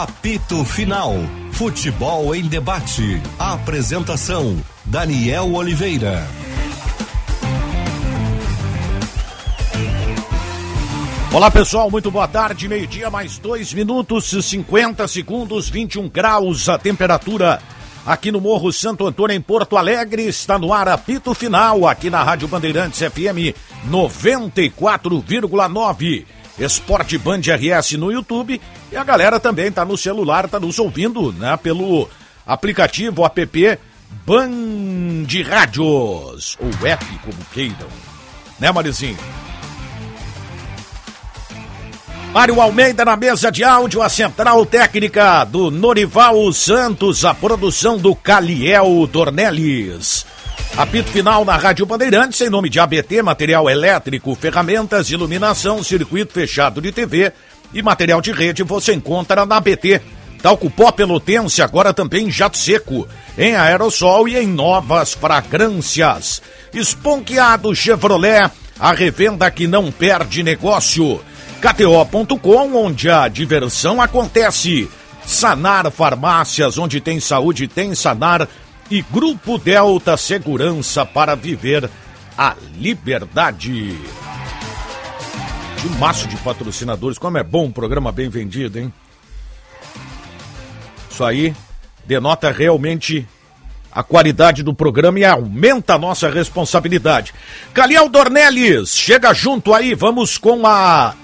Apito Final. Futebol em debate. Apresentação: Daniel Oliveira. Olá pessoal, muito boa tarde. Meio-dia, mais dois minutos, 50 segundos, 21 graus a temperatura aqui no Morro Santo Antônio, em Porto Alegre. Está no ar apito final aqui na Rádio Bandeirantes FM 94,9. Esporte Band RS no YouTube e a galera também está no celular, está nos ouvindo, né, pelo aplicativo app Band Rádios ou app como queiram. Né, Marizinho? Mário Almeida na mesa de áudio, a central técnica do Norival Santos, a produção do Caliel Dornelles. Apito final na Rádio Bandeirantes, em nome de ABT, material elétrico, ferramentas, iluminação, circuito fechado de TV e material de rede você encontra na ABT. Talco pó pelotense, agora também jato seco, em aerossol e em novas fragrâncias. Esponqueado Chevrolet, a revenda que não perde negócio. KTO.com, onde a diversão acontece. Sanar Farmácias, onde tem saúde, tem Sanar. E Grupo Delta Segurança para viver a liberdade. De maço de patrocinadores. Como é bom um programa bem vendido, hein? Isso aí denota realmente a qualidade do programa e aumenta a nossa responsabilidade. Caliel Dornelles, chega junto aí, vamos com a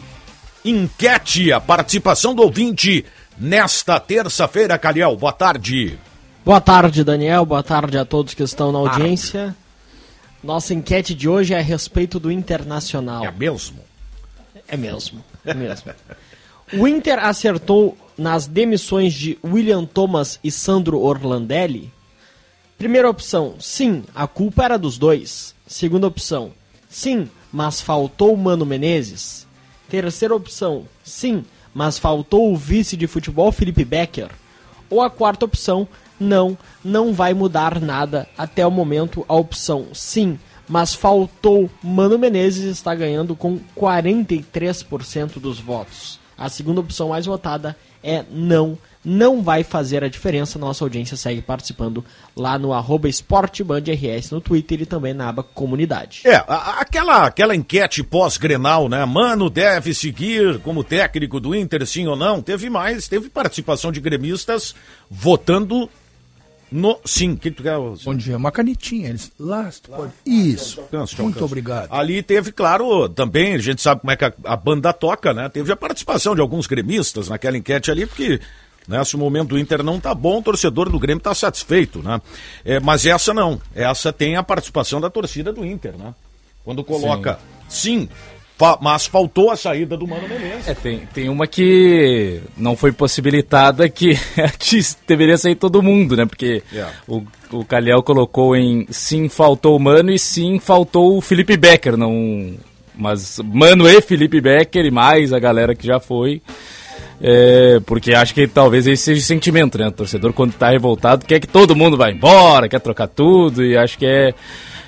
enquete, a participação do ouvinte nesta terça-feira, Caliel. Boa tarde. Boa tarde, Daniel. Boa tarde a todos que estão na audiência. Nossa enquete de hoje é a respeito do Internacional. É mesmo? É mesmo, é mesmo. o Inter acertou nas demissões de William Thomas e Sandro Orlandelli? Primeira opção, sim, a culpa era dos dois. Segunda opção, sim, mas faltou Mano Menezes. Terceira opção, sim, mas faltou o vice de futebol Felipe Becker. Ou a quarta opção, não, não vai mudar nada até o momento. A opção sim, mas faltou Mano Menezes está ganhando com 43% dos votos. A segunda opção mais votada é não, não vai fazer a diferença. Nossa audiência segue participando lá no arroba esportebandrs no Twitter e também na aba comunidade. É, aquela, aquela enquete pós-Grenal, né? Mano deve seguir como técnico do Inter, sim ou não? Teve mais, teve participação de gremistas votando no sim. Que tu quer? Bom dia, uma canetinha. Eles, lá, pode... Isso. Alcance, Muito alcance. obrigado. Ali teve, claro, também, a gente sabe como é que a, a banda toca, né? Teve a participação de alguns gremistas naquela enquete ali, porque né, se o momento do Inter não tá bom, o torcedor do Grêmio tá satisfeito, né? É, mas essa não. Essa tem a participação da torcida do Inter, né? Quando coloca sim, fa- mas faltou a saída do Mano Menezes. É, tem, tem uma que não foi possibilitada que deveria sair todo mundo, né? Porque Yeah. o, o Calhau colocou em sim faltou o Mano e sim faltou o Felipe Becker, não... Mas Mano e Felipe Becker e mais a galera que já foi. É, porque acho que talvez esse seja o sentimento, né? O torcedor, quando tá revoltado, quer que todo mundo vá embora, quer trocar tudo, e acho que é,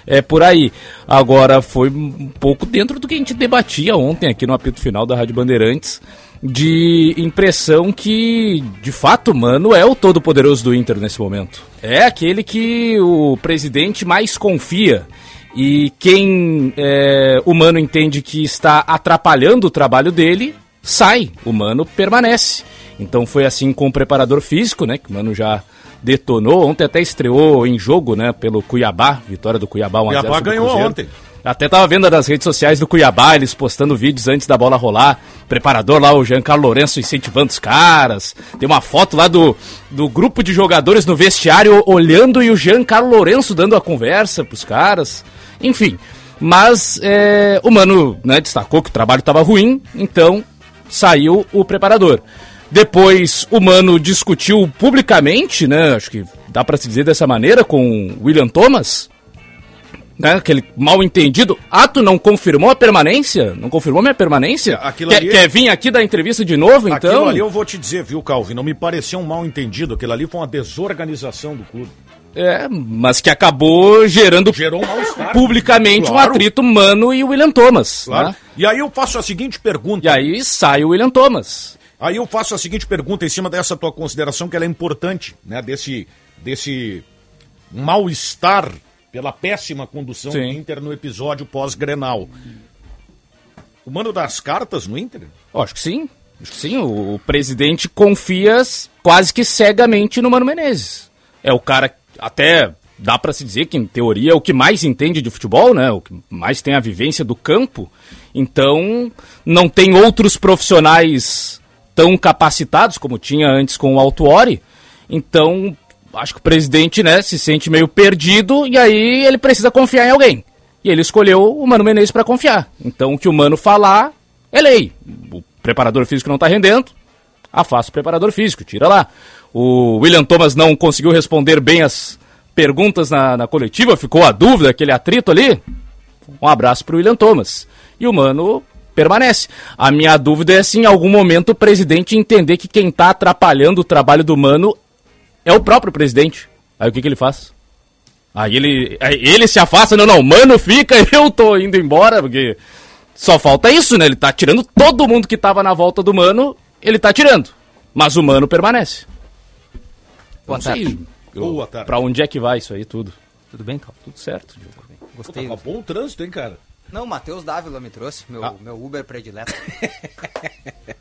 é por aí. Agora, foi um pouco dentro do que a gente debatia ontem aqui no apito final da Rádio Bandeirantes, de impressão que, de fato, mano, é o todo-poderoso do Inter nesse momento. É aquele que o presidente mais confia. E quem é, o Mano entende que está atrapalhando o trabalho dele, sai, o Mano permanece. Então foi assim com o preparador físico, né? Que o Mano já detonou. Ontem até estreou em jogo, né? Pelo Cuiabá, vitória do Cuiabá 1 a 0 Cuiabá ganhou ontem. Até tava vendo nas redes sociais do Cuiabá, eles postando vídeos antes da bola rolar. Preparador lá, o Giancarlo Lourenço incentivando os caras. Tem uma foto lá do, do grupo de jogadores no vestiário olhando e o Giancarlo Lourenço dando a conversa pros caras. Enfim, mas é, o Mano né, destacou que o trabalho estava ruim, então saiu o preparador. Depois o Mano discutiu publicamente, né? Acho que dá para se dizer dessa maneira, com o William Thomas né, aquele mal entendido. Tu não confirmou a permanência? Não confirmou minha permanência? Aquilo quer, ali- quer vir aqui dar entrevista de novo, então? Aquilo ali eu vou te dizer, viu, Calvin? Não me pareceu um mal entendido. Aquilo ali foi uma desorganização do clube. É, mas que acabou gerando Gerou um publicamente um Claro. atrito Mano e William Thomas. Claro. né? E aí eu faço a seguinte pergunta. E aí sai o William Thomas. Aí eu faço a seguinte pergunta em cima dessa tua consideração, que ela é importante, né? Desse, desse mal-estar pela péssima condução Sim. do Inter no episódio pós-Grenal. O mano das cartas no Inter? Ó, acho que sim. Acho que sim. O, o presidente confia quase que cegamente no Mano Menezes. É o cara, até dá pra se dizer que, em teoria, é o que mais entende de futebol, né? O que mais tem a vivência do campo. Então, não tem outros profissionais tão capacitados como tinha antes com o Autuori. Então, acho que o presidente, né, se sente meio perdido e aí ele precisa confiar em alguém. E ele escolheu o Mano Menezes para confiar. Então, o que o Mano falar é lei. O preparador físico não está rendendo, afasta o preparador físico, tira lá. O William Thomas não conseguiu responder bem as perguntas na, na coletiva, ficou a dúvida, aquele atrito ali. Um abraço pro William Thomas. E o Mano permanece. A minha dúvida é se em algum momento o presidente entender que quem tá atrapalhando o trabalho do Mano é o próprio presidente. Aí o que, que ele faz? Aí ele, aí ele se afasta, não, não, Mano fica, eu tô indo embora, porque só falta isso, né? Ele tá tirando todo mundo que tava na volta do Mano, ele tá tirando. Mas o Mano permanece. Boa Não sei tarde. eu- Boa tarde. Pra onde é que vai isso aí tudo? Tudo bem, Cal? Tudo certo, Diogo. Gostei. Tá bom o trânsito, hein, cara? Não, o Matheus Dávila me trouxe, meu, Ah. meu Uber predileto.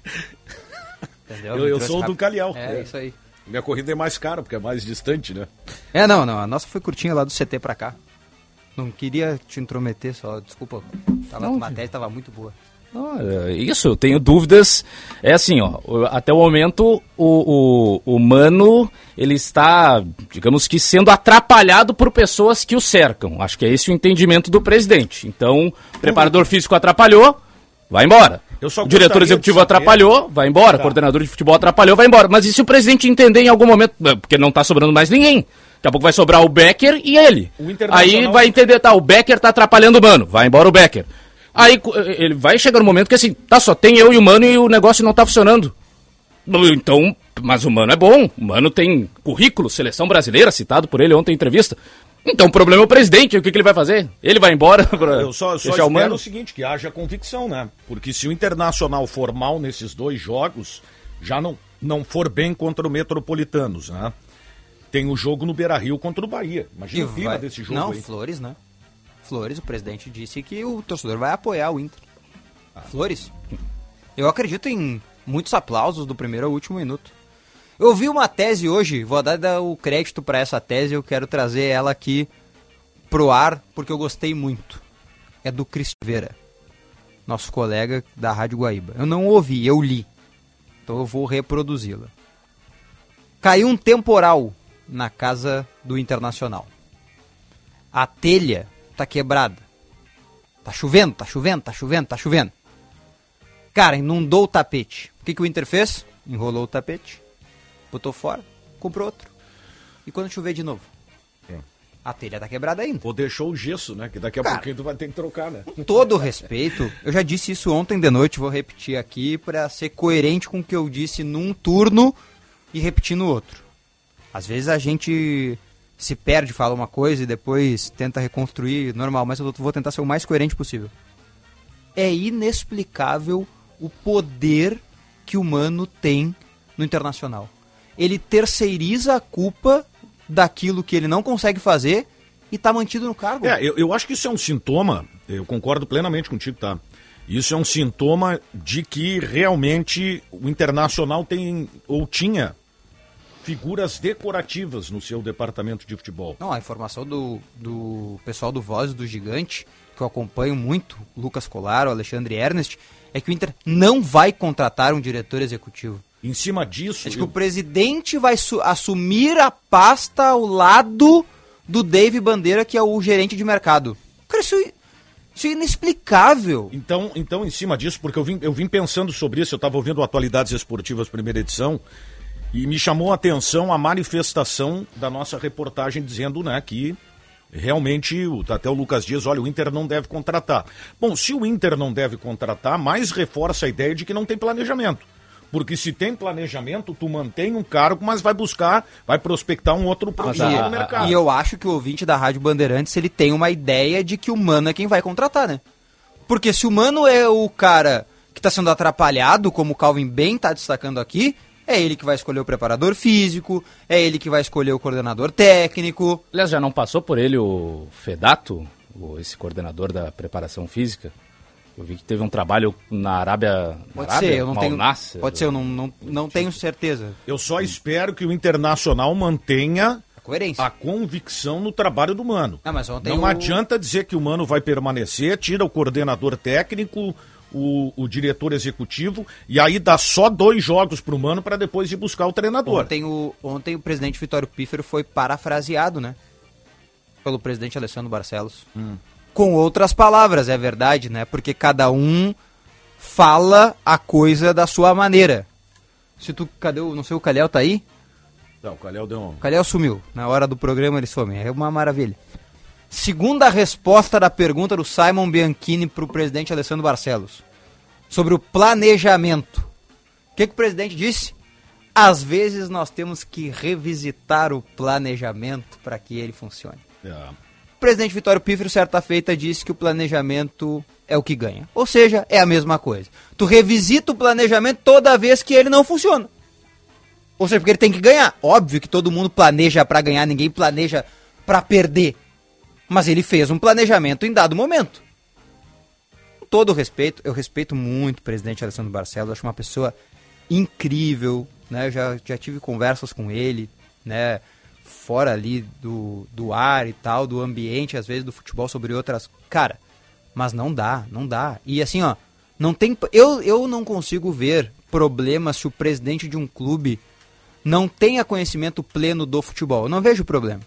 Entendeu? Eu- eu sou o do rápido. Calhau. É, É. isso aí. Minha corrida é mais cara, porque é mais distante, né? É, não, não, a nossa foi curtinha lá do CT pra cá. Não queria te intrometer só, desculpa. Tava, Não, a matéria tava muito boa. Ah, isso, eu tenho dúvidas. É assim, ó, até o momento o, o, o Mano ele está, digamos que, sendo atrapalhado por pessoas que o cercam. Acho que é esse o entendimento do presidente. Então, o preparador físico atrapalhou, vai embora. O diretor executivo atrapalhou, vai embora. Tá. Coordenador de futebol atrapalhou, vai embora. Mas e se o presidente entender em algum momento, eh, porque não tá sobrando mais ninguém? Daqui a pouco vai sobrar o Becker e ele. Aí vai entender, tá, o Becker tá atrapalhando o Mano, vai embora o Becker. Aí ele vai chegar no momento que assim, tá, só tem eu e o Mano e o negócio não tá funcionando. Então, mas o Mano é bom, o Mano tem currículo, seleção brasileira, citado por ele ontem em entrevista. Então o problema é o presidente, o que, que ele vai fazer? Ele vai embora pra Eu só, só deixar o espero Mano? o seguinte, que haja convicção, né? Porque se o Internacional for mal nesses dois jogos, já não, não for bem contra o Metropolitanos, né? Tem o jogo no Beira-Rio contra o Bahia. Imagina o clima vai- desse jogo Não, aí. Flores, né? Flores, o presidente disse que o torcedor vai apoiar o Inter. Ah. Flores. Eu acredito em muitos aplausos do primeiro ao último minuto. Eu vi uma tese hoje, vou dar o crédito para essa tese, eu quero trazer ela aqui pro ar, porque eu gostei muito. É do Cris Vera, nosso colega da Rádio Guaíba. Eu não ouvi, eu li. Então eu vou reproduzi-la. Caiu um temporal na casa do Internacional. A telha tá quebrada. Tá chovendo, tá chovendo, tá chovendo, tá chovendo. Cara, inundou o tapete. O que, que o Inter fez? Enrolou o tapete, botou fora, comprou outro. E quando chover de novo? A telha tá quebrada ainda. Ou deixou o gesso, né? Que daqui a Cara. pouquinho tu vai ter que trocar, né? Com todo respeito, eu já disse isso ontem de noite, vou repetir aqui para ser coerente com o que eu disse num turno e repetir no outro. Às vezes a gente se perde, fala uma coisa e depois tenta reconstruir, normal, mas eu vou tentar ser o mais coerente possível. É inexplicável o poder que o Mano tem no Internacional. Ele terceiriza a culpa daquilo que ele não consegue fazer e tá mantido no cargo. É, eu, eu acho que isso é um sintoma, eu concordo plenamente contigo, tá? Isso é um sintoma de que realmente o Internacional tem, ou tinha, figuras decorativas no seu departamento de futebol. Não, a informação do, do pessoal do Voz do Gigante, que eu acompanho muito, Lucas Colar, o Alexandre Ernest, é que o Inter não vai contratar um diretor executivo. Em cima disso, Acho que eu- o presidente vai su- assumir a pasta ao lado do Dave Bandeira, que é o gerente de mercado. Cara, isso, isso é inexplicável. Então, então, em cima disso, porque eu vim, eu vim pensando sobre isso, eu estava ouvindo Atualidades Esportivas, primeira edição, e me chamou a atenção a manifestação da nossa reportagem dizendo né, que realmente, o- até o Lucas Dias, olha, o Inter não deve contratar. Bom, se o Inter não deve contratar, mais reforça a ideia de que não tem planejamento. Porque se tem planejamento, tu mantém um cargo, mas vai buscar, vai prospectar um outro E, no mercado. e eu acho que o ouvinte da Rádio Bandeirantes ele tem uma ideia de que o Mano é quem vai contratar, né? Porque se o Mano é o cara que está sendo atrapalhado, como o Calvin bem está destacando aqui, é ele que vai escolher o preparador físico, é ele que vai escolher o coordenador técnico. Aliás, já não passou por ele o Fedato, o- esse coordenador da preparação física? Eu vi que teve um trabalho na Arábia. na Pode Arábia, ser, eu não tenho. Malnasser. Pode ser, eu não, não, não tenho certeza. Eu só espero que o Internacional mantenha A coerência. a convicção no trabalho do Mano. Ah, mas ontem Não o- adianta dizer que o Mano vai permanecer, tira o coordenador técnico, o, o diretor executivo, e aí dá só dois jogos pro Mano para depois ir buscar o treinador. Ontem o, ontem o presidente Vitório Pífero foi parafraseado, né? Pelo presidente Alessandro Barcelos. Com outras palavras, é verdade, né? Porque cada um fala a coisa da sua maneira. Se tu. Cadê o. Não sei, o Calhau tá aí? Não, o Calhau deu um... O Calhau sumiu. Na hora do programa ele some. É uma maravilha. Segunda resposta da pergunta do Simon Bianchini pro presidente Alessandro Barcelos. Sobre o planejamento. O que, que o presidente disse? Às vezes nós temos que revisitar o planejamento para que ele funcione. É. O presidente Vitório Pífero, certa feita, disse que o planejamento é o que ganha. Ou seja, é a mesma coisa. Tu revisita o planejamento toda vez que ele não funciona. Ou seja, porque ele tem que ganhar. Óbvio que todo mundo planeja pra ganhar, ninguém planeja pra perder. Mas ele fez um planejamento em dado momento. Com todo o respeito, eu respeito muito o presidente Alessandro Barcelos, acho uma pessoa incrível, né? Eu já, já tive conversas com ele, né? Fora ali do, do ar e tal, do ambiente, às vezes do futebol sobre outras. Cara, mas não dá, não dá. E assim, ó, não tem. Eu, eu não consigo ver problema se o presidente de um clube não tenha conhecimento pleno do futebol. Eu não vejo problema.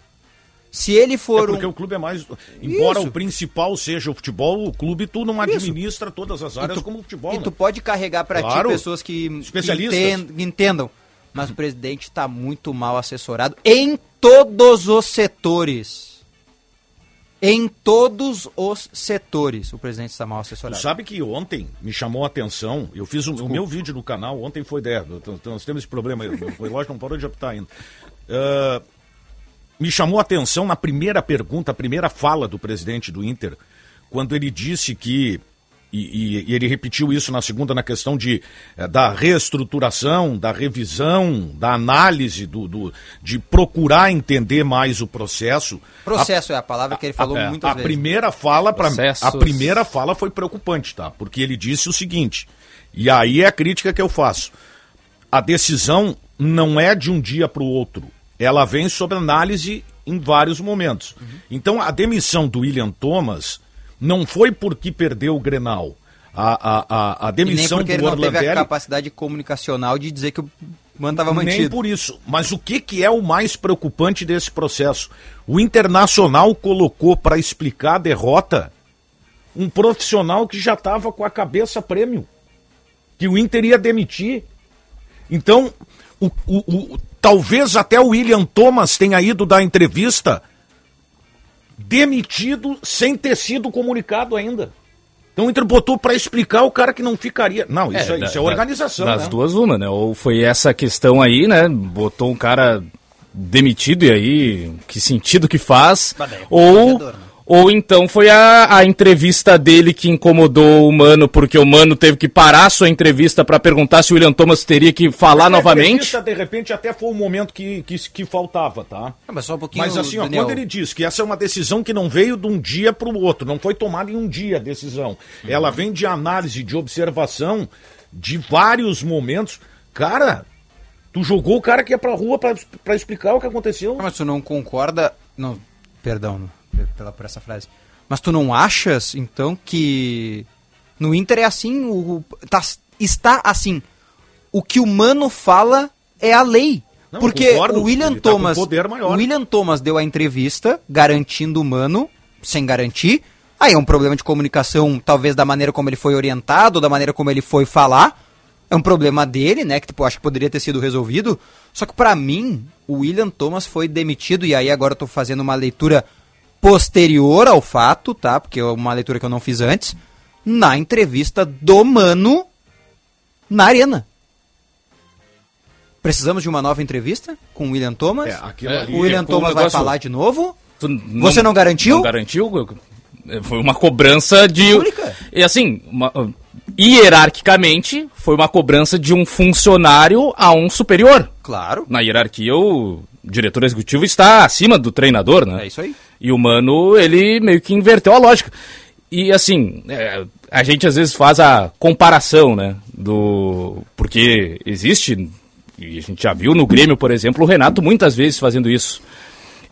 Se ele É for porque um. o clube é mais. Embora Isso. o principal seja o futebol, o clube tu não administra todas as áreas tu- como o futebol. E né? tu pode carregar pra Claro. ti pessoas que, que Especialistas. que entendam. Mas o presidente está muito mal assessorado em todos os setores. Em todos os setores o presidente está mal Tu assessorado. sabe que ontem me chamou a atenção, eu fiz um- o meu vídeo no canal, ontem foi 10, então nós temos esse problema aí, o relógio não parou de apitar ainda. Ah, me chamou a atenção na primeira pergunta, a primeira fala do presidente do Inter, quando ele disse que, e, e- e ele repetiu isso na segunda, na questão de, eh, da reestruturação, da revisão, da análise, do, do- de procurar entender mais o processo. Processo é a palavra que ele falou a, muitas a vezes. primeira fala para Processos. a primeira fala foi preocupante, tá? Porque ele disse o seguinte, e aí é a crítica que eu faço. A decisão não é de um dia para o outro. Ela vem sob análise em vários momentos. Uhum. Então a demissão do William Thomas não foi porque perdeu o Grenal. A, a, a, a E nem demissão porque do ele não teve a capacidade comunicacional de dizer que o mano estava nem mantido. por isso. Mas o que, que é o mais preocupante desse processo? O Internacional colocou para explicar a derrota um profissional que já estava com a cabeça prêmio. Que o Inter ia demitir. Então, o, o- o- talvez até o William Thomas tenha ido dar entrevista demitido sem ter sido comunicado ainda. Então o Inter botou para explicar o cara que não ficaria. Não, isso é, da- isso é da- organização. Das né? duas, uma, né? Ou foi essa questão aí, né? Botou um cara demitido e aí, que sentido que faz? É Ou, constrangedor, né? Ou então foi a, a entrevista dele que incomodou o Mano, porque o Mano teve que parar a sua entrevista para perguntar se o William Thomas teria que falar A novamente. entrevista, de repente, até foi o momento que, que, que faltava, tá? Ah, mas só um pouquinho, Mas assim, ó, Daniel. quando ele diz que essa é uma decisão que não veio de um dia para o outro, não foi tomada em um dia a decisão. Ela vem de análise, de observação, de vários momentos. Cara, tu jogou o cara que ia pra rua pra pra explicar o que aconteceu. Ah, Mas tu não concorda. Não, perdão não, pela, por essa frase. Mas tu não achas, então, que no Inter é assim? O, tá, está assim. O que o Mano fala é a lei. Não, Porque concordo, o William tá Thomas. maior. O William Thomas deu a entrevista garantindo o Mano, sem garantir. Aí é um problema de comunicação, talvez da maneira como ele foi orientado, da maneira como ele foi falar. É um problema dele, né? Que tipo, acho que poderia ter sido resolvido. Só que pra mim, o William Thomas foi demitido, e aí agora eu tô fazendo uma leitura posterior ao fato, tá? Porque é uma leitura que eu não fiz antes. Na entrevista do Mano na Arena. Precisamos de uma nova entrevista com o William Thomas. É, É, ali. o William um Thomas vai negócio- falar de novo. Tu Você não garantiu? Não garantiu? É, Foi uma cobrança de. Pública. E assim, uma- hierarquicamente, foi uma cobrança de um funcionário a um superior. Claro. Na hierarquia, o diretor executivo está acima do treinador, né? É isso aí. E o Mano, ele meio que inverteu a lógica. E assim, é, a gente às vezes faz a comparação, né? Do. Porque existe, e a gente já viu no Grêmio, por exemplo, o Renato muitas vezes fazendo isso.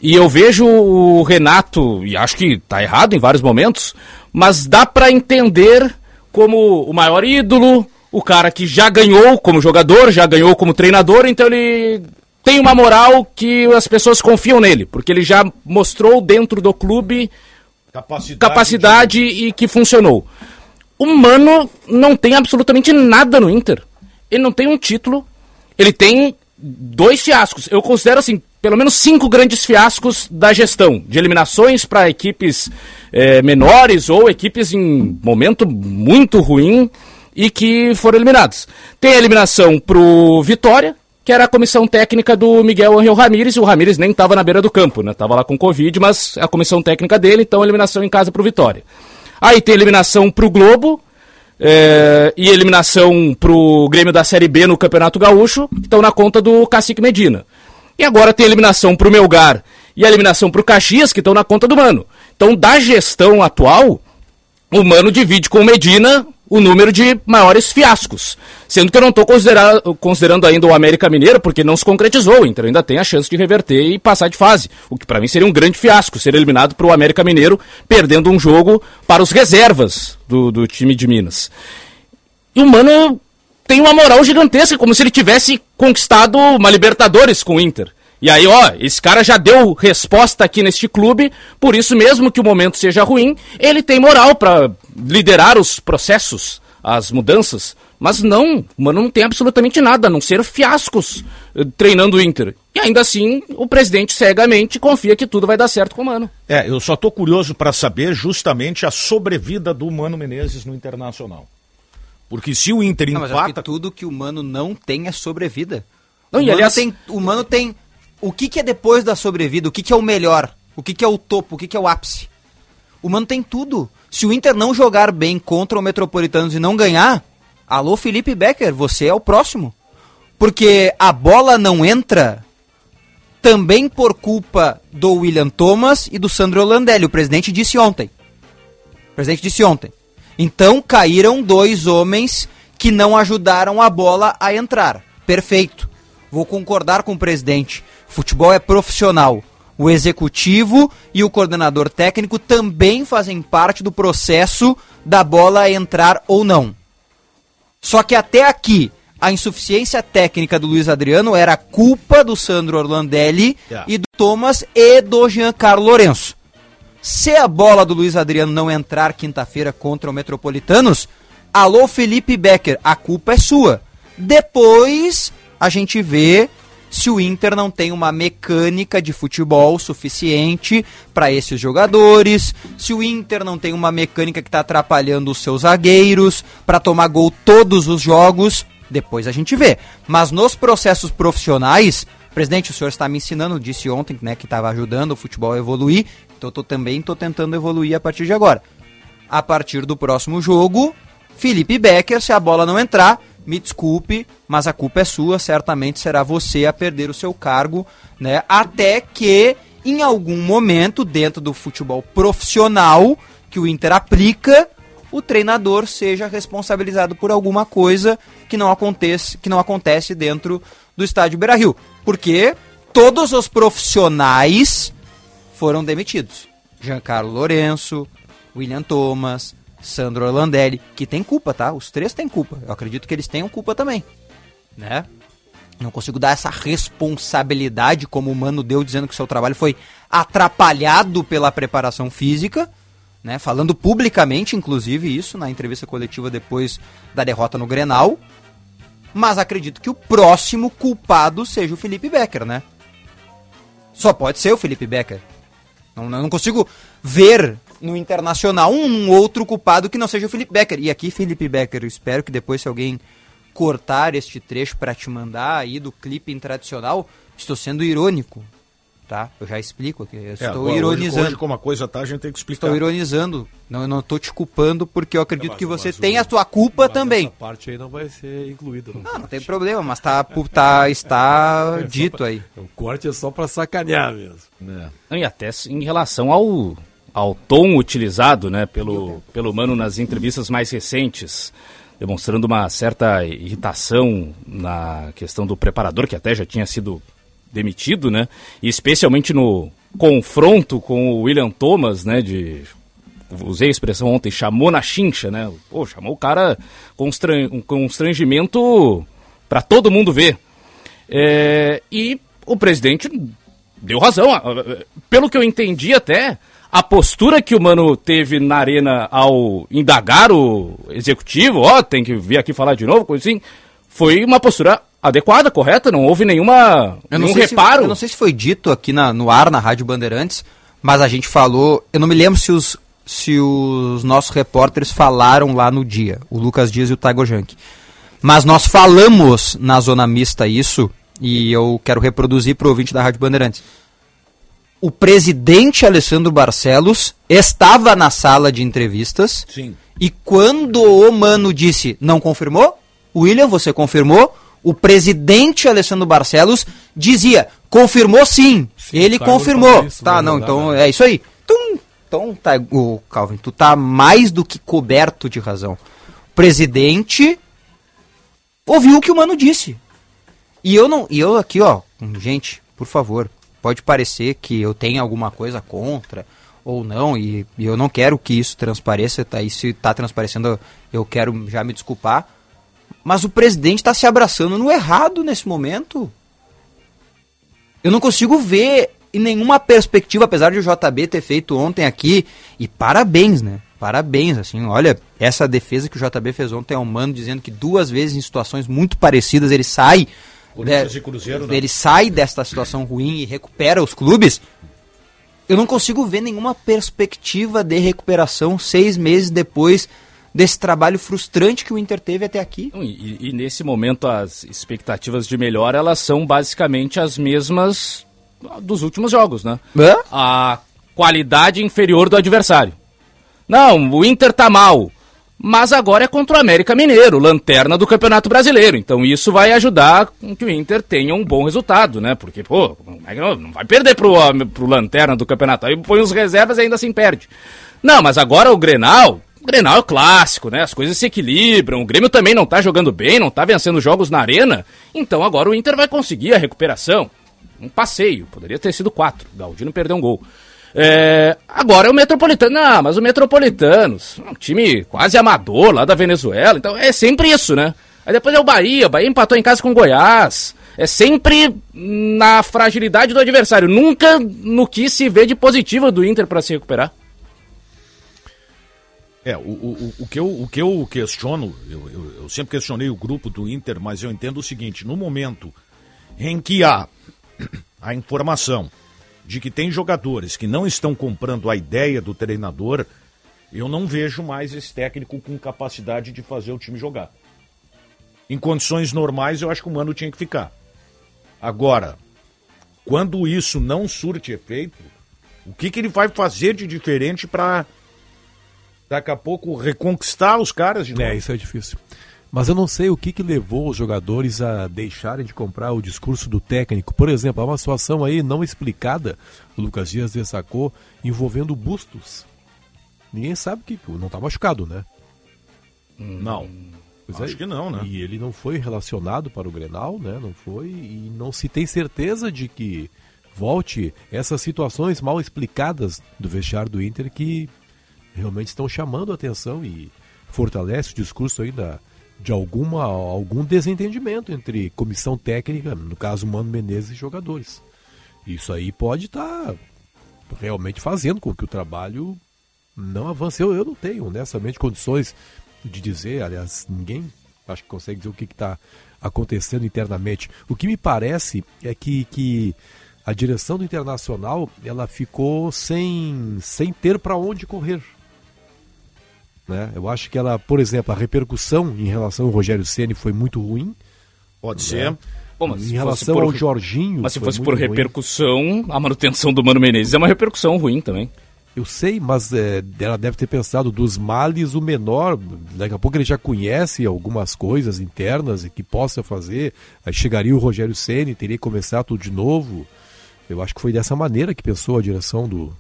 E eu vejo o Renato, e acho que tá errado em vários momentos, mas dá para entender como o maior ídolo, o cara que já ganhou como jogador, já ganhou como treinador, então ele tem uma moral que as pessoas confiam nele, porque ele já mostrou dentro do clube Capacidade. capacidade e que funcionou. O Mano não tem absolutamente nada no Inter. Ele não tem um título, ele tem dois fiascos. Eu considero assim, pelo menos cinco grandes fiascos da gestão, de eliminações para equipes eh, menores ou equipes em momento muito ruim e que foram eliminados. Tem a eliminação pro Vitória, que era a comissão técnica do Miguel Angel Ramírez, o Ramírez nem estava na beira do campo, né? Tava lá com Covid, mas a comissão técnica dele, então eliminação em casa pro Vitória. Aí tem eliminação pro Globo, é, e eliminação pro Grêmio da Série B no Campeonato Gaúcho, que estão na conta do Cacique Medina. E agora tem eliminação pro Melgar e eliminação pro Caxias, que estão na conta do Mano. Então, da gestão atual, o Mano divide com o Medina o número de maiores fiascos. Sendo que eu não estou considerando ainda o América Mineiro, porque não se concretizou. O Inter ainda tem a chance de reverter e passar de fase. O que para mim seria um grande fiasco, ser eliminado para o América Mineiro, perdendo um jogo para os reservas do, do time de Minas. E o Mano tem uma moral gigantesca, como se ele tivesse conquistado uma Libertadores com o Inter. E aí, ó, esse cara já deu resposta aqui neste clube, por isso mesmo que o momento seja ruim, ele tem moral para liderar os processos, as mudanças. Mas não, o Mano não tem absolutamente nada, a não ser fiascos eh, treinando o Inter. E ainda assim, o presidente cegamente confia que tudo vai dar certo com o Mano. É, eu só tô curioso para saber justamente a sobrevida do Mano Menezes no Internacional. Porque se o Inter Não, mas empata. que tudo que o Mano não tem é sobrevida. Não, o, e Mano aliás- tem, o Mano tem. O que, que é depois da sobrevida? O que, que é o melhor? O que, que é o topo? O que, que é o ápice? O Mano tem tudo. Se o Inter não jogar bem contra o Metropolitanos e não ganhar, alô Felipe Becker, você é o próximo. Porque a bola não entra também por culpa do William Thomas e do Sandro Landelli. O presidente disse ontem. O presidente disse ontem. Então caíram dois homens que não ajudaram a bola a entrar. Perfeito. Vou concordar com o presidente. Futebol é profissional. O executivo e o coordenador técnico também fazem parte do processo da bola entrar ou não. Só que até aqui, a insuficiência técnica do Luiz Adriano era culpa do Sandro Orlandelli Yeah. e do Thomas e do Giancarlo Lourenço. Se a bola do Luiz Adriano não entrar quinta-feira contra o Metropolitanos, alô Felipe Becker, a culpa é sua. Depois a gente vê se o Inter não tem uma mecânica de futebol suficiente para esses jogadores, se o Inter não tem uma mecânica que está atrapalhando os seus zagueiros para tomar gol todos os jogos, depois a gente vê. Mas nos processos profissionais, presidente, o senhor está me ensinando, disse ontem, né, que estava ajudando o futebol a evoluir, então eu também estou tentando evoluir a partir de agora. A partir do próximo jogo, Felipe Becker, se a bola não entrar, me desculpe, mas a culpa é sua, certamente será você a perder o seu cargo, né? Até que em algum momento dentro do futebol profissional que o Inter aplica, o treinador seja responsabilizado por alguma coisa que não acontece, que não acontece dentro do estádio Beira-Rio, porque todos os profissionais foram demitidos. Giancarlo Lourenço, William Thomas, Sandro Orlandelli, que tem culpa, tá? Os três têm culpa. Eu acredito que eles tenham culpa também, né? Não consigo dar essa responsabilidade como o Mano deu dizendo que seu trabalho foi atrapalhado pela preparação física, né? Falando publicamente, inclusive, isso na entrevista coletiva depois da derrota no Grenal. Mas acredito que o próximo culpado seja o Felipe Becker, né? Só pode ser o Felipe Becker. Não, não consigo ver no Internacional um outro culpado que não seja o Felipe Becker. E aqui, Felipe Becker, eu espero que depois, se alguém cortar este trecho para te mandar aí do clipe tradicional, estou sendo irônico. tá? Eu já explico aqui. Eu É, estou agora, ironizando. Hoje, hoje, como a coisa tá, a gente tem que explicar. Estou ironizando. Não, eu não estou te culpando porque eu acredito Mas- que você o- tem a sua culpa mas também. Essa parte aí não vai ser incluída. no Não, não corte. tem problema, mas tá, tá, está É dito pra- aí. O corte é só pra sacanear mesmo. É. Não, E até em relação ao, ao tom utilizado né, pelo, pelo Mano nas entrevistas mais recentes, demonstrando uma certa irritação na questão do preparador, que até já tinha sido demitido, né? E especialmente no confronto com o William Thomas, né? De, usei a expressão ontem, chamou na chincha, né? Pô, chamou o cara com constran- um constrangimento para todo mundo ver. É, e o presidente deu razão. Pelo que eu entendi até, a postura que o Mano teve na arena ao indagar o executivo, ó, tem que vir aqui falar de novo, coisa assim, foi uma postura adequada, correta, não houve nenhuma, Eu nenhum sei se, reparo. eu não sei se foi dito aqui na- no ar, na Rádio Bandeirantes, mas a gente falou. Eu não me lembro se os, se os nossos repórteres falaram lá no dia, o Lucas Dias e o Taigo Jank. Mas nós falamos na zona mista isso, e eu quero reproduzir para o ouvinte da Rádio Bandeirantes. O presidente Alessandro Barcelos estava na sala de entrevistas. Sim. E quando o Mano disse, não confirmou? William, você confirmou? O presidente Alessandro Barcelos dizia, confirmou sim. Ele o Carlos confirmou. isso, tá, né, não, então verdade. é isso aí. Então, então tá, o Calvin, tu tá mais do que coberto de razão. O presidente ouviu o que o Mano disse. E eu não, e eu aqui, ó, gente, por favor, pode parecer que eu tenha alguma coisa contra ou não, e, e eu não quero que isso transpareça, tá? E se tá transparecendo, eu quero já me desculpar. Mas o presidente está se abraçando no errado nesse momento. Eu não consigo ver em nenhuma perspectiva, apesar de o JB ter feito ontem aqui, e parabéns, né? Parabéns, assim, olha, essa defesa que o JB fez ontem ao Mano, dizendo que duas vezes em situações muito parecidas ele sai. Corinthians né, e Cruzeiro, né? ele sai desta situação ruim e recupera os clubes. Eu não consigo ver nenhuma perspectiva de recuperação seis meses depois desse trabalho frustrante que o Inter teve até aqui. E, e nesse momento as expectativas de melhora elas são basicamente as mesmas dos últimos jogos, né? Hã? A qualidade inferior do adversário. Não, o Inter tá mal, mas agora é contra o América Mineiro, lanterna do Campeonato Brasileiro. Então isso vai ajudar com que o Inter tenha um bom resultado, né? Porque, pô, é não vai perder pro, pro lanterna do campeonato. Aí põe os reservas e ainda assim perde. Não, mas agora o Grenal, o Grenal é o clássico, né? As coisas se equilibram. O Grêmio também não tá jogando bem, não tá vencendo jogos na arena. Então agora o Inter vai conseguir a recuperação. Um passeio, poderia ter sido quatro. Galdino perdeu um gol. É, agora é o Metropolitano. Não, mas o Metropolitanos, um time quase amador lá da Venezuela. Então é sempre isso, né? Aí depois é o Bahia. O Bahia empatou em casa com o Goiás. É sempre na fragilidade do adversário. Nunca no que se vê de positivo do Inter para se recuperar. É, o, o, o, que eu, o que eu questiono, eu, eu, eu sempre questionei o grupo do Inter, mas eu entendo o seguinte: no momento em que há a informação de que tem jogadores que não estão comprando a ideia do treinador, eu não vejo mais esse técnico com capacidade de fazer o time jogar. Em condições normais, eu acho que o Mano tinha que ficar. Agora, quando isso não surte efeito, o que, que ele vai fazer de diferente para daqui a pouco reconquistar os caras de novo? É, isso é difícil. Mas eu não sei o que, que levou os jogadores a deixarem de comprar o discurso do técnico. Por exemplo, há uma situação aí não explicada, o Lucas Dias destacou, envolvendo bustos. Ninguém sabe que não está machucado, né? Não. Pois Acho que não, né? E ele não foi relacionado para o Grenal, né? Não foi. E não se tem certeza de que volte essas situações mal explicadas do vestiário do Inter que realmente estão chamando a atenção e fortalece o discurso ainda de alguma, algum desentendimento entre comissão técnica, no caso Mano Menezes e jogadores. Isso aí pode estar realmente fazendo com que o trabalho não avance. Eu, eu não tenho, honestamente, condições de dizer, aliás, ninguém acho que consegue dizer o que está acontecendo internamente. O que me parece é que, que a direção do Internacional ela ficou sem, sem ter para onde correr. Né? Eu acho que ela, por exemplo, a repercussão em relação ao Rogério Ceni foi muito ruim. Pode ser. Pô, mas se em relação por- ao Jorginho. Mas se fosse por ruim. repercussão, a manutenção do Mano Menezes é uma repercussão ruim também. Eu sei, mas é, ela deve ter pensado dos males o menor. Daqui a pouco ele já conhece algumas coisas internas e que possa fazer. Aí chegaria o Rogério Ceni, teria que começar tudo de novo. Eu acho que foi dessa maneira que pensou a direção do,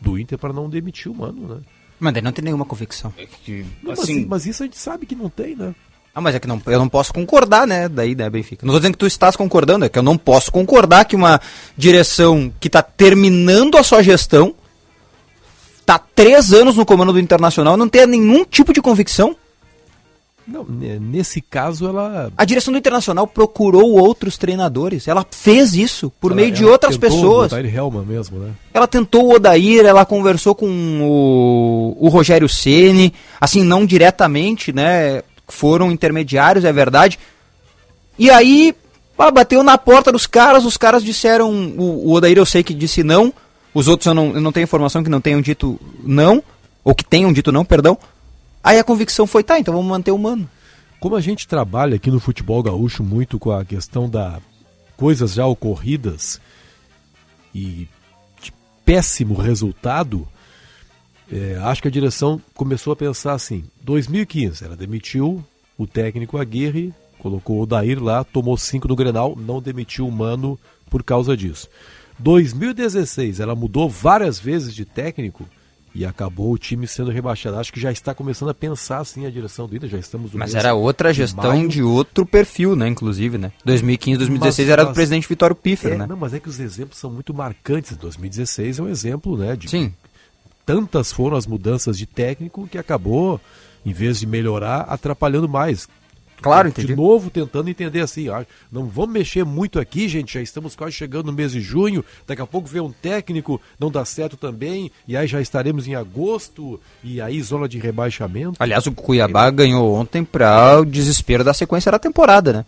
do Inter para não demitir o mano, né? Mas daí não tem nenhuma convicção. É que, Não, assim, mas, mas isso a gente sabe que não tem, né? Ah, mas é que não, eu não posso concordar, né? Daí, né, Benfica? Não tô dizendo que tu estás concordando, é que eu não posso concordar que uma direção que tá terminando a sua gestão, tá três anos no comando do Internacional, não tenha nenhum tipo de convicção. Não, ne- nesse caso ela. A direção do Internacional procurou outros treinadores. Ela fez isso por ela- meio de ela outras pessoas. ele Helman mesmo, né? Ela tentou o Odair, ela conversou com o, o Rogério Ceni, assim, não diretamente, né? Foram intermediários, é verdade. E aí, ah, bateu na porta dos caras, os caras disseram. O, o Odair eu sei que disse não, os outros eu não, eu não tenho informação que não tenham dito não, ou que tenham dito não, perdão. Aí a convicção foi, tá, então vamos manter o mano. Como a gente trabalha aqui no futebol gaúcho muito com a questão da coisas já ocorridas e de péssimo resultado, é, acho que a direção começou a pensar assim: 2015, ela demitiu o técnico Aguirre, colocou o Dair lá, tomou cinco no Grenal, não demitiu o Mano por causa disso. 2016, ela mudou várias vezes de técnico e acabou o time sendo rebaixado. Acho que já está começando a pensar assim a direção do Inter, já estamos no Mas era outra gestão maio. de outro perfil, né, inclusive, né? 2015, 2016 Mas- era do mas- presidente Vitório Piffer, É, né? Não, mas é que os exemplos são muito marcantes. 2016 é um exemplo, né? De Sim. tantas foram as mudanças de técnico que acabou, em vez de melhorar, atrapalhando mais. Claro, De entendi. novo, tentando entender assim, ó, não vamos mexer muito aqui, gente, já estamos quase chegando no mês de junho, daqui a pouco vem um técnico, não dá certo também, e aí já estaremos em agosto, e aí zona de rebaixamento. Aliás, o Cuiabá ganhou ontem para o desespero da sequência da temporada, né?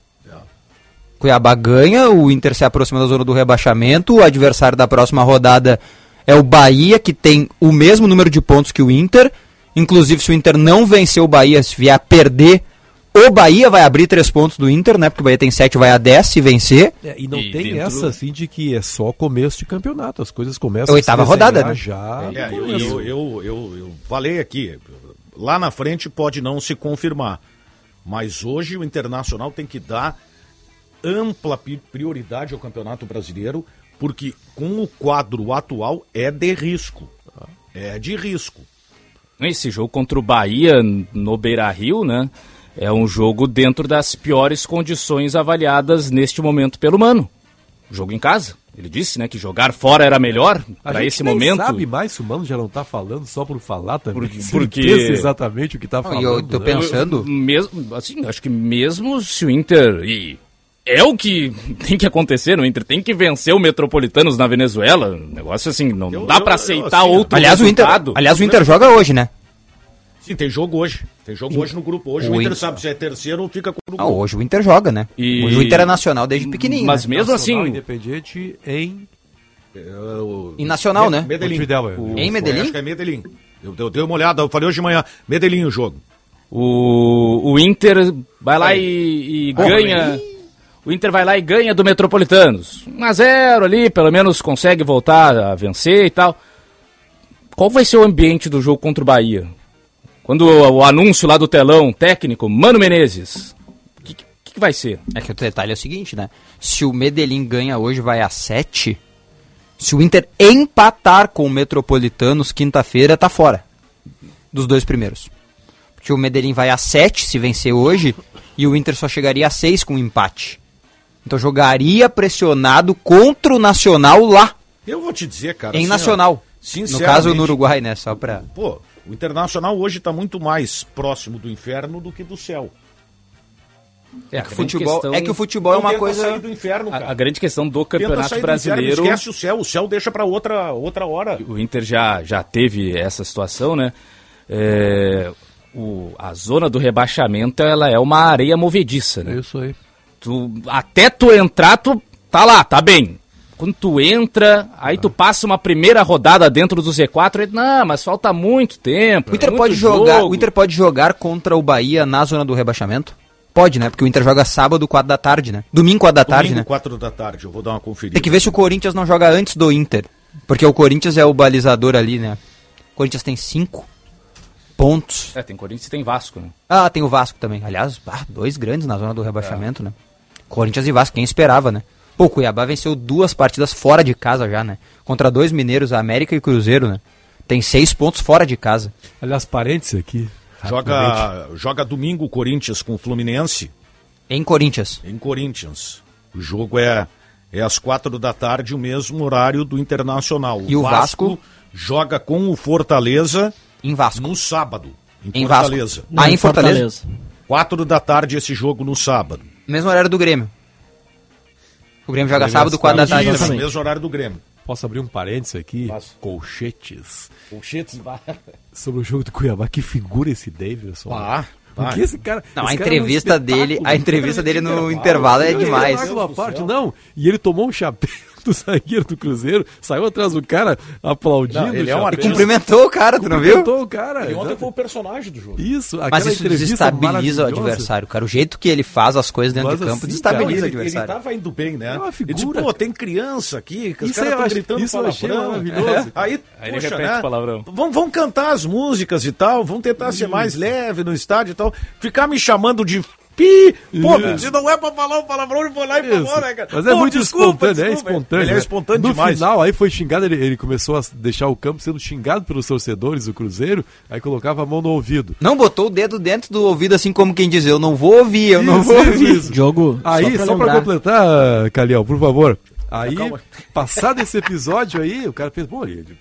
Cuiabá ganha, o Inter se aproxima da zona do rebaixamento, o adversário da próxima rodada é o Bahia, que tem o mesmo número de pontos que o Inter. Inclusive, se o Inter não vencer o Bahia, se vier a perder, o Bahia vai abrir três pontos do Inter, né? Porque o Bahia tem sete, vai a 10 se vencer. É, e não E tem dentro- essa assim de que é só começo de campeonato, as coisas começam É a oitava se rodada, né? Já É, eu, eu, eu, eu, eu falei aqui, lá na frente pode não se confirmar, mas hoje o Internacional tem que dar ampla prioridade ao Campeonato Brasileiro, porque com o quadro atual é de risco. É de risco. Esse jogo contra o Bahia no Beira Rio, né? É um jogo dentro das piores condições avaliadas neste momento pelo Mano. Jogo em casa. Ele disse, né, que jogar fora era melhor para esse nem momento. sabe mais se o Mano já não tá falando só por falar também. Porque- sem porque- exatamente o que tá Não, falando. e eu tô né? pensando- Mesmo, assim, acho que mesmo se o Inter e é o que tem que acontecer no Inter, tem que vencer o Metropolitanos na Venezuela. Um negócio assim, não Eu- dá eu- para eu, aceitar assim, outro Aliás, o Inter, resultado. aliás, o Inter joga hoje, né? Sim, tem jogo hoje. Tem jogo hoje no grupo. Hoje o, O Inter Inter- sabe se é terceiro ou fica com o Ah, grupo. hoje o Inter joga, né? E- Hoje o Inter é nacional desde pequenininho. Mas né? mesmo Nacional assim, Independiente em Em nacional, né? Medellín. É. O- Em Medellín? Acho que é Medellín. Eu, eu dei uma olhada, eu falei hoje de manhã. Medellín o jogo. O, o Inter vai lá e, e ganha. O Inter vai lá e ganha do Metropolitanos. 1 a 0 ali, pelo menos consegue voltar a vencer e tal. Qual vai ser o ambiente do jogo contra o Bahia? Quando o, o anúncio lá do telão técnico, Mano Menezes. O que, que, que vai ser? É que o detalhe é o seguinte, né? Se o Medellín ganha hoje, vai a 7. Se o Inter empatar com o Metropolitanos quinta-feira, tá fora. Dos dois primeiros. Porque o Medellín vai a 7 se vencer hoje. E o Inter só chegaria a 6 com empate. Então jogaria pressionado contra o Nacional lá. Eu vou te dizer, cara. em assim, ó, Nacional. No sinceramente, caso, no Uruguai, né? Só pra. Pô, o Internacional hoje está muito mais próximo do inferno do que do céu. É, que futebol, é que o futebol é uma coisa. sair do inferno, cara. A, a grande questão do Campeonato sair do inferno, Brasileiro. esquece o céu, o céu deixa para outra, outra hora. o Inter já, já teve essa situação, né? É, o, a zona do rebaixamento ela é uma areia movediça, É né? isso aí. Tu, até tu entrar, tu tá lá, tá bem. Quando tu entra, aí tu passa uma primeira rodada dentro do Z4, aí, não, mas falta muito tempo. O Inter, muito pode jogar, jogo." o Inter pode jogar contra o Bahia na zona do rebaixamento? Pode, né? Porque o Inter joga sábado, 4 da tarde, né? Domingo, 4 da tarde, Domingo, né? 4 da tarde, eu vou dar uma conferida. Tem que ver se o Corinthians não joga antes do Inter. Porque o Corinthians é o balizador ali, né? O Corinthians tem 5 pontos. É, tem Corinthians e tem Vasco, né? Ah, tem o Vasco também. Aliás, ah, dois grandes na zona do rebaixamento, né? Corinthians e Vasco, quem esperava, né? Pô, o Cuiabá venceu duas partidas fora de casa já, né? Contra dois mineiros, América e Cruzeiro, né? Tem seis pontos fora de casa. Aliás, parênteses aqui. Joga, joga domingo o Corinthians com o Fluminense Em Corinthians. em Corinthians. O jogo é, é às quatro da tarde, o mesmo horário do Internacional. E o Vasco? joga com o Fortaleza Em Vasco. no sábado, em, Em Vasco. Fortaleza. Ah, em Fortaleza. Quatro da tarde esse jogo no sábado. Mesmo horário do Grêmio. O Grêmio joga sábado, 4 da tarde Isso, também. mesmo horário do Grêmio. Posso abrir um parênteses aqui? Faço. Colchetes. Colchetes. Sobre o jogo do Cuiabá. Que figura esse Davidson. Vá. Porque esse cara. Não, esse a cara é um entrevista dele, a entrevista dele no intervalo é Não, ele demais. uma parte, não. E ele tomou um chapéu do zagueiro do Cruzeiro, saiu atrás do cara aplaudindo. Não, ele é um artista. Cumprimentou o cara, tu não viu? Cumprimentou o cara. E ontem foi o personagem do jogo. Isso, Mas isso desestabiliza o adversário, cara. O jeito que ele faz as coisas dentro Mas de campo assim, desestabiliza cara, o ele, ele adversário. tava indo bem, né? É uma Ele disse, figura, pô, tem criança aqui, que os Isso caras estão gritando isso palavrão. maravilhoso. Aí, Aí ele poxa, repete né? o palavrão. Vamos, vamos cantar as músicas e tal, vamos tentar ser mais leve no estádio e tal. Ficar me chamando de pi, pô, se não é pra falar o palavrão, ele foi lá e falou, né, cara? Mas é Pô, muito desculpa, espontâneo, é desculpa. espontâneo. Ele é né? espontâneo no demais. final, aí foi xingado, ele, ele começou a deixar o campo sendo xingado pelos torcedores do Cruzeiro, aí colocava a mão no ouvido. Não botou o dedo dentro do ouvido, assim como quem diz, eu não vou ouvir, eu não Isso, vou isso, ouvir. isso. Jogo, Aí, só pra, lembrar, completar, Caliel, por favor. Aí, Calma. passado esse episódio aí, o cara fez, pô, ele-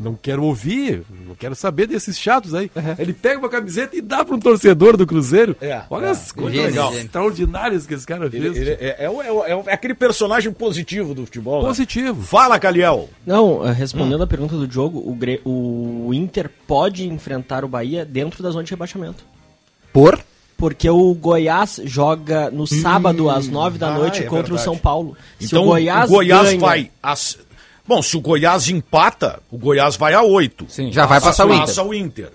não quero ouvir, não quero saber desses chatos aí. Ele pega uma camiseta e dá para um torcedor do Cruzeiro. É, Olha é. as coisas legal, extraordinárias que esse cara fez. Ele, ele é, é, o- é o- é o- é aquele personagem positivo do futebol. né? Positivo. Fala, Caliel. Não, eh, respondendo a pergunta do jogo, o, Gre- o Inter pode enfrentar o Bahia dentro da zona de rebaixamento. Por? Porque o Goiás joga no sábado às nove da ah, noite é contra verdade. o São Paulo. Se Então o Goiás, ganha- vai. às- Bom, se o Goiás empata, o Goiás vai a 8. Sim. Já vai passar o Inter. Passa o Inter.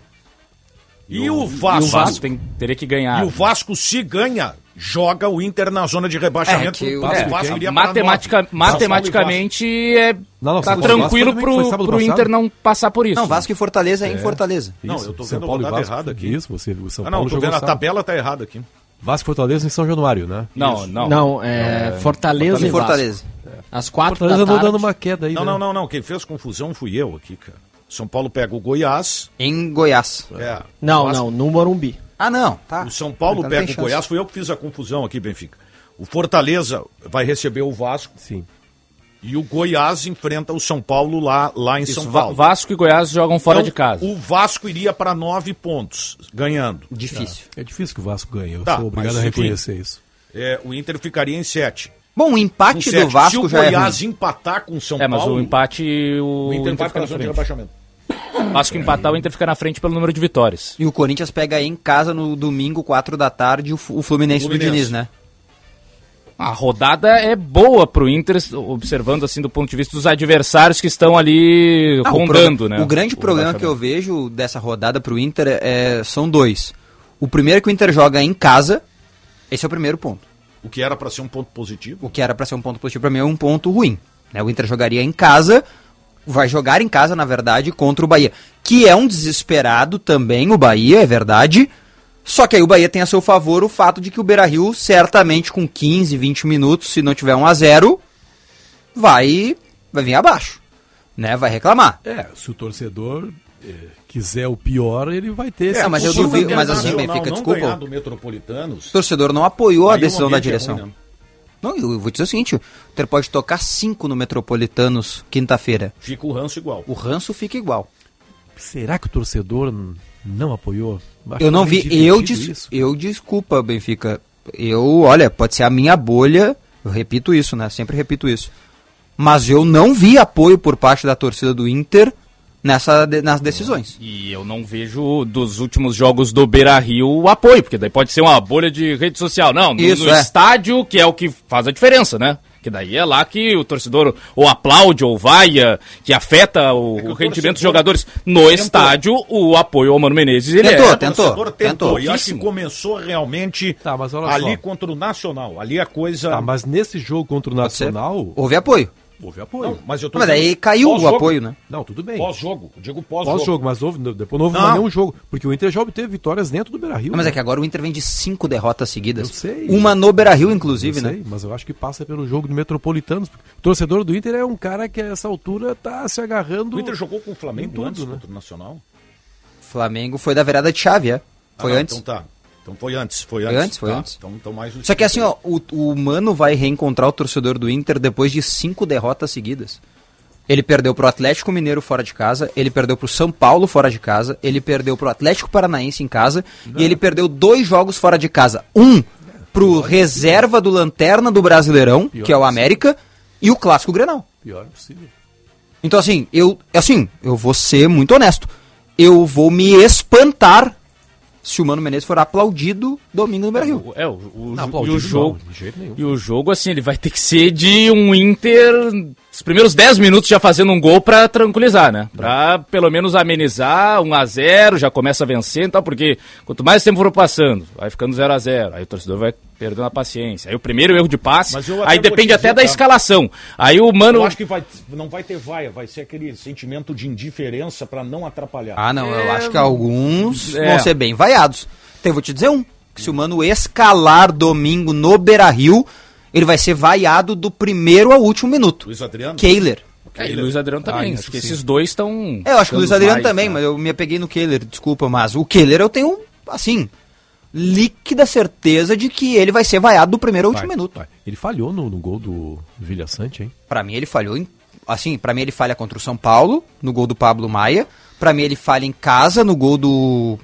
E, o E Vasco? o Vasco tem, teria que ganhar. E o Vasco, se ganha, joga o Inter na zona de rebaixamento. É, que o- o É, Vasco iria matematica- matematicamente é Não, não, tá o tranquilo pro, pro. Inter não passar por isso. Não, Vasco e Fortaleza é em Fortaleza. Não, Isso, eu tô São vendo a Paulo e rodada errada aqui. Isso, você, o São Ah, não, Paulo tô vendo a tabela tá errada aqui. Vasco e Fortaleza em São Januário, né? Não, não. Não, é, Fortaleza Em e Vasco. Fortaleza. Às quatro Fortaleza da tarde. dando uma queda aí, Não, né? não, não, não. Quem fez confusão fui eu aqui, cara. São Paulo pega o Goiás. Em Goiás. É, Não, Vasco- não, no Morumbi. Ah, não. Tá. O São Paulo Então pega o. Goiás. Fui eu que fiz a confusão aqui, Benfica. O Fortaleza vai receber o Vasco. Sim. E o Goiás enfrenta o São Paulo lá, lá em Isso, São Paulo. Vasco e Goiás jogam fora Então, de casa. O Vasco iria para nove pontos, ganhando. Difícil. É difícil que o Vasco ganhe, eu Tá, sou obrigado mas a enfim. reconhecer isso. É, o Inter ficaria em sete. Bom, o empate do Vasco Se o já é Goiás ruim. empatar com o São É, mas Paulo, o empate o, o Inter vai fica na de frente. rebaixamento. Vasco empatar, o Inter fica na frente pelo número de vitórias. E o Corinthians pega em casa no domingo, 4 da tarde, o o Fluminense, Fluminense. do Diniz, né? A rodada é boa pro Inter, observando assim do ponto de vista dos adversários que estão ali Ah, o rondando, pro- né? O grande problema que eu vejo dessa rodada pro Inter é, são dois. O primeiro é que o Inter joga em casa. Esse é o primeiro ponto. O que era para ser um ponto positivo. O que era pra ser um ponto positivo pra mim é um ponto ruim. né? O Inter jogaria em casa, vai jogar em casa, na verdade, contra o Bahia. Que é um desesperado também, o Bahia, é verdade. Só que aí o Bahia tem a seu favor o fato de que o Beira-Rio, certamente com 15, 20 minutos, se não tiver 1 a 0 vai, vai vir abaixo. Né? Vai reclamar. É, se o torcedor quiser o pior, ele vai ter. esse É, mas eu duvido- mas assim, Benfica, não desculpa. Metropolitanos, O torcedor não apoiou a decisão da ambiente é direção. ruim, né? Não, eu vou dizer o seguinte: o Inter pode tocar 5 no Metropolitanos quinta-feira. Fica o ranço igual. O ranço fica igual. Será que o torcedor não apoiou? Acho Eu não meio vi. Eu, des, isso. eu desculpa, Benfica. Eu, olha, pode ser a minha bolha. Eu repito isso, né? Sempre repito isso. Mas eu não vi apoio por parte da torcida do Inter nessa, de- nas decisões. E eu não vejo dos últimos jogos do Beira Rio o apoio, porque daí pode ser uma bolha de rede social. Não, no, Isso, no é. estádio, que é o que faz a diferença, né? Que daí é lá que o torcedor ou aplaude ou vaia, que afeta o, É que o o rendimento dos jogadores. No tentou. estádio, o apoio ao Mano Menezes, ele Tentou, é... tentou. Tentou. tentou. E acho que começou realmente Tá, ali só. contra o Nacional. Ali a coisa. Tá, mas nesse jogo contra o. Nacional, Houve apoio. Houve apoio. Não, mas eu tô Mas dizendo caiu o apoio, né? Não, tudo bem. Pós-jogo. Eu Digo pós-jogo. Pós-jogo, mas houve, depois não houve Não. nenhum jogo. Porque o Inter já obteve vitórias dentro do Beira-Rio. Mas né? é que agora o Inter vem de cinco derrotas seguidas. Eu sei. Uma no Beira-Rio, Eu inclusive, né? sei, mas eu acho que passa pelo jogo do Metropolitanos. O torcedor do Inter é um cara que a essa altura tá se agarrando. O Inter jogou com o Flamengo tudo, antes né? contra o Nacional? Flamengo foi da virada de chave, é. Foi Ah, antes. Então tá. Então foi antes. Foi antes. antes, foi Tá, antes. Então, então mais Só que assim, ó, o, o Mano vai reencontrar o torcedor do Inter depois de cinco derrotas seguidas. Ele perdeu pro Atlético Mineiro fora de casa, ele perdeu pro São Paulo fora de casa, ele perdeu pro Atlético Paranaense em casa e ele perdeu dois jogos fora de casa. Um pro reserva do Lanterna do Brasileirão, que é o América, e o Clássico Grenal. Pior possível. Então assim, eu assim, eu vou ser muito honesto. Eu vou me espantar se o Mano Menezes for aplaudido domingo no Beira-Rio. É, o, o, Não, e o jogo... não, de jeito nenhum. E o jogo, assim, ele vai ter que ser de um Inter. Os primeiros 10 minutos já fazendo um gol pra tranquilizar, né? Pra pelo menos amenizar 1 a 0 já começa a vencer e tal, porque quanto mais tempo for passando, vai ficando 0 a 0 Aí o torcedor vai perdendo a paciência. Aí o primeiro erro de passe, aí depende dizer, até da tá? escalação. Aí o mano. Eu acho que vai, não vai ter vaia, vai ser aquele sentimento de indiferença pra não atrapalhar. Ah, não, eu acho que alguns É. vão ser bem vaiados. Então, eu vou te dizer um, que se o Mano escalar domingo no Beira-Rio, ele vai ser vaiado do primeiro ao último minuto. Luiz Adriano? Kehler. É, e Luiz Adriano também. isso acho que sim. esses dois estão. É, eu acho que o Luiz Adriano mais, também, né? mas eu me apeguei no Kehler, desculpa, mas o Kehler eu tenho, assim, líquida certeza de que ele vai ser vaiado do primeiro ao Vai, último minuto. vai. Ele falhou no, no gol do Vilha Sante, hein? Pra mim ele falhou em, assim, para mim ele falha contra o São Paulo, no gol do Pablo Maia. Pra mim ele falha em casa no gol do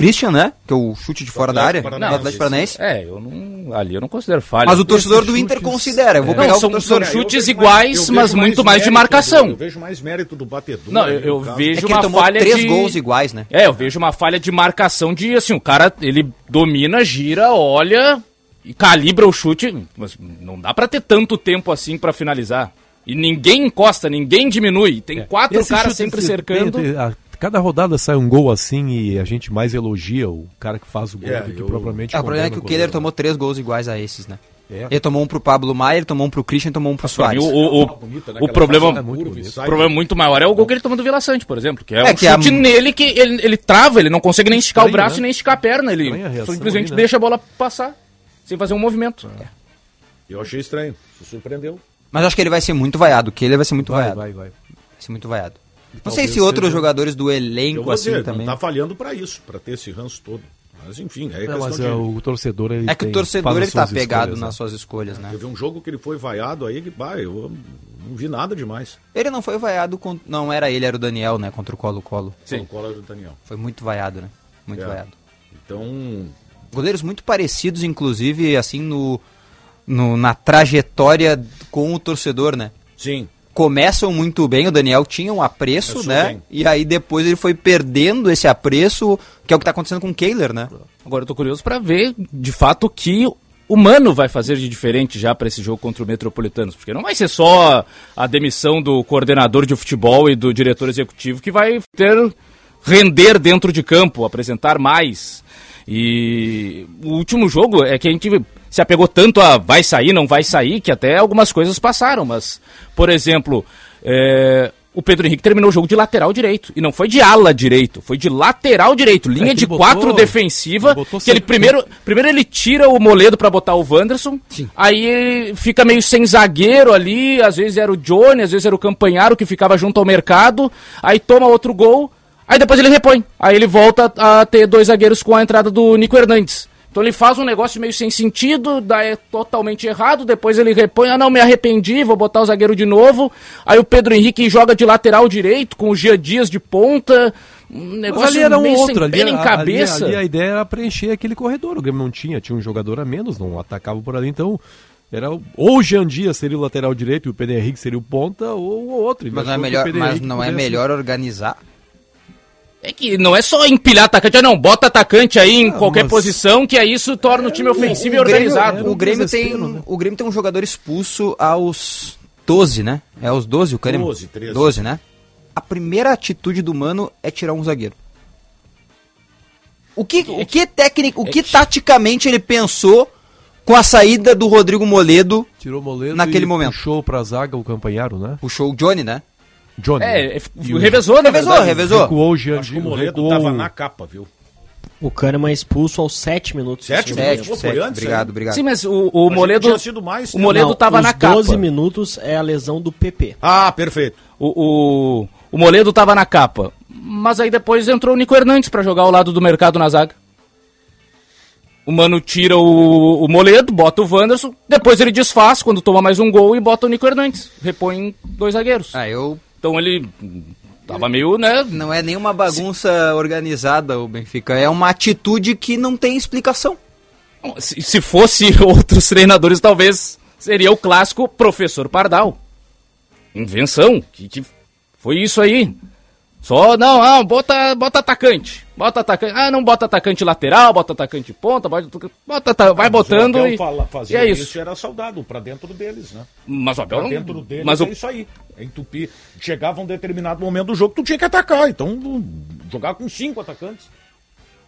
Christian, né? Que é o chute de fora da área, do. Atlético Paranaense. É, eu não. Ali eu não considero falha. Mas o torcedor do Inter chutes- considera. Eu vou É. pegar Não, o são- torcedor. são chutes iguais, vejo mas muito mais de mérito marcação. do- eu vejo mais mérito do batedor. Não, eu, eu vejo É que ele uma tomou falha três de... gols iguais, né? É, eu vejo uma falha de marcação de, assim, o cara, ele domina, gira, olha e calibra o chute, mas não dá pra ter tanto tempo assim pra finalizar. E ninguém encosta, ninguém diminui. Tem quatro Esse caras sempre cercando. tem- tem- a- cada rodada sai um gol assim e a gente mais elogia o cara que faz o gol É, do que eu- propriamente É, o problema é que o. Kehler tomou três gols iguais a esses, né? É. Ele tomou um pro Pablo Maia, ele tomou um pro Christian e tomou um pro Soares. o, o, o, bonita, né? o problema, é muito bonito. o problema muito maior é o gol que ele tomou do Vila Sante, por exemplo. Que é, É um que a- chute nele que ele, ele trava, ele não consegue nem esticar o Estranho, braço né? nem esticar a perna. Ele a reação simplesmente ali, né? deixa a bola passar, sem fazer um movimento. Eu achei estranho. Se surpreendeu. Mas acho que ele vai ser muito vaiado. O Kehler vai ser muito Vai, vaiado. vai, vai. Vai ser muito vaiado. Não talvez sei se outros seja- jogadores do elenco assim dizer, também. não tá falhando pra isso, pra ter esse ranço todo. Mas enfim, é Não, mas de... é, o torcedor ele É que o tem- torcedor faz ele tá pegado escolhas, nas né? suas escolhas, né? Teve um jogo que ele foi vaiado aí que, bah, eu não vi nada demais. Ele não foi vaiado com... Não era ele, era o Daniel, né? Contra o Colo-Colo. Sim. O cola do Daniel. Foi muito vaiado, né? Muito É. vaiado. Então, Goleiros muito parecidos, inclusive, assim, no, no- na trajetória com o torcedor, né? sim. Começam muito bem, o Daniel tinha um apreço, Começou né? bem. E aí depois ele foi perdendo esse apreço, que é o que tá acontecendo com o Kehler, né? Agora eu tô curioso pra ver, de fato, o que o Mano vai fazer de diferente já pra esse jogo contra o Metropolitanos. Porque não vai ser só a demissão do coordenador de futebol e do diretor executivo que vai ter render dentro de campo, apresentar mais. E o último jogo é que a gente se apegou tanto a vai sair, não vai sair, que até algumas coisas passaram. Mas, por exemplo, é, o Pedro Henrique terminou o jogo de lateral direito. E não foi de ala direito, foi de lateral direito. Linha que de botou- quatro defensiva. ele Que ele primeiro, primeiro ele tira o Moledo pra botar o Wanderson. Aí ele fica meio sem zagueiro ali. Às vezes era o Johnny, às vezes era o Campanharo que ficava junto ao mercado. Aí toma outro gol. Aí depois ele repõe. Aí ele volta a ter dois zagueiros com a entrada do Nico Hernandes. Então ele faz um negócio meio sem sentido, dá é totalmente errado, depois ele repõe, ah não, me arrependi, vou botar o zagueiro de novo. Aí o Pedro Henrique joga de lateral direito, com o Gia Dias de ponta. Um Mas negócio ali era um meio outro, sem ali, a- cabeça. ali, ali a ideia era preencher aquele corredor. O Grêmio não tinha, tinha um jogador a menos, não atacava por ali, então era ou o Jean Dias seria o lateral direito e o Pedro Henrique seria o ponta, ou o outro. Ele Mas não é melhor, mas não é melhor organizar? É que não é só empilhar atacante, não, bota atacante aí em Ah, qualquer mas- posição, que aí isso torna o time ofensivo e o Grêmio, organizado. o, Grêmio tem, né? o Grêmio tem um jogador expulso aos 12, né? É aos 12 o Grêmio? 12, 13. 12, né? A primeira atitude do Mano é tirar um zagueiro. O que, o que técnico, o que taticamente ele pensou com a saída do Rodrigo Moledo? Tirou o moledo Naquele e momento. puxou pra zaga o campanharo, né? Puxou o Johnny, né? Johnny. É, é, E o- revezou, na Revezou, verdade. revezou. Recuou o Jean Acho que o Moledo recuou tava na capa, viu? O Kahneman é expulso aos 7 minutos. Sete do minutos? Sete, foi sete. antes, Obrigado, né? obrigado. Sim, mas o, o Moledo. tinha sido mais o tempo. Moledo Não, tava os na 12 capa. minutos é a lesão do PP. Ah, perfeito. O, o, o Moledo tava na capa. Mas aí depois entrou o Nico Hernandes pra jogar ao lado do mercado na zaga. O Mano tira o, o Moledo, bota o Wanderson, depois ele desfaz quando toma mais um gol e bota o Nico Hernandes. Repõe dois zagueiros. Ah, eu. Então ele tava meio, né? Não é nenhuma bagunça organizada o Benfica. É uma atitude que não tem explicação. Se, se fosse outros treinadores, talvez seria o clássico professor Pardal. Invenção. Que, que foi isso aí. Só, não, ah, bota, bota atacante. Bota atacante. Ah, não bota atacante lateral, bota atacante ponta, bota, bota vai Ah, botando O Abel e, fala, e fazia é isso. isso. era saudado pra dentro deles, né? Mas o Abel Pra não... dentro deles Mas o, é isso aí. É entupir. Chegava um determinado momento do jogo, tu tinha que atacar. Então, jogar com cinco atacantes.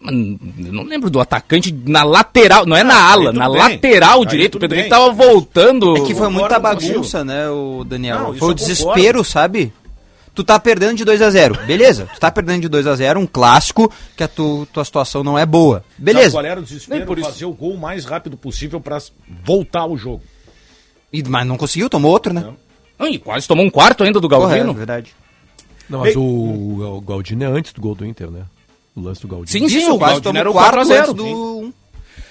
Eu não lembro do atacante na lateral, não é na ala, na bem. lateral Aí direito. O Pedro bem. Henrique tava voltando. É que foi concordo muita bagunça, né, o Daniel? Não, foi o desespero, sabe? Tu tá perdendo de 2 a 0 beleza? Tu tá perdendo de 2 a 0 um clássico, que a tu, tua situação não é boa. Sabe Beleza. qual era o desespero? Nem por isso. Fazer o gol o mais rápido possível pra voltar ao jogo. E- mas não conseguiu, tomou outro, né? Não, e quase tomou um quarto ainda do Correto, Galdino. verdade. Não, mas Ei. o, o Galdino é antes do gol do Inter, né? O lance do Galdino. Sim, sim, Isso, o quase Galdino tomou era o 4 4 a 0. antes do...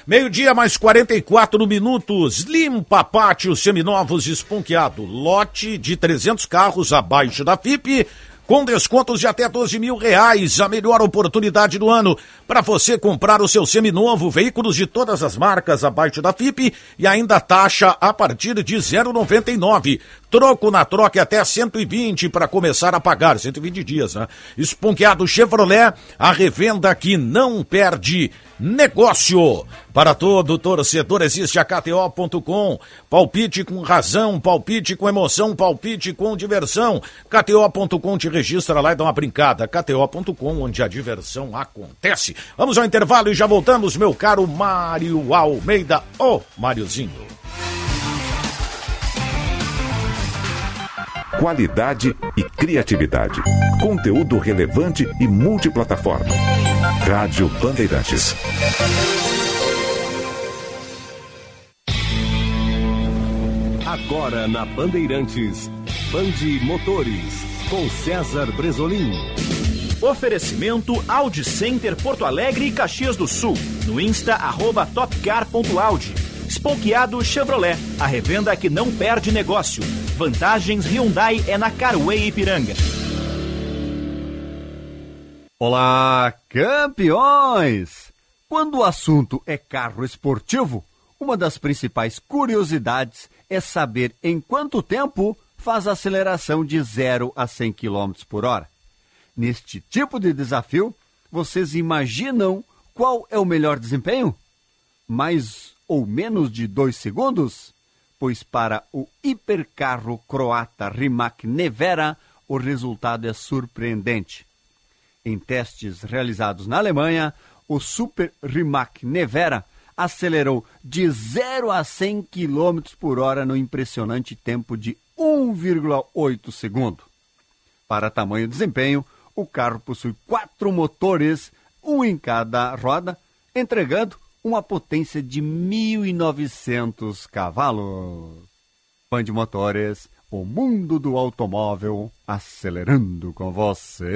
Meio-dia mais 44 minutos. Limpa Pátio Seminovos Esponqueado. Lote de 300 carros abaixo da FIP. Com descontos de até 12 mil reais. A melhor oportunidade do ano para você comprar o seu seminovo. Veículos de todas as marcas abaixo da FIP e ainda taxa a partir de 0,99. Troco na troca até 120 para começar a pagar. 120 dias, né? Esponqueado Chevrolet, a revenda que não perde negócio. Para todo torcedor existe a KTO.com. Palpite com razão, palpite com emoção, palpite com diversão. KTO.com te registra lá e dá uma brincada. KTO.com, onde a diversão acontece. Vamos ao intervalo e já voltamos, meu caro Mário Almeida. Ô, Máriozinho. Qualidade e criatividade. Conteúdo relevante e multiplataforma. Rádio Bandeirantes. Agora na Bandeirantes, Bande Motores, com César Bresolim. Oferecimento Audi Center Porto Alegre e Caxias do Sul. No Insta, arroba topcar.audi. Esponqueado Chevrolet, a revenda que não perde negócio. Vantagens Hyundai é na Carway Ipiranga. Olá, campeões! Quando o assunto é carro esportivo, uma das principais curiosidades é saber em quanto tempo faz a aceleração de 0 a 100 km por hora. Neste tipo de desafio, vocês imaginam qual é o melhor desempenho? Mais ou menos de 2 segundos? Pois para o hipercarro croata Rimac Nevera, o resultado é surpreendente. Em testes realizados na Alemanha, o Super Rimac Nevera acelerou de 0 a 100 km por hora no impressionante tempo de 1,8 segundo. Para tamanho desempenho, o carro possui quatro motores, um em cada roda, entregando uma potência de 1.900 cavalos. De motores, o mundo do automóvel acelerando com você.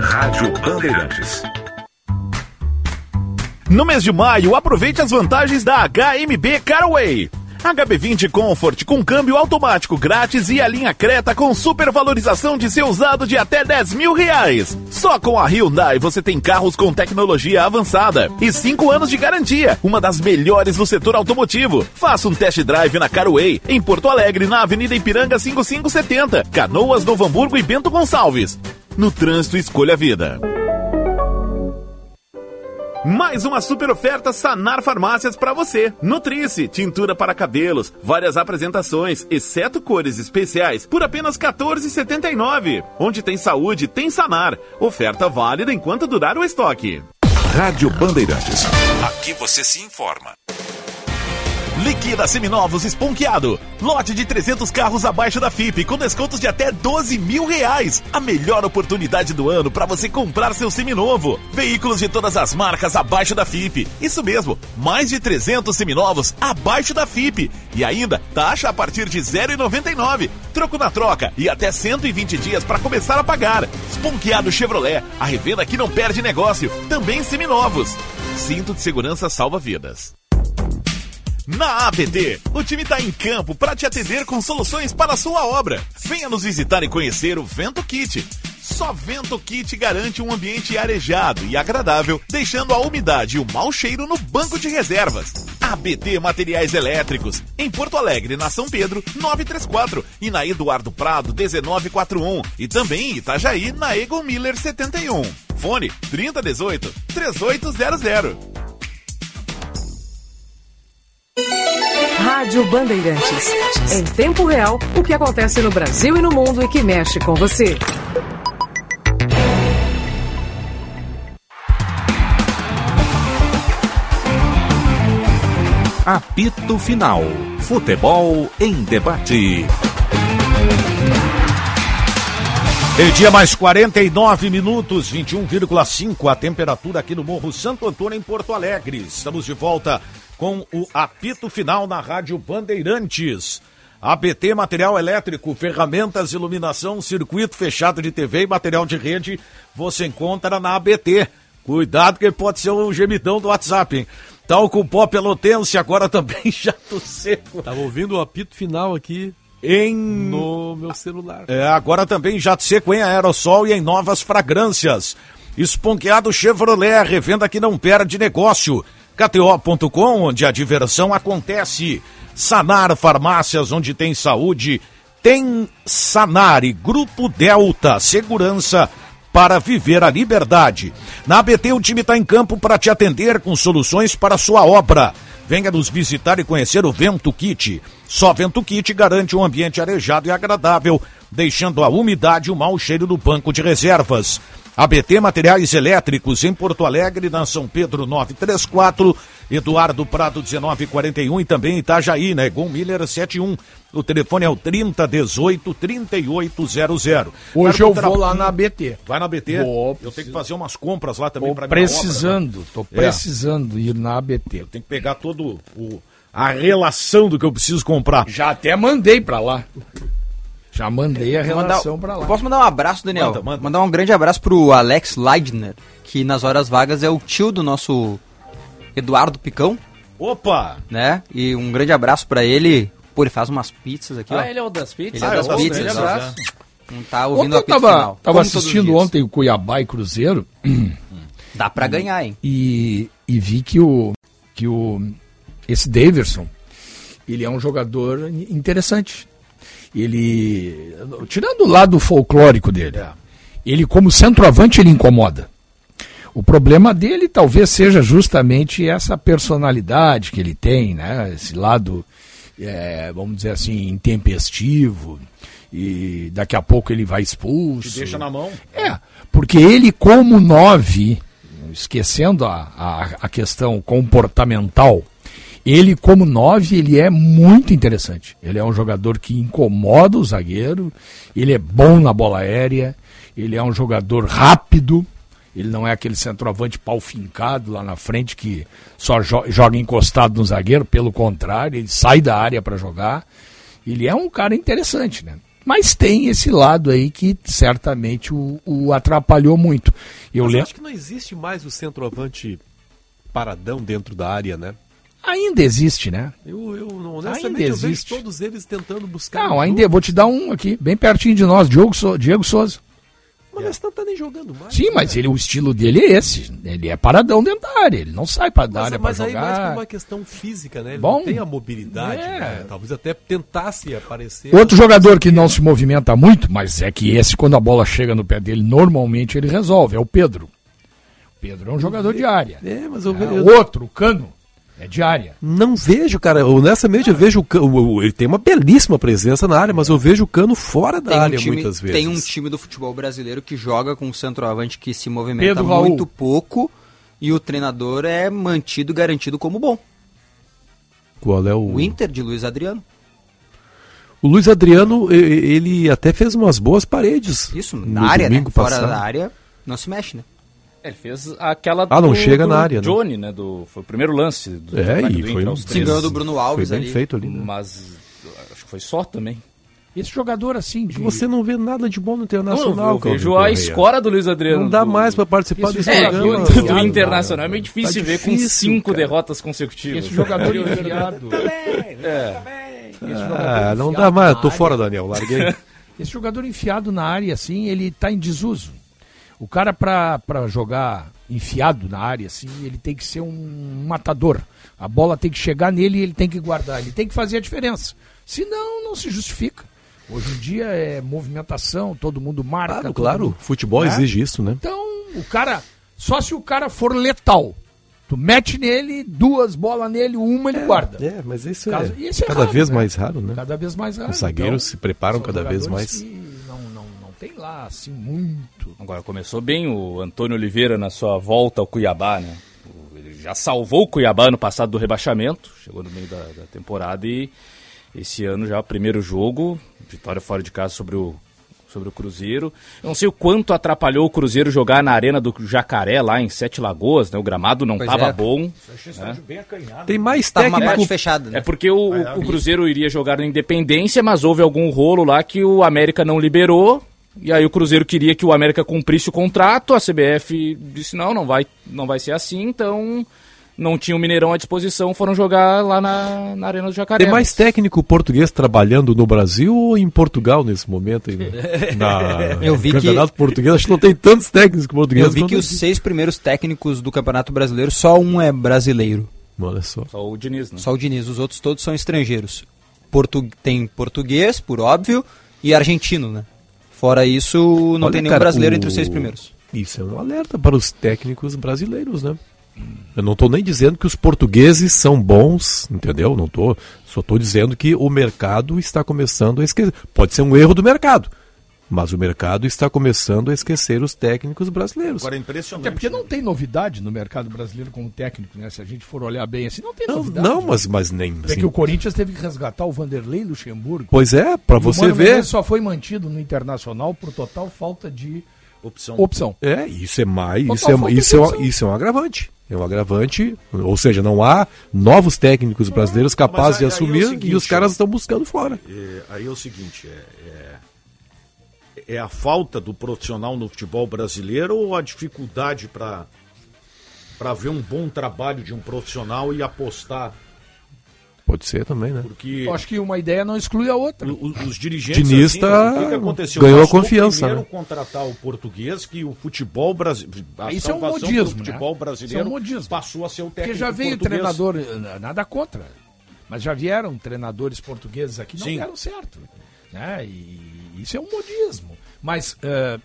Rádio Bandeirantes. No mês de maio, aproveite as vantagens da HMB Caraway. HB20 Comfort com câmbio automático grátis e a linha Creta com supervalorização de seu usado de até 10 mil reais. Só com a Hyundai você tem carros com tecnologia avançada e 5 anos de garantia, uma das melhores do setor automotivo. Faça um test drive na Caraway, em Porto Alegre, na Avenida Ipiranga 5570, Canoas, Novo Hamburgo e Bento Gonçalves. No trânsito, escolha a vida. Mais uma super oferta Sanar Farmácias para você. Nutrice, tintura para cabelos, várias apresentações, exceto cores especiais, por apenas R$ 14,79. Onde tem saúde, tem Sanar. Oferta válida enquanto durar o estoque. Rádio Bandeirantes. Aqui você se informa. Liquida Seminovos Esponqueado. Lote de 300 carros abaixo da FIP, com descontos de até 12 mil reais. A melhor oportunidade do ano para você comprar seu seminovo. Veículos de todas as marcas abaixo da FIP. Isso mesmo, mais de 300 seminovos abaixo da FIP. E ainda, taxa a partir de 0,99. Troco na troca e até 120 dias para começar a pagar. Esponqueado Chevrolet, a revenda que não perde negócio. Também seminovos. Cinto de segurança salva vidas. Na ABT, o time está em campo para te atender com soluções para a sua obra. Venha nos visitar e conhecer o Vento Kit. Só Vento Kit garante um ambiente arejado e agradável, deixando a umidade e o mau cheiro no banco de reservas. ABT Materiais Elétricos, em Porto Alegre, na São Pedro, 934 e na Eduardo Prado, 1941 e também em Itajaí, na Egon Miller 71. Fone 3018 3800. Rádio Bandeirantes. Em tempo real, o que acontece no Brasil e no mundo e que mexe com você. Apito Final. Futebol em debate. Meio-dia mais 49 minutos, 21,5 a temperatura aqui no Morro Santo Antônio, em Porto Alegre. Estamos de volta com o apito final na Rádio Bandeirantes. ABT Material Elétrico, ferramentas, iluminação, circuito fechado de TV e material de rede, você encontra na ABT. Cuidado que pode ser o gemidão do WhatsApp, hein? Talco pó pelotense, agora também jato seco. Tava ouvindo o apito final aqui em no meu celular. É, agora também jato seco em aerossol e em novas fragrâncias. Esponqueado Chevrolet, revenda que não perde negócio. KTO.com, onde a diversão acontece. Sanar Farmácias, onde tem saúde. Tem Sanar e Grupo Delta, segurança para viver a liberdade. Na ABT, o time está em campo para te atender com soluções para sua obra. Venha nos visitar e conhecer o Vento Kit. Só Vento Kit garante um ambiente arejado e agradável, deixando a umidade e o mau cheiro do banco de reservas. ABT Materiais Elétricos em Porto Alegre, na São Pedro 934, Eduardo Prado 1941 e também Itajaí, né? Gon Miller 71. O telefone é o 3018 3800. Hoje eu vou lá na ABT. Vai na ABT? Vou, eu tenho que fazer umas compras lá também para precisando, tô É. precisando ir na ABT. Eu tenho que pegar todo o a relação do que eu preciso comprar. Já até mandei pra lá. Já mandei a relação pra lá. Posso mandar um abraço, Daniel? Manda, manda. Mandar um grande abraço pro Alex Leidner, que nas horas vagas é o tio do nosso Eduardo Picão, Opa! né? E um grande abraço pra ele. Pô, ele faz umas pizzas aqui, ó. Ah, ele é o das pizzas? Ele é Ah, das eu gosto pizzas, ó. abraço. Não tá ouvindo Ontem eu apito tava, final. tava assistindo ontem o Cuiabá e Cruzeiro Dá pra ganhar, hein? e, e vi que o que o esse Daverson ele é um jogador interessante. Ele tirando o lado folclórico dele, ele como centroavante ele incomoda. O problema dele talvez seja justamente essa personalidade que ele tem, né? Esse lado, é, vamos dizer assim, intempestivo. E daqui a pouco ele vai expulso. Te deixa na mão. É, porque ele como nove, esquecendo a, a, a questão comportamental, ele como nove, ele é muito interessante. Ele é um jogador que incomoda o zagueiro, ele é bom na bola aérea, ele é um jogador rápido, ele não é aquele centroavante pau fincado lá na frente que só jo- joga encostado no zagueiro, pelo contrário, ele sai da área para jogar. Ele é um cara interessante, né? Mas tem esse lado aí que certamente o, o atrapalhou muito. Eu Mas lembro. acho que não existe mais o centroavante paradão dentro da área, né? Ainda existe, né? Eu, eu não, Ainda honestamente, eu existe. todos eles tentando buscar. Não, ainda vou te dar um aqui, bem pertinho de nós, Diogo, so Diego Souza. Mas nós não tá nem jogando mais. Sim, mas ele, o estilo dele é esse. Ele é paradão dentro da área. Ele não sai para da Mas, área para mas aí mais por jogar. uma questão física, né? Ele Bom, não tem a mobilidade, é. né? Talvez até tentasse aparecer. Outro jogador que não se movimenta muito, mas é que esse, quando a bola chega no pé dele, normalmente ele resolve, é o Pedro. O Pedro é um jogador de área. É, mas eu, É, eu- o outro, o Cano, é de área. não vejo, cara. Honestamente, eu vejo o Cano. Ele tem uma belíssima presença na área, mas eu vejo o Cano fora da um, área time, muitas vezes. tem um time do futebol brasileiro que joga com um centroavante que se movimenta Pedro Raul. muito pouco e o treinador é mantido garantido como bom. Qual é o. O Inter de Luiz Adriano. O Luiz Adriano, ele até fez umas boas paredes. Isso, na área, né? Fora passado. da área, não se mexe, né? Ele fez aquela Ah, não chega na área, né? Johnny, né? Do, foi o primeiro lance do É, e do foi Inter um- engano do Bruno Alves Foi bem ali. feito ali. né? Mas acho que foi só também. Esse jogador assim de. Você não vê nada de bom no Não, Internacional, eu Claudio vejo a escora do Luiz Adriano. Não dá do- mais pra participar Esse desse É, do, programa. do enfiado, Internacional é meio difícil Tá ver com difícil, cinco cara. derrotas consecutivas. Esse jogador enfiado. Esse Ah, não dá mais. Tô área. fora, Daniel. Larguei. Esse jogador enfiado na área, assim, ele tá em desuso. O cara, pra, pra jogar enfiado na área, assim, ele tem que ser um matador. A bola tem que chegar nele e ele tem que guardar. Ele tem que fazer a diferença. Senão, não se justifica. Hoje em dia é movimentação, todo mundo marca. Claro, claro. mundo- Futebol É? exige isso, né? Então, o cara. Só se o cara for letal. Tu mete nele, duas bolas nele, uma ele guarda. É, mas isso Caso- é isso é cada raro, vez né? mais raro, né? Cada vez mais raro. Os zagueiros Então, se preparam cada vez mais. que tem lá, assim, muito. Agora começou bem o Antônio Oliveira na sua volta ao Cuiabá, né? Ele já salvou o Cuiabá no passado do rebaixamento, chegou no meio da, da temporada e esse ano já o primeiro jogo, vitória fora de casa sobre o sobre o Cruzeiro. Eu não sei o quanto atrapalhou o Cruzeiro jogar na arena do Jacaré lá em Sete Lagoas, né? O gramado não estava é. bom. Tem mais Tava uma parte técnico. fechada, né? É porque o, o Cruzeiro iria jogar no Independência, mas houve algum rolo lá que o América não liberou. E aí o Cruzeiro queria que o América cumprisse o contrato, a CBF disse não, não vai, não vai ser assim, então não tinha o Mineirão à disposição, foram jogar lá na, na Arena do Jacaré. Tem mais técnico português trabalhando no Brasil ou em Portugal nesse momento? Aí, né? Na Eu vi que- Campeonato Português, acho que não tem tantos técnicos portugueses. Eu vi que os seis primeiros técnicos do Campeonato Brasileiro, só um é brasileiro. Olha só. Só o Diniz, né? Só o Diniz, os outros todos são estrangeiros. Portu... Tem português, por óbvio, e argentino, né? Fora isso, não Olha, tem nenhum cara, brasileiro o- entre os seis primeiros. Isso é um alerta para os técnicos brasileiros, né? Eu não estou nem dizendo que os portugueses são bons, entendeu? Não tô, só estou dizendo que o mercado está começando a esquecer. Pode ser um erro do mercado, mas o mercado está começando a esquecer os técnicos brasileiros. Agora é impressionante. Até porque né? não tem novidade no mercado brasileiro como técnico, né? Se a gente for olhar bem assim, não tem Não, novidade. não, mas, mas nem. É assim, que o Corinthians teve que resgatar o Vanderlei Luxemburgo. Pois é, para E o você Mano ver. Menezes só foi mantido no Internacional por total falta de Opção. opção. É, isso é mais, Total isso é, de isso, é, um- isso é um agravante. É um agravante, ou seja, não há novos técnicos brasileiros capazes de aí- aí é o assumir seguinte, e os caras estão buscando fora. É, aí é o seguinte, é, é, é a falta do profissional no futebol brasileiro ou a dificuldade para para ver um bom trabalho de um profissional e apostar? Pode ser também, né? Porque Eu acho que uma ideia não exclui a outra. o- os dirigentes Diniz assim, tá- o que, aconteceu? ganhou a confiança, primeiro né? contratar o português que o futebol brasileiro, Isso é um modismo, né? futebol Isso é brasileiro um modismo. passou a ser o técnico Porque já veio português. treinador, nada contra, mas já vieram treinadores portugueses aqui que não Sim. deram certo. Né? E isso é um modismo. Mas eh,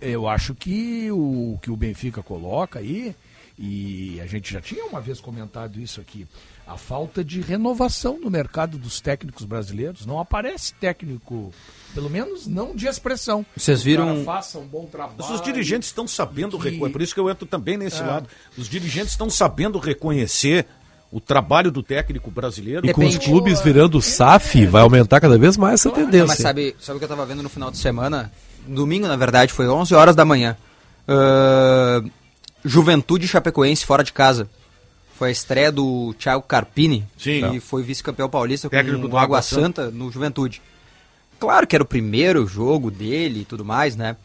eu acho que o que o Benfica coloca aí, e a gente já tinha uma vez comentado isso aqui, a falta de renovação no mercado dos técnicos brasileiros. Não aparece técnico, pelo menos não de expressão. Vocês O viram- cara faça um bom trabalho. Mas os dirigentes estão sabendo que- reconhecer, por isso que eu entro também nesse É. lado. Os dirigentes estão sabendo reconhecer o trabalho do técnico brasileiro. E com os Depende. clubes virando SAF, vai aumentar cada vez mais essa tendência. mas sabe, sabe o que eu tava vendo no final de semana? Domingo, na verdade, foi 11 horas da manhã. Ah, Juventude Chapecoense fora de casa. Foi a estreia do Thiago Carpini, Sim. que foi vice-campeão paulista Técnico com do o Água Água Santa no Juventude. Claro que era o primeiro jogo dele e tudo mais, né?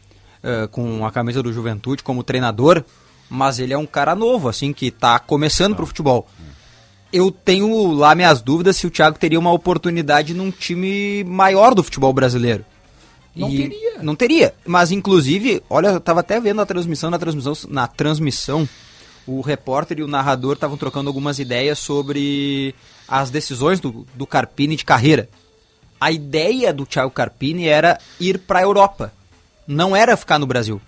Eh, com a camisa do Juventude como treinador, mas ele é um cara novo, assim, que tá começando pro futebol. Eu tenho lá minhas dúvidas se o Thiago teria uma oportunidade num time maior do futebol brasileiro. Não E- teria. Não teria. Mas, inclusive, olha, eu tava até vendo a transmissão, na transmissão, na transmissão, o repórter e o narrador estavam trocando algumas ideias sobre as decisões do, do Carpini de carreira. A ideia do Thiago Carpini era ir para a Europa. Não era ficar no Brasil.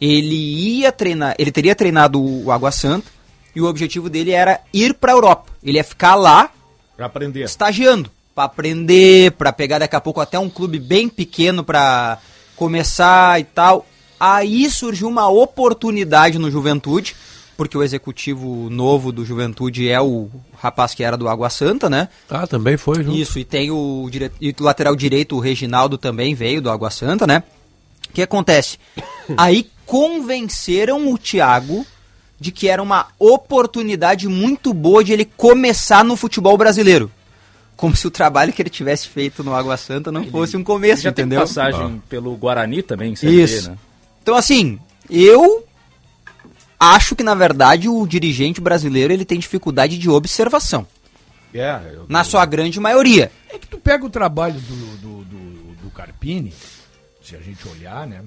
Ele ia treinar, ele teria treinado o Água Santa e o objetivo dele era ir para a Europa. Ele ia ficar lá Pra aprender. estagiando, Pra aprender, pra pegar daqui a pouco até um clube bem pequeno pra começar e tal. Aí surgiu uma oportunidade no Juventude, porque o executivo novo do Juventude é o rapaz que era do Água Santa, né? Ah, também foi junto. Isso, e tem o, dire... e o lateral direito, o Reginaldo também veio do Água Santa, né? O que acontece? Aí convenceram o Thiago de que era uma oportunidade muito boa de ele começar no futebol brasileiro. Como se o trabalho que ele tivesse feito no Água Santa não fosse um começo, Já entendeu? tem passagem pelo Guarani também, em Isso. né? Então, assim, eu acho que, na verdade, o dirigente brasileiro ele tem dificuldade de observação. É, eu- Na sua grande maioria. É que tu pega o trabalho do, do, do, do Carpini, se a gente olhar, né?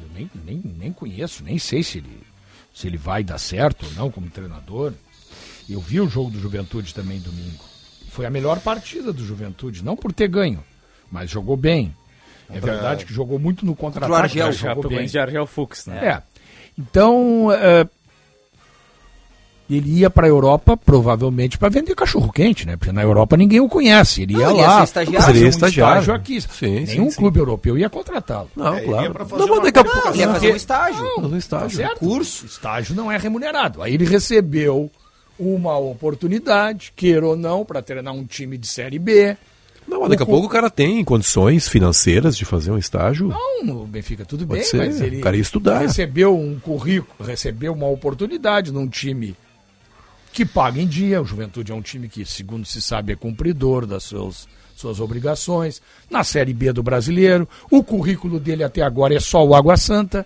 Eu nem, nem, nem conheço, nem sei se ele, se ele vai dar certo ou não como treinador. Eu vi o jogo do Juventude também domingo. Foi a melhor partida do Juventude, não por ter ganho, mas jogou bem. É verdade que jogou muito no contra-ataque, Argel, mas jogou bem. De Argel Fux, né? É. Então, é, ele ia para a Europa provavelmente para vender cachorro quente, né? Porque na Europa ninguém o conhece. Ele ia Não, ele ia lá, ser estagiário. fazer um estagiário. estágio aqui. Sim, Nenhum sim, clube europeu ia contratá-lo. Não, É, claro. ia fazer Não, mas uma daqui a qualificação. pouco. Ele ia fazer um estágio. No Tá estágio. certo? Curso. Estágio não é remunerado. Aí ele recebeu uma oportunidade, queira ou não, para treinar um time de Série B. Não, mas daqui a pouco o cara tem condições financeiras de fazer um estágio. Não, o Benfica tudo Pode bem, ser, mas ele o cara ia estudar. recebeu um currículo, recebeu uma oportunidade num time que paga em dia. O Juventude é um time que, segundo se sabe, é cumpridor das seus, suas obrigações. Na Série B do Brasileiro, o currículo dele até agora é só o Água Santa.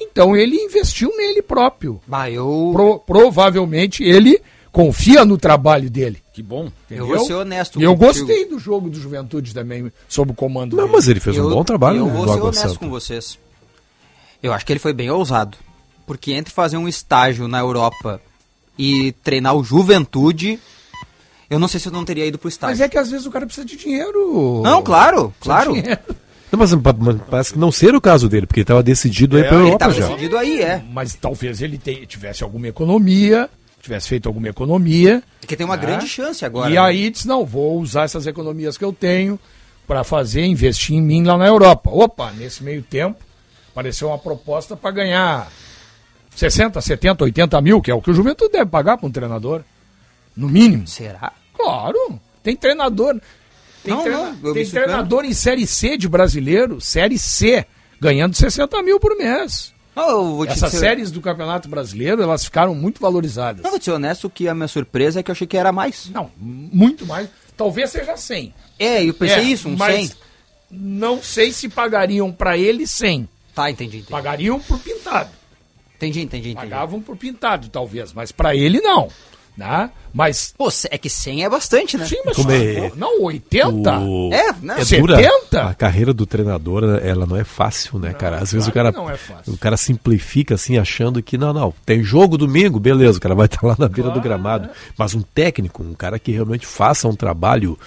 Então ele investiu nele próprio. Bah, eu, Pro- provavelmente ele confia no trabalho dele. Que bom. eu entendeu? vou ser honesto eu contigo. gostei do jogo do Juventude também, sob o comando Não, dele. mas ele fez um Eu- bom trabalho Eu vou ser Água honesto Santa. com vocês. Eu acho que ele foi bem ousado. Porque entre fazer um estágio na Europa e treinar o Juventude, eu não sei se eu não teria ido pro estágio. Mas é que às vezes o cara precisa de dinheiro. Não, claro, Precisa claro. dinheiro. Não, mas, mas parece que não ser o caso dele, porque ele estava decidido a ir É, ele Ele Europa tava já. decidido aí, é. Mas talvez ele te- tivesse alguma economia, tivesse feito alguma economia. Porque tem uma É. grande chance agora. e né? aí disse: não, vou usar essas economias que eu tenho para fazer, investir em mim lá na Europa. Opa, nesse meio tempo, apareceu uma proposta para ganhar 60, 70, 80 mil, que é o que o Juventude deve pagar para um treinador. No mínimo. Será? Claro, tem treinador. Tem, Não, treina- não, tem treinador em Série C de brasileiro, Série C, ganhando 60 mil por mês. Essas ser... séries do Campeonato Brasileiro, elas ficaram muito valorizadas. Não, vou te ser honesto que a minha surpresa é que eu achei que era mais. Não, muito mais. Talvez seja 100. É, eu pensei É, isso, um mas 100. Não sei se pagariam para ele 100. Tá, entendi, entendi. Pagariam por pintado. Entendi, entendi, entendi. Pagavam por pintado, talvez, mas para ele não. Né? Mas. Pô, é que 100 é bastante, né? Sim, mas Como é- não, 80? O- É, né? É 70? dura. A carreira do treinador, ela não é fácil, né, cara? Às vezes o claro cara, que não é fácil. o cara simplifica assim, achando que não, não, tem jogo domingo, beleza, o cara vai estar lá na beira do gramado. Mas um técnico, um cara que realmente faça um trabalho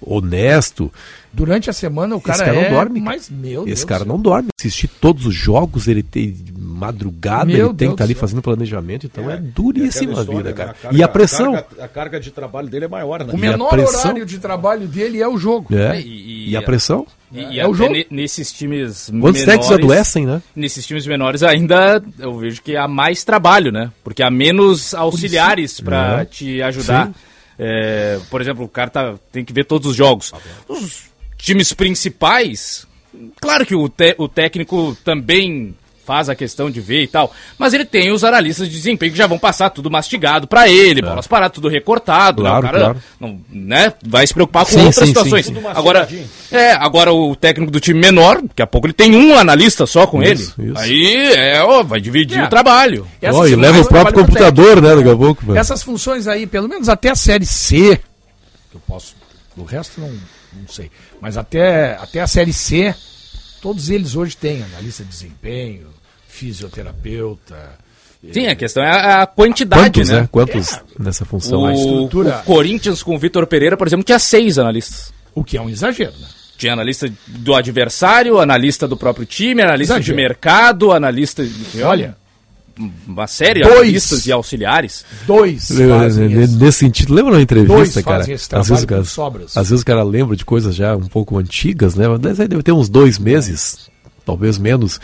honesto, Durante a semana o cara, esse cara é, não dorme. Mas, meu Deus esse cara do céu. não dorme. Assistir todos os jogos, ele tem madrugada, Meu ele tem Deus que estar ali do céu. fazendo planejamento, então é, É duríssima a vida, né? cara. carga- e a pressão. carga- a carga de trabalho dele é maior, né? O E a menor pressão? horário de trabalho dele é o jogo. É. E- E, a pressão? E, e É o jogo. ne- nesses times Quantos técnicos menores- adoecem, né? Nesses times menores ainda eu vejo que há mais trabalho, né? Porque há menos auxiliares para É. te ajudar. É, por exemplo, o cara tá, tem que ver todos os jogos. Os times principais, claro que o, te- o técnico também faz a questão de ver e tal. Mas ele tem os analistas de desempenho que já vão passar tudo mastigado pra ele, bolas paradas, tudo recortado, né? O É. Claro, cara claro. não, né, vai se preocupar com Sim, outras sim, situações. sim, sim. Agora, é, agora o técnico do time menor, daqui a pouco ele tem um analista só com Isso, ele. isso. Aí, é, ó, vai dividir É. o trabalho. Essas Ó, e leva o próprio computador, né, daqui a pouco. velho. Essas funções aí, pelo menos até a série C, que eu posso. O resto não, não sei. Mas até, até a série C, todos eles hoje têm analista de desempenho, fisioterapeuta. Sim, a questão é a, a quantidade, Quantos, né? né? Quantos nessa função O, aí? estrutura- o Corinthians com o Vitor Pereira, por exemplo, tinha seis analistas. O que é um exagero, né? Tinha analista do adversário, analista do próprio time, analista de Exagero. mercado, analista. de- Olha, uma série de Dois. analistas e auxiliares. dois Nesse sentido, lembra na Dois entrevista, cara? fazem esse Às vezes, cara sobras. às vezes o cara lembra de coisas já um pouco antigas, né? Mas aí deve ter uns dois meses, talvez menos,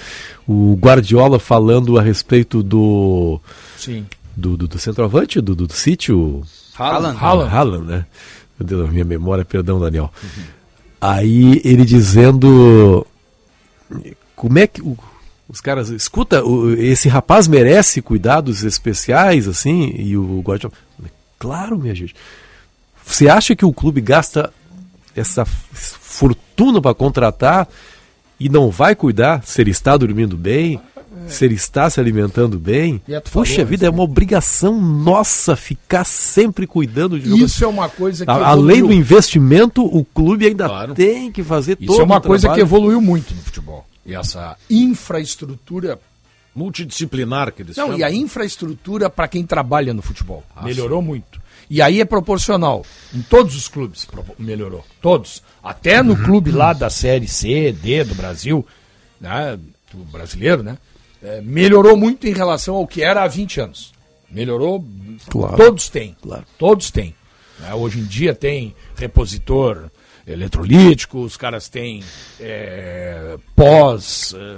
o Guardiola falando a respeito do Sim. do, do, do centroavante do, do, do sítio Haaland. Haaland. Haaland, né? Meu Deus, minha memória, perdão, Daniel. Aí ele dizendo como é que o- os caras escuta, o- esse rapaz merece cuidados especiais assim, e o Guardiola, claro, minha gente. Você acha que o clube gasta essa fortuna para contratar e não vai cuidar se ele está dormindo bem, se ele está se alimentando bem? É, Puxa vida, é uma obrigação nossa ficar sempre cuidando de jogadores. Isso é uma coisa que. A- Além do investimento, o clube ainda Claro. tem que fazer todo Isso é uma o coisa que trabalho. evoluiu muito no futebol. E essa infraestrutura. Multidisciplinar que eles Não, chamam. e a infraestrutura para quem trabalha no futebol. melhorou muito. E aí é proporcional. Em todos os clubes melhorou. Todos. Até no clube lá da Série C, D do Brasil, né, do brasileiro, né? é, melhorou muito em relação ao que era há 20 anos. Melhorou. Claro. Todos têm. Claro. Todos têm. né? hoje em dia tem repositor eletrolítico, os caras têm é, pós é,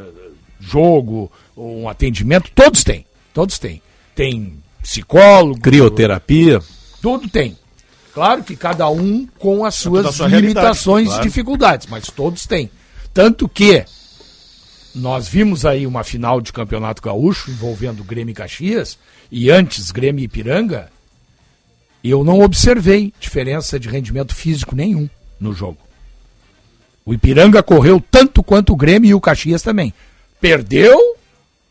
jogo, um atendimento, todos têm. Todos têm. Tem psicólogo, Crioterapia. tudo tem. Claro que cada um com as suas realidade, limitações claro. e dificuldades, mas todos têm. Tanto que nós vimos aí uma final de campeonato gaúcho envolvendo Grêmio e Caxias e antes Grêmio e Ipiranga. Eu não observei diferença de rendimento físico nenhum no jogo. O Ipiranga correu tanto quanto o Grêmio e o Caxias também. Perdeu,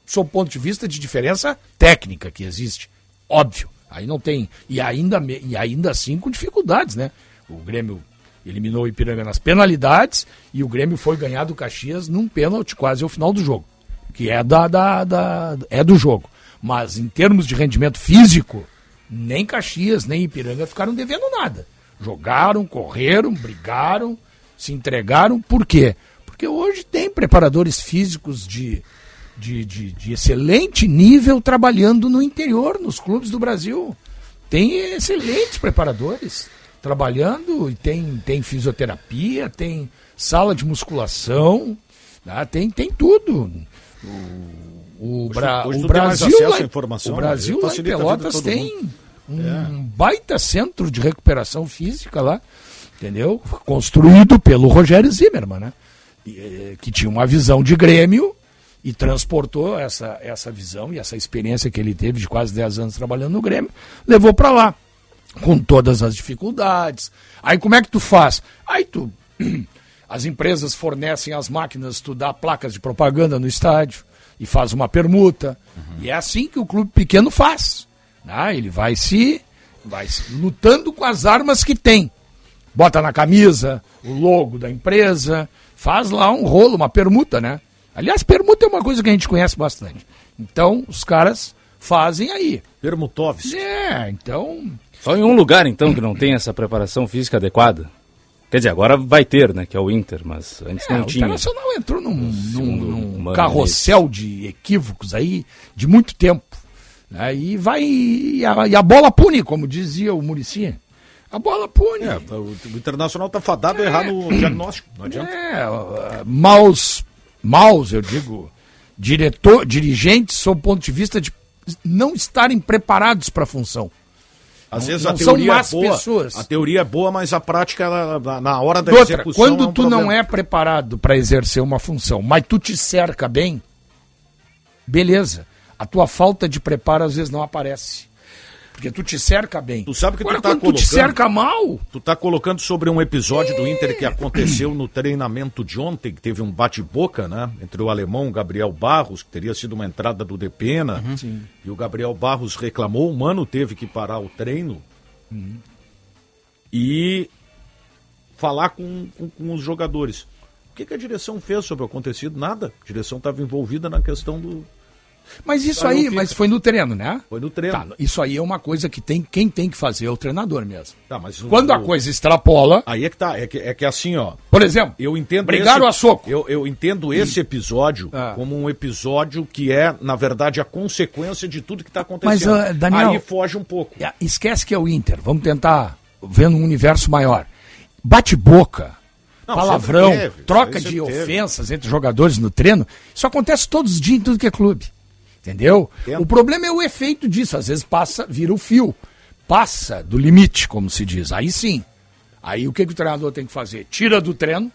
sob o ponto de vista de diferença técnica que existe. Óbvio. Aí não tem. E ainda, e ainda assim com dificuldades, né? O Grêmio eliminou o Ipiranga nas penalidades e o Grêmio foi ganhar do Caxias num pênalti quase ao final do jogo. Que é, da, da, da- é do jogo. Mas em termos de rendimento físico, nem Caxias, nem Ipiranga ficaram devendo nada. Jogaram, correram, brigaram, se entregaram. Por quê? Porque hoje tem preparadores físicos de, de, de, de excelente nível trabalhando no interior, nos clubes do Brasil. Tem excelentes preparadores trabalhando e tem, tem fisioterapia, tem sala de musculação, né? tem, tem tudo. O, o, Bra- hoje o Brasil, acesso lá, à em- informação, o né? Brasil lá em Pelotas tem um baita centro de recuperação física lá, entendeu? Construído pelo Rogério Zimmermann, né? E, eh, que tinha uma visão de Grêmio e transportou essa, essa visão e essa experiência que ele teve de quase 10 anos trabalhando no Grêmio, levou para lá, com todas as dificuldades. Aí como é que tu faz? Aí tu. As empresas fornecem as máquinas, tu dá placas de propaganda no estádio e faz uma permuta. E é assim que o clube pequeno faz. Né? Ele vai se, vai se lutando com as armas que tem. Bota na camisa o logo da empresa, faz lá um rolo, uma permuta, né? Aliás, permuta é uma coisa que a gente conhece bastante. Então, os caras fazem aí. Permutovski. É, então. Só em um lugar, então, que não tem essa preparação física adequada. Quer dizer, agora vai ter, né? Que é o Inter, mas antes É, não o tinha. Internacional entrou num, num- num carrossel de equívocos aí de muito tempo. Né? E vai. E a, e a bola pune, como dizia o Murici. A bola pune. É, o, o Internacional tá fadado a errar no diagnóstico. Não adianta. É, maus, maus, eu digo, diretor, dirigentes, sob o ponto de vista de não estarem preparados para a função. Às Não- vezes não a teoria é boa. pessoas. A teoria é boa, mas a prática, ela, na- hora da Outra, execução. quando é um tu não problema. é preparado para exercer uma função, mas tu te cerca bem, beleza. A tua falta de preparo às vezes não aparece. Porque tu te cerca bem. Tu sabe que Agora, tu tá quando colocando... tu te cerca mal, Tu tá colocando sobre um episódio do Inter que aconteceu no treinamento de ontem, que teve um bate-boca, né? Entre o alemão Gabriel Barros, que teria sido uma entrada do Depena, e o Gabriel Barros reclamou, o Mano teve que parar o treino e falar com, com, com os jogadores. O que, que a direção fez sobre o acontecido? Nada. A direção estava envolvida na questão do. Mas isso Aí mas foi no treino, né? Foi no treino. Tá, isso aí é uma coisa que tem, quem tem que fazer é o treinador mesmo. Tá, mas o- Quando a o- coisa extrapola, Aí é que tá. É que, é que assim, ó. por exemplo, Eu entendo brigaram esse, a soco. Eu, eu entendo esse episódio Ah. como um episódio que é, na verdade, a consequência de tudo que está acontecendo. Mas, ah, Daniel- Aí foge um pouco. É, Esquece que é o Inter. Vamos tentar ver um universo maior. Bate-boca, Não, palavrão, teve, troca de teve. ofensas entre jogadores no treino. Isso acontece todos os dias em tudo que é clube. Entendeu? Entendo. O problema é o efeito disso. Às vezes passa, vira o fio. Passa do limite, como se diz. Aí sim. Aí o que, que o treinador tem que fazer? Tira do treino,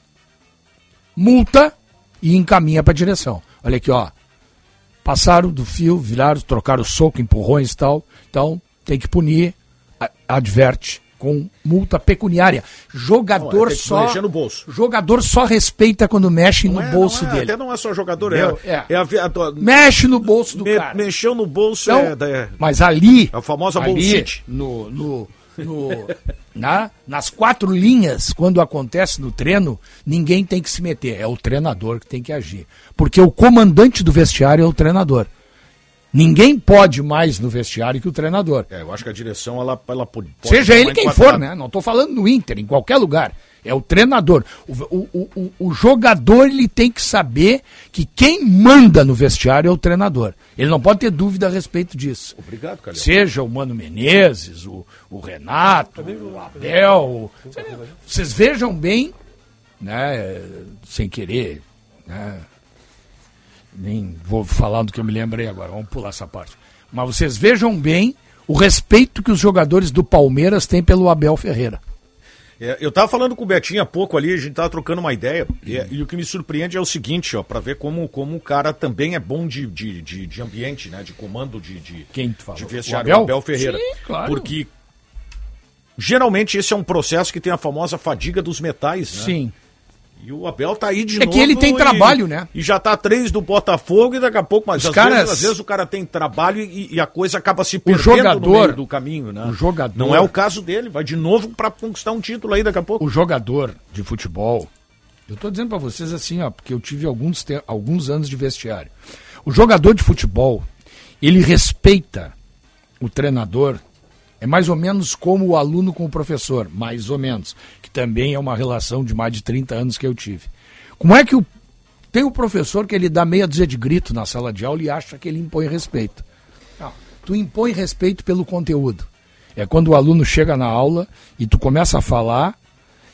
multa e encaminha para a direção. Olha aqui, ó. Passaram do fio, viraram, trocaram o soco, empurrões e tal. Então, tem que punir, adverte, com multa pecuniária. Jogador Não, é, só. mexer no bolso. Jogador só respeita quando mexe no Não é- bolso é, dele. Até não é só jogador, Entendeu? é, É. a, a, Mexe no bolso do me- cara. Mexeu no bolso Então, é, é, Mas ali. é a famosa ali, bolsite. no, no, no- na, nas quatro linhas, quando acontece no treino, ninguém tem que se meter. É o treinador que tem que agir. Porque o comandante do vestiário é o treinador. Ninguém pode mais no vestiário que o treinador. É, eu acho que a direção, ela, ela pode. Seja ele quem enquadrada. for, né? Não estou falando no Inter, em qualquer lugar. É o treinador. O, o, o, o- jogador ele tem que saber que quem manda no vestiário é o treinador. Ele não pode ter dúvida a respeito disso. Obrigado, Calhão. Seja o Mano Menezes, o, o Renato, o Abel. o- Vocês vejam bem, né? Sem querer, né? Nem vou falar do que eu me lembrei agora, vamos pular essa parte. Mas vocês vejam bem o respeito que os jogadores do Palmeiras têm pelo Abel Ferreira. É, eu tava falando com o Betinho há pouco ali, a gente tava trocando uma ideia, e, e o que me surpreende é o seguinte, ó, pra ver como, como o cara também é bom de, de, de, de ambiente, né, de comando de, de, Quem tu falou? de vestiário, O o Abel? Abel, Ferreira. Sim, claro. Porque geralmente esse é um processo que tem a famosa fadiga dos metais, né? Sim. E o Abel tá aí de É novo. que ele tem e- trabalho, né? E já tá três do Botafogo e daqui a pouco, mas Os às, caras- vezes, às vezes o cara tem trabalho e, e a coisa acaba se O perdendo jogador- no meio do caminho, né? o jogador- Não é o caso dele, vai de novo pra conquistar um título aí daqui a pouco. O jogador de futebol, eu tô dizendo pra vocês assim, ó, porque eu tive alguns, te- alguns anos de vestiário. O jogador de futebol, ele respeita o treinador, é mais ou menos como o aluno com o professor, mais ou menos, também é uma relação de mais de 30 anos que eu tive. Como é que o, tem o professor que ele dá meia dúzia de grito na sala de aula e acha que ele impõe respeito? Não, tu impõe respeito pelo conteúdo. É quando o aluno chega na aula e tu começa a falar,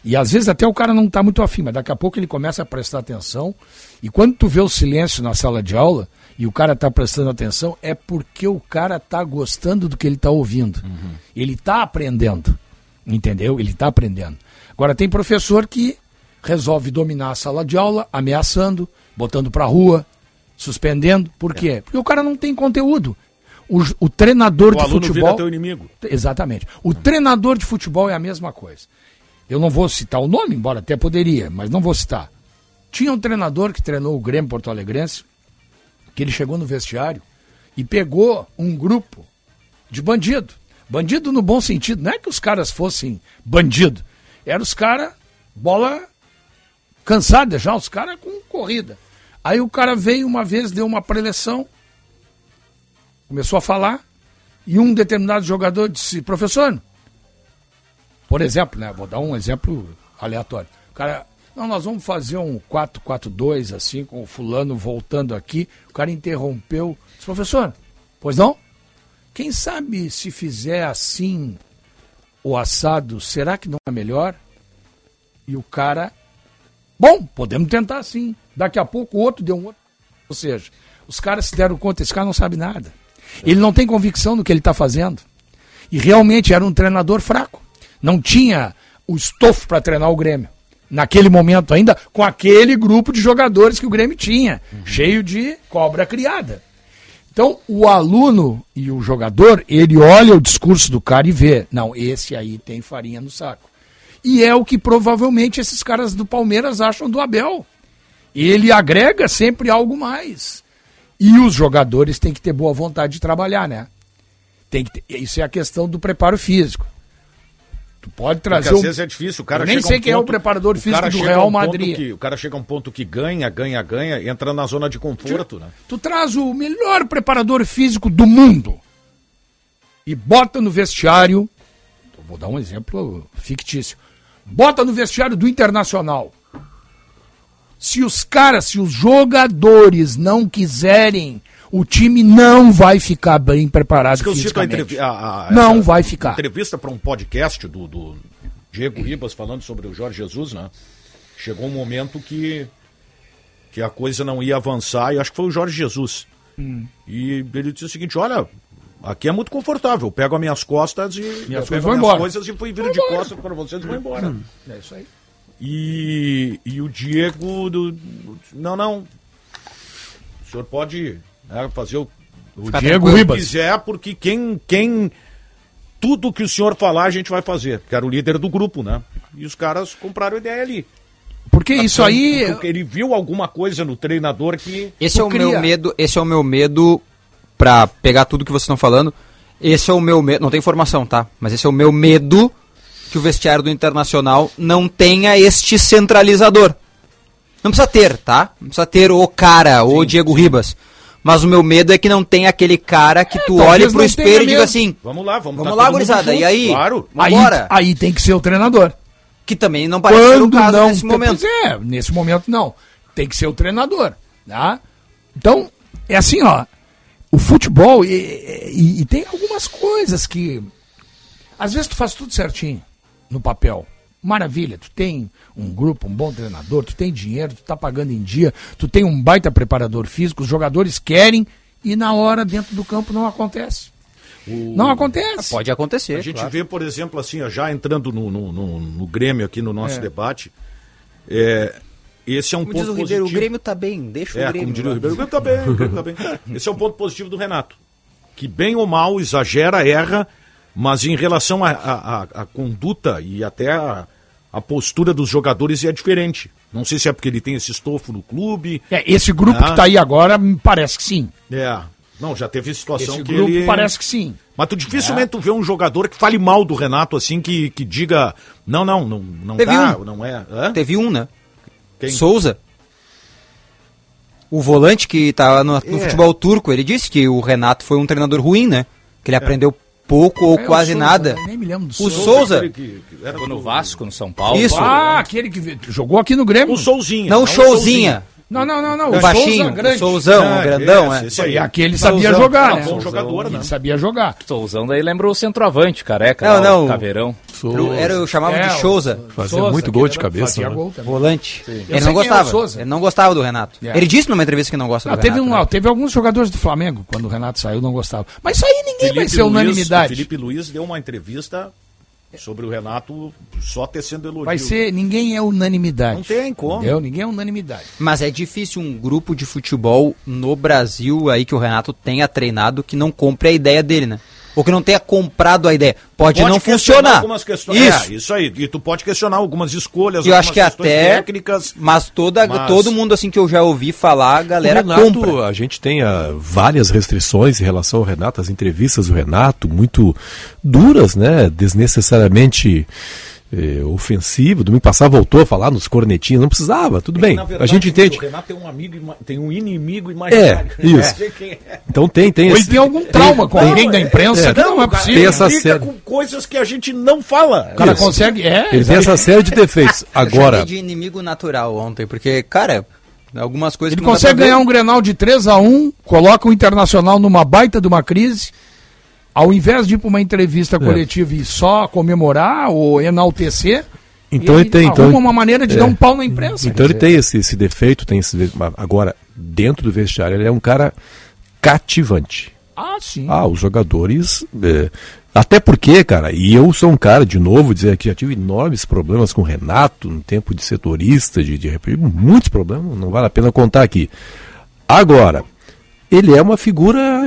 e às vezes até o cara não está muito afim, mas daqui a pouco ele começa a prestar atenção, e quando tu vê o silêncio na sala de aula e o cara está prestando atenção, é porque o cara está gostando do que ele está ouvindo. Ele está aprendendo, entendeu? Ele está aprendendo. Agora tem professor que resolve dominar a sala de aula, ameaçando, botando para rua, suspendendo. Por quê? Porque o cara não tem conteúdo. O, o treinador O de aluno vira futebol. teu inimigo. Exatamente. O treinador de futebol é a mesma coisa. Eu não vou citar o nome, embora até poderia, mas não vou citar. Tinha um treinador que treinou o Grêmio Porto Alegrense, que ele chegou no vestiário e pegou um grupo de bandido. Bandido no bom sentido. Não é que os caras fossem bandido. Eram os caras, bola cansada já, os caras com corrida. Aí o cara veio uma vez, deu uma preleção, começou a falar, e um determinado jogador disse, professor, por exemplo, né? Vou dar um exemplo aleatório. O cara, não, nós vamos fazer um 4-4-2, assim, com o fulano voltando aqui. O cara interrompeu. Disse, professor, pois não? Quem sabe se fizer assim o assado, será que não é melhor? E o cara, bom, podemos tentar sim. Daqui a pouco o outro deu um outro. Ou seja, os caras se deram conta, esse cara não sabe nada. Ele não tem convicção do que ele está fazendo. E realmente era um treinador fraco. Não tinha o estofo para treinar o Grêmio. Naquele momento ainda, com aquele grupo de jogadores que o Grêmio tinha, cheio de cobra criada. Então, o aluno e o jogador, ele olha o discurso do cara e vê, não, esse aí tem farinha no saco. E é o que provavelmente esses caras do Palmeiras acham do Abel. Ele agrega sempre algo mais. E os jogadores têm que ter boa vontade de trabalhar, né? Tem que ter- isso é a questão do preparo físico. Tu pode trazer Porque às um- vezes é difícil. O cara Eu nem sei um quem é o ponto- preparador físico do Real um ponto Madrid. que- o cara chega a um ponto que ganha, ganha, ganha, entra na zona de conforto, né? Tu traz o melhor preparador físico do mundo e bota no vestiário. Vou dar um exemplo fictício. Bota no vestiário do Internacional. Se os caras, se os jogadores não quiserem, o time não vai ficar bem preparado Acho que eu cito a fisicamente. a- a- Não vai ficar. Entrevista para um podcast do, do Diego Ribas falando sobre o Jorge Jesus, né? Chegou um momento que, que a coisa não ia avançar e acho que foi o Jorge Jesus. Hum. E ele disse o seguinte: olha, aqui é muito confortável. Eu pego as minhas costas e eu coisas minhas embora. coisas e fui viro de costas para vocês e vou embora. Hum. É isso aí. E, e o Diego. Do, não, não. O senhor pode né, fazer o, o Diego. Ribas. quiser, porque quem, quem. Tudo que o senhor falar, a gente vai fazer. Que era o líder do grupo, né? E os caras compraram a ideia ali. Porque isso aí. Porque ele viu alguma coisa no treinador que. Esse é o cria. meu medo, esse é o meu medo pra pegar tudo que vocês estão falando. Esse é o meu medo, não tem informação, tá? Mas esse é o meu medo que o vestiário do Internacional não tenha este centralizador. Não precisa ter, tá? Não precisa ter o cara, o Diego Ribas. Mas o meu medo é que não tenha aquele cara que tu talvez olhe pro espelho e diga assim: Vamos lá, vamos Vamos tá lá, gurizada, e aí? Claro. Aí, aí tem que ser o treinador. Que também não parece ser o Quando caso não, nesse momento. Pois é, nesse momento não. Tem que ser o treinador. Tá? Então, é assim, ó. O futebol, e, e- e tem algumas coisas que. Às vezes tu faz tudo certinho no papel. Maravilha, tu tem um grupo, um bom treinador, tu tem dinheiro, tu tá pagando em dia, tu tem um baita preparador físico, os jogadores querem e na hora dentro do campo não acontece. Não acontece. Pode acontecer. A gente claro. vê, por exemplo, assim, ó, já entrando no, no, no- no Grêmio aqui no nosso É. debate, é, esse é um Como ponto diz o Ribeiro, o positivo. Grêmio tá bem, deixa o É, Grêmio. como diria o. Ribeiro, o Grêmio tá bem, o Grêmio tá bem. Esse é um ponto positivo do Renato. Que bem ou mal, exagera, erra, mas em relação à conduta e até a, a postura dos jogadores é diferente. Não sei se é porque ele tem esse estofo no clube. É, esse grupo Ah. que tá aí agora, me parece que sim. É. Não, já teve situação Esse que grupo ele... parece que sim. Mas tu dificilmente tu vê um jogador que fale mal do Renato, assim, que, que diga, não, não, não, não Teve dá, um. não é. Hã? Teve um, né? Quem? Souza. O volante que tá no, no É. futebol turco, ele disse que o Renato foi um treinador ruim, né? Que ele aprendeu pouco ou É, quase Souza, nada. eu Nem me lembro do O Souza. Souza, Aquele que- que era no Vasco, no São Paulo. Isso. Ah, aquele que jogou aqui no Grêmio. O Souzinha. não o o Showzinha. Não, não, não, não. O O baixinho, Souza grande. o Souzão, Ah, o grandão, esse, é. esse aí. E aquele sabia Souzão. jogar, Era né? bom jogador, né? Ele sabia jogar. Souzão daí lembrou o centroavante, careca. Não, lá, não. o Caveirão. Eu, era, eu chamava É, de Souza. Fazia Souza, muito gol de cabeça, fazia né? gol também. Volante. Eu Ele não é gostava. Souza. Ele não gostava do Renato. É. Ele disse numa entrevista que não gosta Não, do teve, Renato. um, né? teve alguns jogadores do Flamengo, quando o Renato saiu, não gostavam. Mas isso aí ninguém vai Felipe ser Luiz- unanimidade. o Felipe Luiz deu uma entrevista sobre o Renato só tecendo elogio. Vai ser, ninguém é unanimidade. Não tem como. Entendeu? Ninguém é unanimidade. Mas é difícil um grupo de futebol no Brasil aí que o Renato tenha treinado que não compre a ideia dele, né? Ou que não tenha comprado a ideia. Pode, não questionar funcionar. Algumas questões. Isso. É, isso aí. E tu pode questionar algumas escolhas, eu algumas acho que até. técnicas. Mas, toda, Mas- todo mundo assim que eu já ouvi falar, a galera o Renato, compra. a gente tem ah, várias restrições em relação ao Renato, as entrevistas do Renato, muito duras, né? Desnecessariamente eh, ofensivo. Domingo passado voltou a falar nos cornetinhos, não precisava, tudo bem. Na verdade, a gente entende. O Renato tem um amigo, tem um inimigo É, imaginário. isso. Sei quem é. Então tem, tem Ou esse. tem algum trauma com Não, alguém da imprensa é, que não, é possível. Tem essa fica série. com coisas que a gente não fala. O cara Isso. consegue. É, Ele tem essa série de defeitos. Eu Agora, chamei de inimigo natural ontem, porque, cara, algumas coisas Ele não consegue ganhar um Grenal de 3 a 1 coloca o Internacional numa baita de uma crise. Ao invés de ir para uma entrevista coletiva e só comemorar ou enaltecer, então ele tem. Então, uma maneira de é. dar um pau na imprensa. Então ele tem esse, esse defeito, tem esse. Agora, dentro do vestiário, ele é um cara cativante. Ah, sim. Ah, os jogadores. é, até porque, cara, e eu sou um cara, de novo, dizer que já tive enormes problemas com o Renato no tempo de setorista, de, de muitos problemas, não vale a pena contar aqui. Agora, ele é uma figura.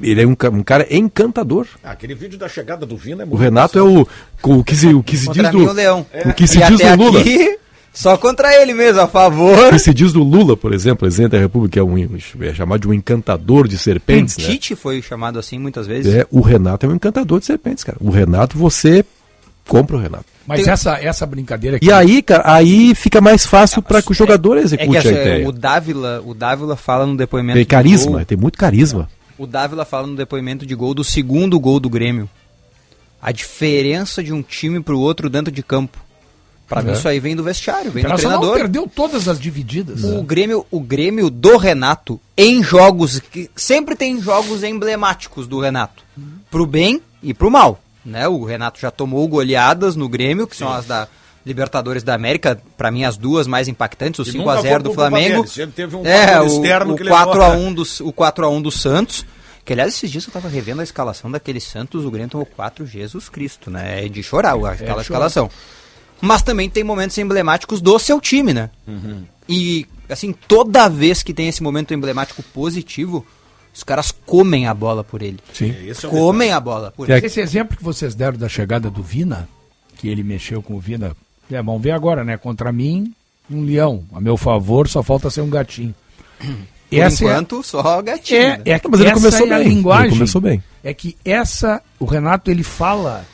Ele é um, um cara encantador. Ah, aquele vídeo da chegada do Vina é O muito Renato é o, o que se, o que se diz do. o Leão. O que se E diz até do Lula. aqui, só contra ele mesmo, a favor. O que se diz do Lula, por exemplo, presidente da República, é, um, é chamado de um encantador de serpentes. né? Tite foi chamado assim muitas vezes. É, o Renato é um encantador de serpentes, cara. O Renato, você compra o Renato. Mas Tem- essa, essa brincadeira aqui. E aí, cara, aí fica mais fácil para que o jogador É execute que a essa- ideia. o Dávila, o Dávila fala no depoimento Tem carisma, gol- tem muito carisma. O Dávila fala no depoimento de gol do segundo gol do Grêmio. A diferença de um time pro outro dentro de campo. Pra mim É. isso aí vem do vestiário, O vem do treinador. perdeu todas as divididas. O Grêmio, o Grêmio do Renato em jogos que sempre tem jogos emblemáticos do Renato, pro bem e pro mal, né? O Renato já tomou goleadas no Grêmio, que são as da Libertadores da América, pra mim as duas mais impactantes, o E 5 nunca a 0 foi do Flamengo. um é, o, externo o que levou 4 a a- 1 do o 4 a 1 do Santos. Que aliás, esses dias eu tava revendo a escalação daquele Santos, o Grêmio tomou 4 Jesus Cristo, né? É de chorar o- aquela chorar. escalação. Mas também tem momentos emblemáticos do seu time, né? E, assim, toda vez que tem esse momento emblemático positivo, os caras comem a bola por ele. Sim. É o Comem a bola por É ele. Esse exemplo que vocês deram da chegada do Vina, que ele mexeu com o Vina, é, vamos ver agora, né? Contra mim, um leão. A meu favor, só falta ser um gatinho. Por enquanto, só gatinho. é, né? é, Mas ele essa começou é a bem, linguagem. ele começou bem. É que essa, o Renato, ele fala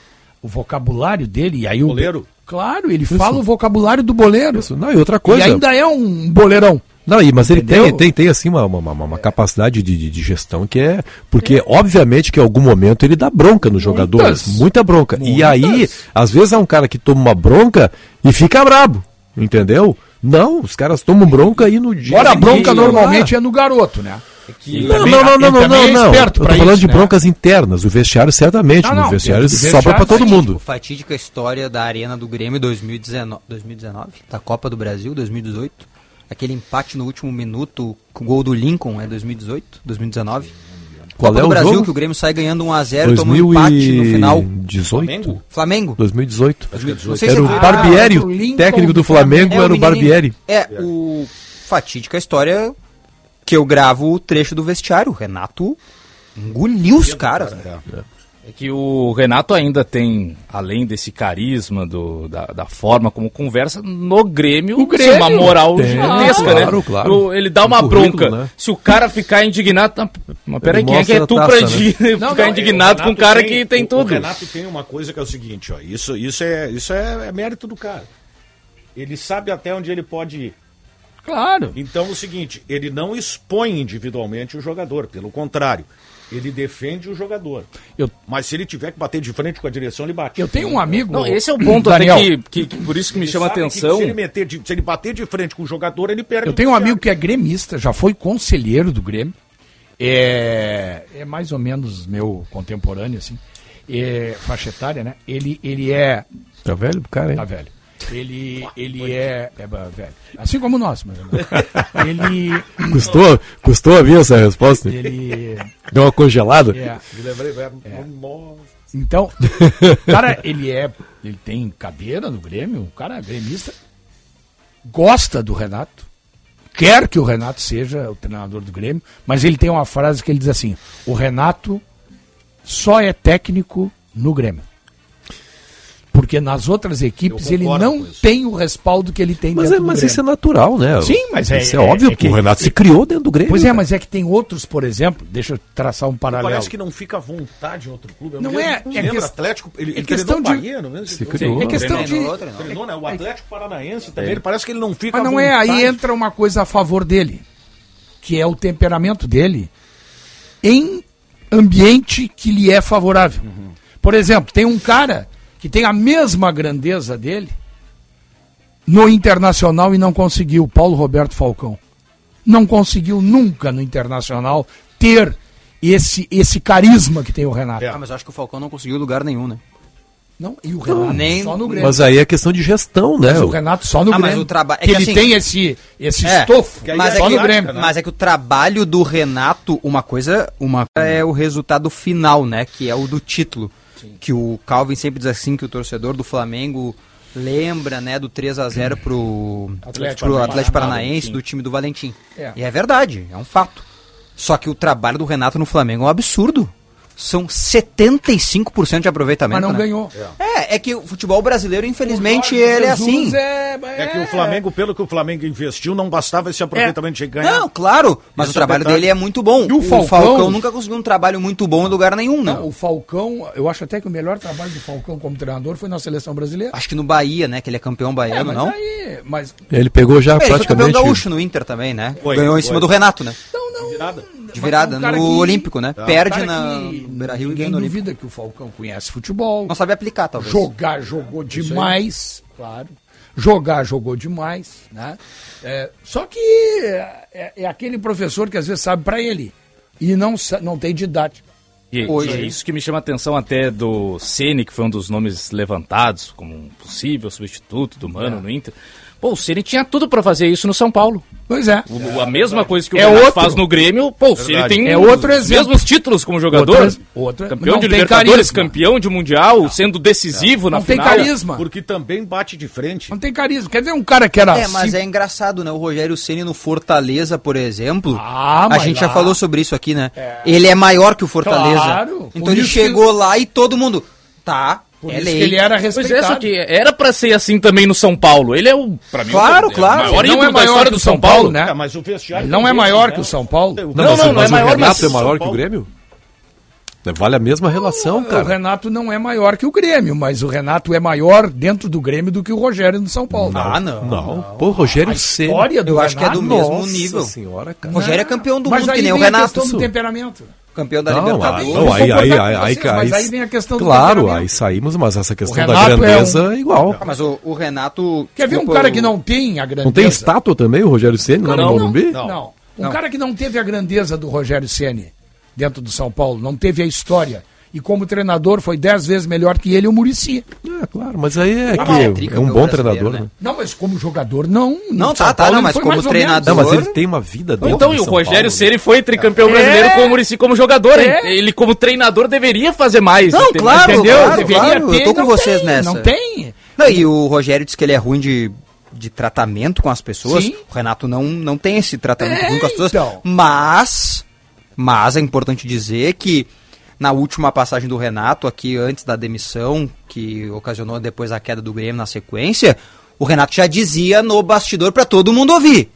o vocabulário dele, e aí o... Goleiro? Claro, ele fala o vocabulário do boleiro. Isso, não, e outra E coisa. ainda é um boleirão. Não, e, mas ele Entendeu? tem, tem, tem assim uma, uma, uma- uma capacidade de, de- gestão que é. Porque, obviamente, que em algum momento ele dá bronca nos jogadores. Muita bronca. E Muitas. aí, às vezes há um cara que toma uma bronca e fica brabo. Entendeu? Não, os caras tomam bronca e no dia. Ora, a bronca normalmente é no garoto, né? Ele Não, também- não, não, não, não, também não, é não. esperto Eu tô falando isso, de né? broncas internas. O vestiário, certamente. Não, no não, vestiário dentro do sobra pra vestiário, todo mundo. Fatídica história da Arena do Grêmio 2019, 2019, da Copa do Brasil 2018. Aquele empate no último minuto, com o gol do Lincoln é 2018, 2019. Qual Copa é o Brasil jogo? que o Grêmio sai ganhando 1x0, toma um empate no final. 2018? Flamengo. 2018. Não sei se Era é o Barbieri, Ah, do o Lincoln técnico do Flamengo É, o era o menininho. Barbieri. É, o fatídica história que eu gravo o trecho do vestiário. O Renato engoliu os caras. né? É que o Renato ainda tem, além desse carisma, do, da, da forma como conversa, no Grêmio, O Grêmio uma moral tem, gigantesca, claro, né? claro. O- ele dá Um uma currículo, bronca. né? Se o cara ficar indignado. tá, Mas peraí, quem é que é tu pra taça, indi- Não, ficar não, indignado com um cara tem- que tem o- tudo? O Renato tem uma coisa que é o seguinte, ó. Isso, isso, é, isso é, é mérito do cara. Ele sabe até onde ele pode ir. Claro. Então é o seguinte, ele não expõe individualmente o jogador, pelo contrário, ele defende o jogador. Eu- Mas se ele tiver que bater de frente com a direção, ele bate. Eu tenho um amigo. Não, esse é o ponto Daniel, até que, que, que por isso que me chama que atenção. Se ele, meter de- se ele bater de frente com o jogador, ele perde Eu tenho um amigo que é gremista, já foi conselheiro do Grêmio. É, é mais ou menos meu contemporâneo, assim. É, faixa etária, né? Ele, ele é. Tá velho o cara, hein? Tá velho. Ele, ele é, é velho. Assim como nós, mas ele. Custou, custou a vir essa resposta? Ele. Deu uma congelada? É, Eu lembrei, velho, nossa. Então, cara, ele é. Ele tem cadeira no Grêmio, o cara é gremista, gosta do Renato, quer que o Renato seja o treinador do Grêmio, mas ele tem uma frase que ele diz assim: o Renato só é técnico no Grêmio. Porque nas outras equipes ele não tem o respaldo que ele tem Mas, é, dentro do mas Grêmio. isso é natural, né? Sim, mas é- Isso é, é- óbvio, é que- o Renato se criou dentro do Grêmio. Pois é, cara. mas é que tem outros, por exemplo, deixa eu traçar um paralelo. Parece que não fica à vontade em outro clube. Eu Não é, é lembra que- Atlético, ele, é ele questão de- Bahia, não é? Se criou. É questão de. Treinou, treinou. Né? O Atlético Paranaense também, ele parece que ele não fica Mas à não é, aí entra uma coisa a favor dele, que é o temperamento dele em ambiente que lhe é favorável. Por exemplo, tem um cara que tem a mesma grandeza dele no Internacional e não conseguiu, Paulo Roberto Falcão. Não conseguiu nunca no Internacional ter esse, esse carisma que tem o Renato. É. Ah, mas eu acho que o Falcão não conseguiu lugar nenhum, né? Não, e o Renato nem- só no Grêmio. Mas aí é questão de gestão, né? Mas o Renato só no Ah, mas Grêmio. o traba- é que que ele assim- tem esse, esse É, estofo, Mas é é, só que, no Grêmio. mas é que o trabalho do Renato, uma coisa, uma coisa é o resultado final, né? Que é o do título. Que o Calvin sempre diz assim que o torcedor do Flamengo lembra, né, do 3 a 0 pro Atlético pro Paranaense. Atlético Paranaense do time do Valentim. É. E é verdade, é um fato. Só que o trabalho do Renato no Flamengo é um absurdo. São 75% de aproveitamento. Mas não né? ganhou. É, é que o futebol brasileiro, infelizmente, ele é assim. É, É que o Flamengo, pelo que o Flamengo investiu, não bastava esse aproveitamento de ganhar. Não, claro, mas Esse o trabalho é detalhe. dele é muito bom. E o Falcão? nunca conseguiu um trabalho muito bom em lugar nenhum, né? Não, o Falcão, eu acho até que o melhor trabalho do Falcão como treinador foi na seleção brasileira. Acho que no Bahia, né? Que ele é campeão É, baiano, mas não? aí, mas Ele pegou já É, ele foi campeão praticamente. gaúcho no Inter também, né? Foi, Ganhou em foi. cima do Renato, né? Virada. De virada, um no que- Olímpico, né? um Perde cara na Beira-Rio e Ninguém ganha no Olímpico. duvida que o Falcão conhece futebol. Não sabe aplicar, talvez. Jogar, jogou demais, claro. Jogar, jogou demais, né? É, só que é, é aquele professor que às vezes sabe pra ele e não, não tem didática. E, Hoje. e é isso que me chama a atenção até do Ceni, que foi um dos nomes levantados como um possível substituto do Mano É. no Inter. Pô, o Ceni tinha tudo pra fazer isso no São Paulo. Pois é. O- a mesma coisa que o É outro. faz no Grêmio, pô, o Ceni Verdade. tem É outro os exemplo. mesmos títulos como jogador. Outro- outro- campeão não de tem Libertadores, carisma. campeão de Mundial, sendo decisivo na Não tem final. carisma. Porque também bate de frente. Não tem carisma. Quer dizer, um cara que era. É, mas sim- é engraçado, né? O Rogério Ceni no Fortaleza, por exemplo. Ah, a gente lá- já falou sobre isso aqui, né? Ele é maior que o Fortaleza. Claro, Então ele chegou lá e todo mundo. Tá, Por é isso lei. que ele era Pois respeitado. é, só que era pra ser assim também no São Paulo. Ele é o, pra mim, Claro, o claro. maior Ele não é maior do o São Paulo. Paulo, né? É, mas o vestiário Ele não é tem maior esse, que o né? São Paulo. Não, Não, mas, não, não mas é maior, o Renato mas- é maior que o Paulo- Grêmio? Vale a mesma relação, O cara. Renato não é maior que o Grêmio, mas o Renato é maior dentro do Grêmio do que o Rogério no São Paulo. Ah, não. Não. Pô, Rogério A história do Eu acho que é do Renato- mesmo Nossa nível. senhora, cara. O Rogério é campeão do mas mundo, aí que nem o Renato. questão do temperamento. Campeão da Não, Libertadores. aí, não, aí, aí, aí, mas aí vem a questão do Claro, aí saímos, mas essa questão da é grandeza um- é igual. Ah, mas o, o Renato. Quer ver um cara que não tem a grandeza? Não tem estátua também, o Rogério Ceni lá no Não, Morumbi? Não. Um Não. cara que não teve a grandeza do Rogério Ceni dentro do São Paulo, não teve a história. E como treinador foi dez vezes melhor que ele o Murici. É, claro, mas aí é é que trica é um bom treinador, né? né? Não, mas como jogador, não. Não, tá, tá, Paulo não, ele mas como treinador- Não, mas ele tem uma vida dentro Então, do e o Rogério. Ceni foi tricampeão É. brasileiro com o Muricy como jogador, hein? É. Ele, como treinador, deveria fazer mais. Não, Tem- claro, Entendeu? claro, Deveria claro, ter. eu tô com não vocês tem, nessa. Não tem. Não, e o Rogério disse que ele é ruim de, de tratamento com as pessoas. Sim. O Renato não, não tem esse tratamento É, ruim com as pessoas. então. Mas, mas é importante dizer que na última passagem do Renato, aqui antes da demissão, que ocasionou depois a queda do Grêmio na sequência, o Renato já dizia no bastidor pra todo mundo ouvir.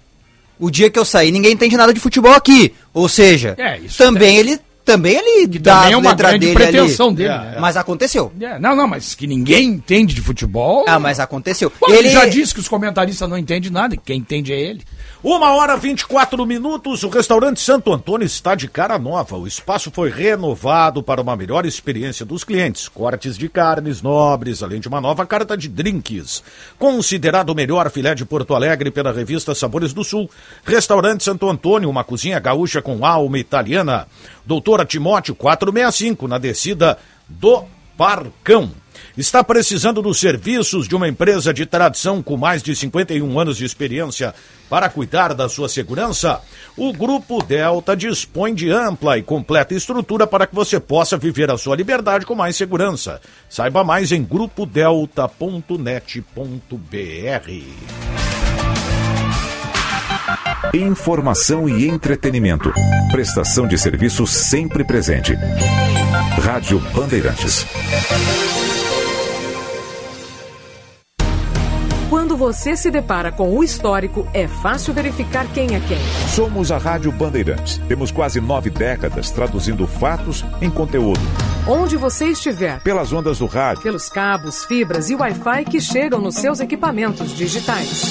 O dia que eu sair, ninguém entende nada de futebol aqui. Ou seja, É, isso também ele também ele dá Também é uma grande dele ali. pretensão dele. né? Mas aconteceu. É, não, não, mas que ninguém entende de futebol. Ah, mas aconteceu. Pô, ele já disse que os comentaristas não entendem nada, e quem entende é ele. Uma hora 24 minutos, o restaurante Santo Antônio está de cara nova. O espaço foi renovado para uma melhor experiência dos clientes. Cortes de carnes nobres, além de uma nova carta de drinks. Considerado o melhor filé de Porto Alegre pela revista Sabores do Sul, Restaurante Santo Antônio, uma cozinha gaúcha com alma italiana. Doutora Timóteo 465, na descida do Parcão. Está precisando dos serviços de uma empresa de tradição com mais de 51 anos de experiência para cuidar da sua segurança? O Grupo Delta dispõe de ampla e completa estrutura para que você possa viver a sua liberdade com mais segurança. Saiba mais em grupodelta.net.br. Informação e entretenimento. Prestação de serviço sempre presente. Rádio Bandeirantes. Quando você se depara com o histórico, é fácil verificar quem é quem. Somos a Rádio Bandeirantes. Temos quase nove décadas traduzindo fatos em conteúdo. Onde você estiver, Pelas ondas do rádio, pelos cabos, fibras e Wi-Fi que chegam nos seus equipamentos digitais.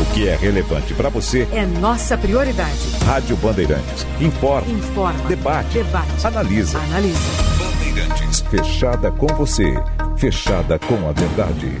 o que é relevante para você, É nossa prioridade. Rádio Bandeirantes. Informa, Informa, debate, debate, analisa. analisa. Bandeirantes. Fechada com você. Fechada com a verdade.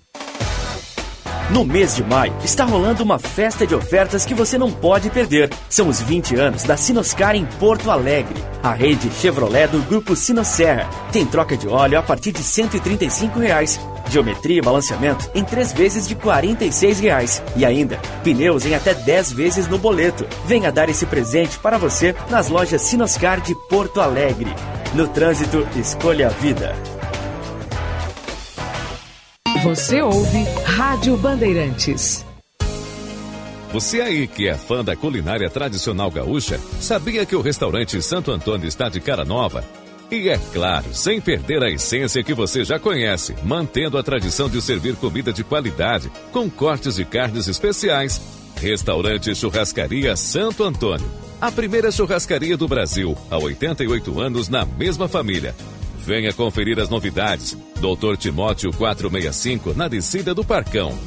No mês de maio, está rolando uma festa de ofertas que você não pode perder. São os 20 anos da Sinoscar em Porto Alegre. A rede Chevrolet do grupo Sinosserra tem troca de óleo a partir de 135 reais. Geometria e balanceamento em três vezes de 46 reais. E ainda, pneus em até 10 vezes no boleto. Venha dar esse presente para você nas lojas Sinoscar de Porto Alegre. No trânsito, escolha a vida. Você ouve Rádio Bandeirantes. Você aí que é fã da culinária tradicional gaúcha, sabia que o restaurante Santo Antônio está de cara nova? E é claro, sem perder a essência que você já conhece, mantendo a tradição de servir comida de qualidade, com cortes de carnes especiais. Restaurante Churrascaria Santo Antônio. A primeira churrascaria do Brasil, há 88 anos na mesma família. Venha conferir as novidades. Doutor Timóteo 465, na descida do Parcão.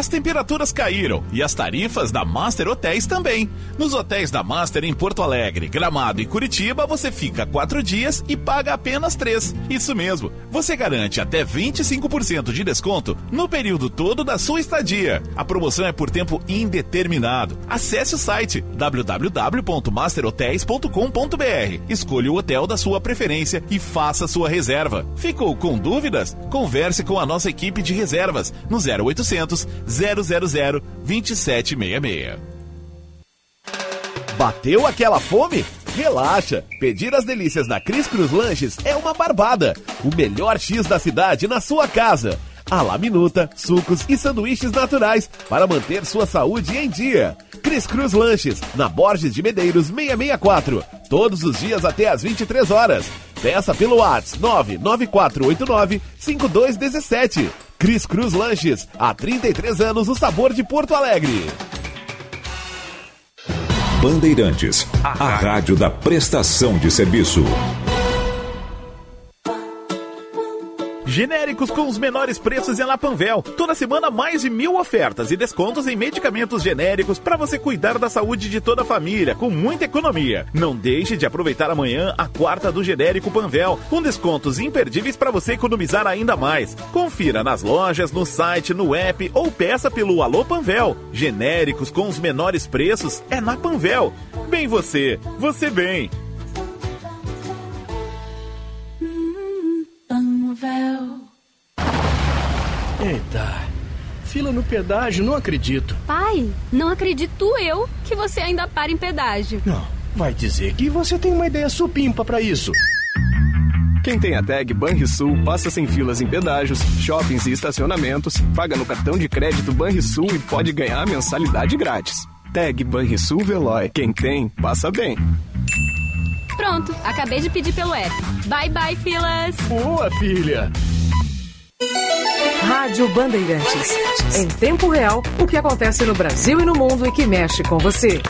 As temperaturas caíram e as tarifas da Master Hotéis também. Nos hotéis da Master em Porto Alegre, Gramado e Curitiba, você fica quatro dias e paga apenas três. Isso mesmo, você garante até 25% de desconto no período todo da sua estadia. A promoção é por tempo indeterminado. Acesse o site www.masterhotels.com.br. Escolha o hotel da sua preferência e faça sua reserva. Ficou com dúvidas? Converse com a nossa equipe de reservas no 0800 000 2766. Bateu aquela fome? Relaxa! Pedir as delícias da Cris Cruz Lanches é uma barbada. O melhor X da cidade na sua casa. A la minuta, sucos e sanduíches naturais para manter sua saúde em dia. Cris Cruz Lanches, na Borges de Medeiros 664. Todos os dias até às 23 horas. Peça pelo WhatsApp 99489 5217. Cris Cruz Lanches, há 33 anos o sabor de Porto Alegre. Bandeirantes, a rádio da prestação de serviço. Genéricos com os menores preços em La Panvel. Toda semana mais de mil ofertas e descontos em medicamentos genéricos para você cuidar da saúde de toda a família com muita economia. Não deixe de aproveitar amanhã a quarta do Genérico Panvel com descontos imperdíveis para você economizar ainda mais. Confira nas lojas, no site, no app ou peça pelo Alô Panvel. Genéricos com os menores preços é na Panvel. Bem você, você bem. Eita, fila no pedágio, não acredito. Pai, não acredito eu que você ainda para em pedágio. Não, vai dizer que você tem uma ideia supimpa para isso. Quem tem a tag Banrisul passa sem filas em pedágios, shoppings e estacionamentos, paga no cartão de crédito Banrisul e pode ganhar mensalidade grátis. Tag Banrisul Veloy. Quem tem, passa bem. Pronto, acabei de pedir pelo app. Bye bye, filas. Boa, filha. Rádio Bandeirantes. Em tempo real, o que acontece no Brasil e no mundo e que mexe com você.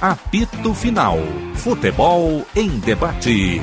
Apito Final. Futebol em debate.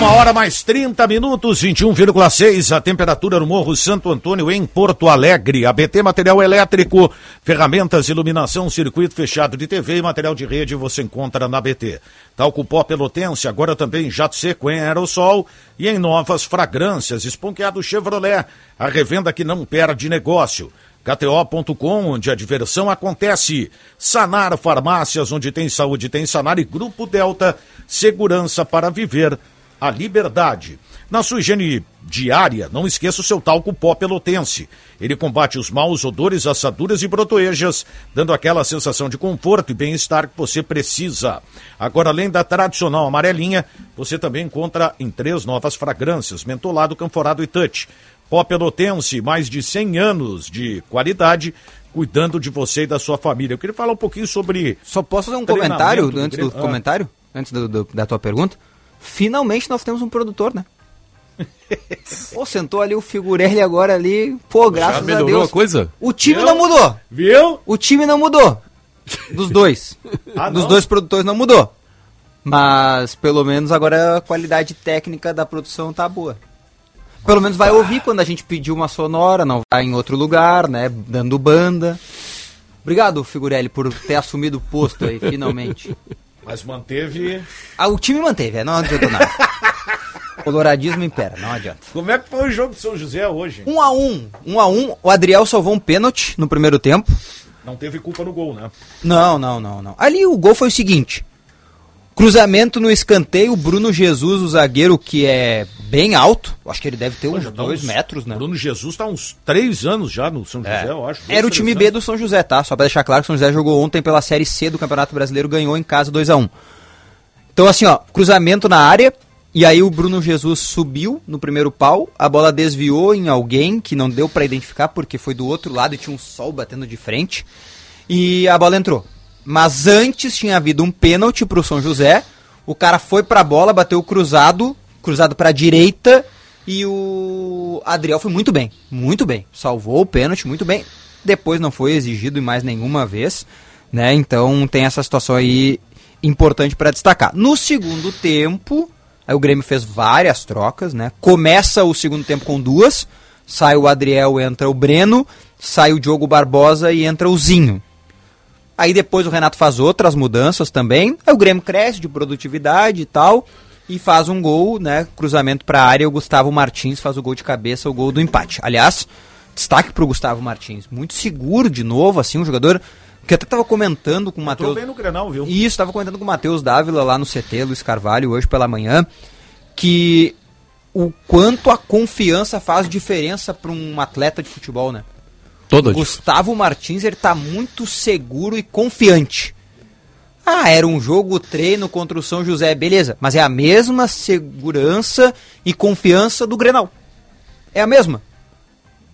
Uma hora mais 30 minutos, 21,6 a temperatura no Morro Santo Antônio, em Porto Alegre. ABT Material Elétrico, ferramentas, iluminação, circuito fechado de TV e material de rede você encontra na ABT. Talco pó pelotense, agora também jato seco em aerossol e em novas fragrâncias. Esponqueado Chevrolet, a revenda que não perde negócio. KTO.com, onde a diversão acontece. Sanar Farmácias, onde tem saúde, tem Sanar e Grupo Delta, segurança para viver a liberdade. Na sua higiene diária, não esqueça o seu talco pó pelotense. Ele combate os maus odores, assaduras e brotoejas, dando aquela sensação de conforto e bem-estar que você precisa. Agora, além da tradicional amarelinha, você também encontra em três novas fragrâncias, mentolado, canforado e touch. Pó pelotense, mais de 100 anos de qualidade, cuidando de você e da sua família. Eu queria falar um pouquinho sobre... Só posso fazer um comentário antes do ah. comentário? Antes do, do, da tua pergunta? Finalmente nós temos um produtor, né? Pô, sentou ali o Figurelli agora ali. Pô, graças Já a Deus. a coisa? O time Viu? não mudou. Viu? O time não mudou. Dos dois. Ah, Dos não? dois produtores não mudou. Mas pelo menos agora a qualidade técnica da produção tá boa. Pelo menos vai ouvir quando a gente pedir uma sonora, não vai em outro lugar, né? Dando banda. Obrigado, Figurelli, por ter assumido o posto aí, finalmente. Mas manteve. Ah, o time manteve, é, não adianta nada. Coloradismo impera, não adianta. Como é que foi o jogo de São José hoje? Um a um, um a um. O Adriel salvou um pênalti no primeiro tempo. Não teve culpa no gol, né? Não, não, não, não. Ali o gol foi o seguinte: cruzamento no escanteio, Bruno Jesus, o zagueiro que é bem alto, acho que ele deve ter uns já tá dois uns- metros, né? Bruno Jesus tá uns três anos já no São José, eu acho. dois, Era o time anos. B do São José, tá? Só pra deixar claro que o São José jogou ontem pela Série C do Campeonato Brasileiro, ganhou em casa 2 a 1 Então, assim, ó, cruzamento na área, e aí o Bruno Jesus subiu no primeiro pau, a bola desviou em alguém que não deu pra identificar porque foi do outro lado e tinha um sol batendo de frente, e a bola entrou. Mas antes tinha havido um pênalti pro São José, o cara foi pra bola, bateu cruzado, cruzado pra direita, e o Adriel foi muito bem, muito bem. Salvou o pênalti, muito bem. Depois não foi exigido mais nenhuma vez, né? Então tem essa situação aí importante para destacar. No segundo tempo, aí o Grêmio fez várias trocas, né? Começa o segundo tempo com duas, sai o Adriel, entra o Breno, sai o Diogo Barbosa e entra o Zinho. Aí depois o Renato faz outras mudanças também. Aí o Grêmio cresce de produtividade e tal. E faz um gol, né? Cruzamento pra área. O Gustavo Martins faz o gol de cabeça, o gol do empate. Aliás, destaque pro Gustavo Martins. Muito seguro de novo, assim, um jogador que até tava comentando com o Matheus. bem no Grenal, viu? Isso, tava comentando com o Matheus Dávila lá no CT, Luiz Carvalho, hoje pela manhã, que o quanto a confiança faz diferença para um atleta de futebol, né? Toda Gustavo Martins, ele tá muito seguro e confiante. Ah, era um jogo treino contra o São José, beleza, mas é a mesma segurança e confiança do Grenal. É a mesma.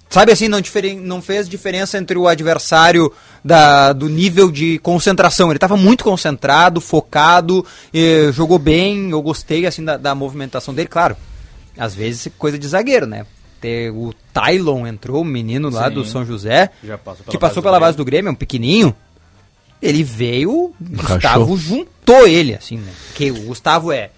Sabe assim, não, diferen- não fez diferença entre o adversário da, do nível de concentração. Ele estava muito concentrado, focado, jogou bem, eu gostei assim da, da movimentação dele, claro. Às vezes coisa de zagueiro, né? Ter, o Tylon entrou, o menino lá Sim. do São José, Já passou pela que passou pela base do Grêmio, é um pequenininho. Ele veio, o Gustavo juntou ele, assim, né? Porque o Gustavo é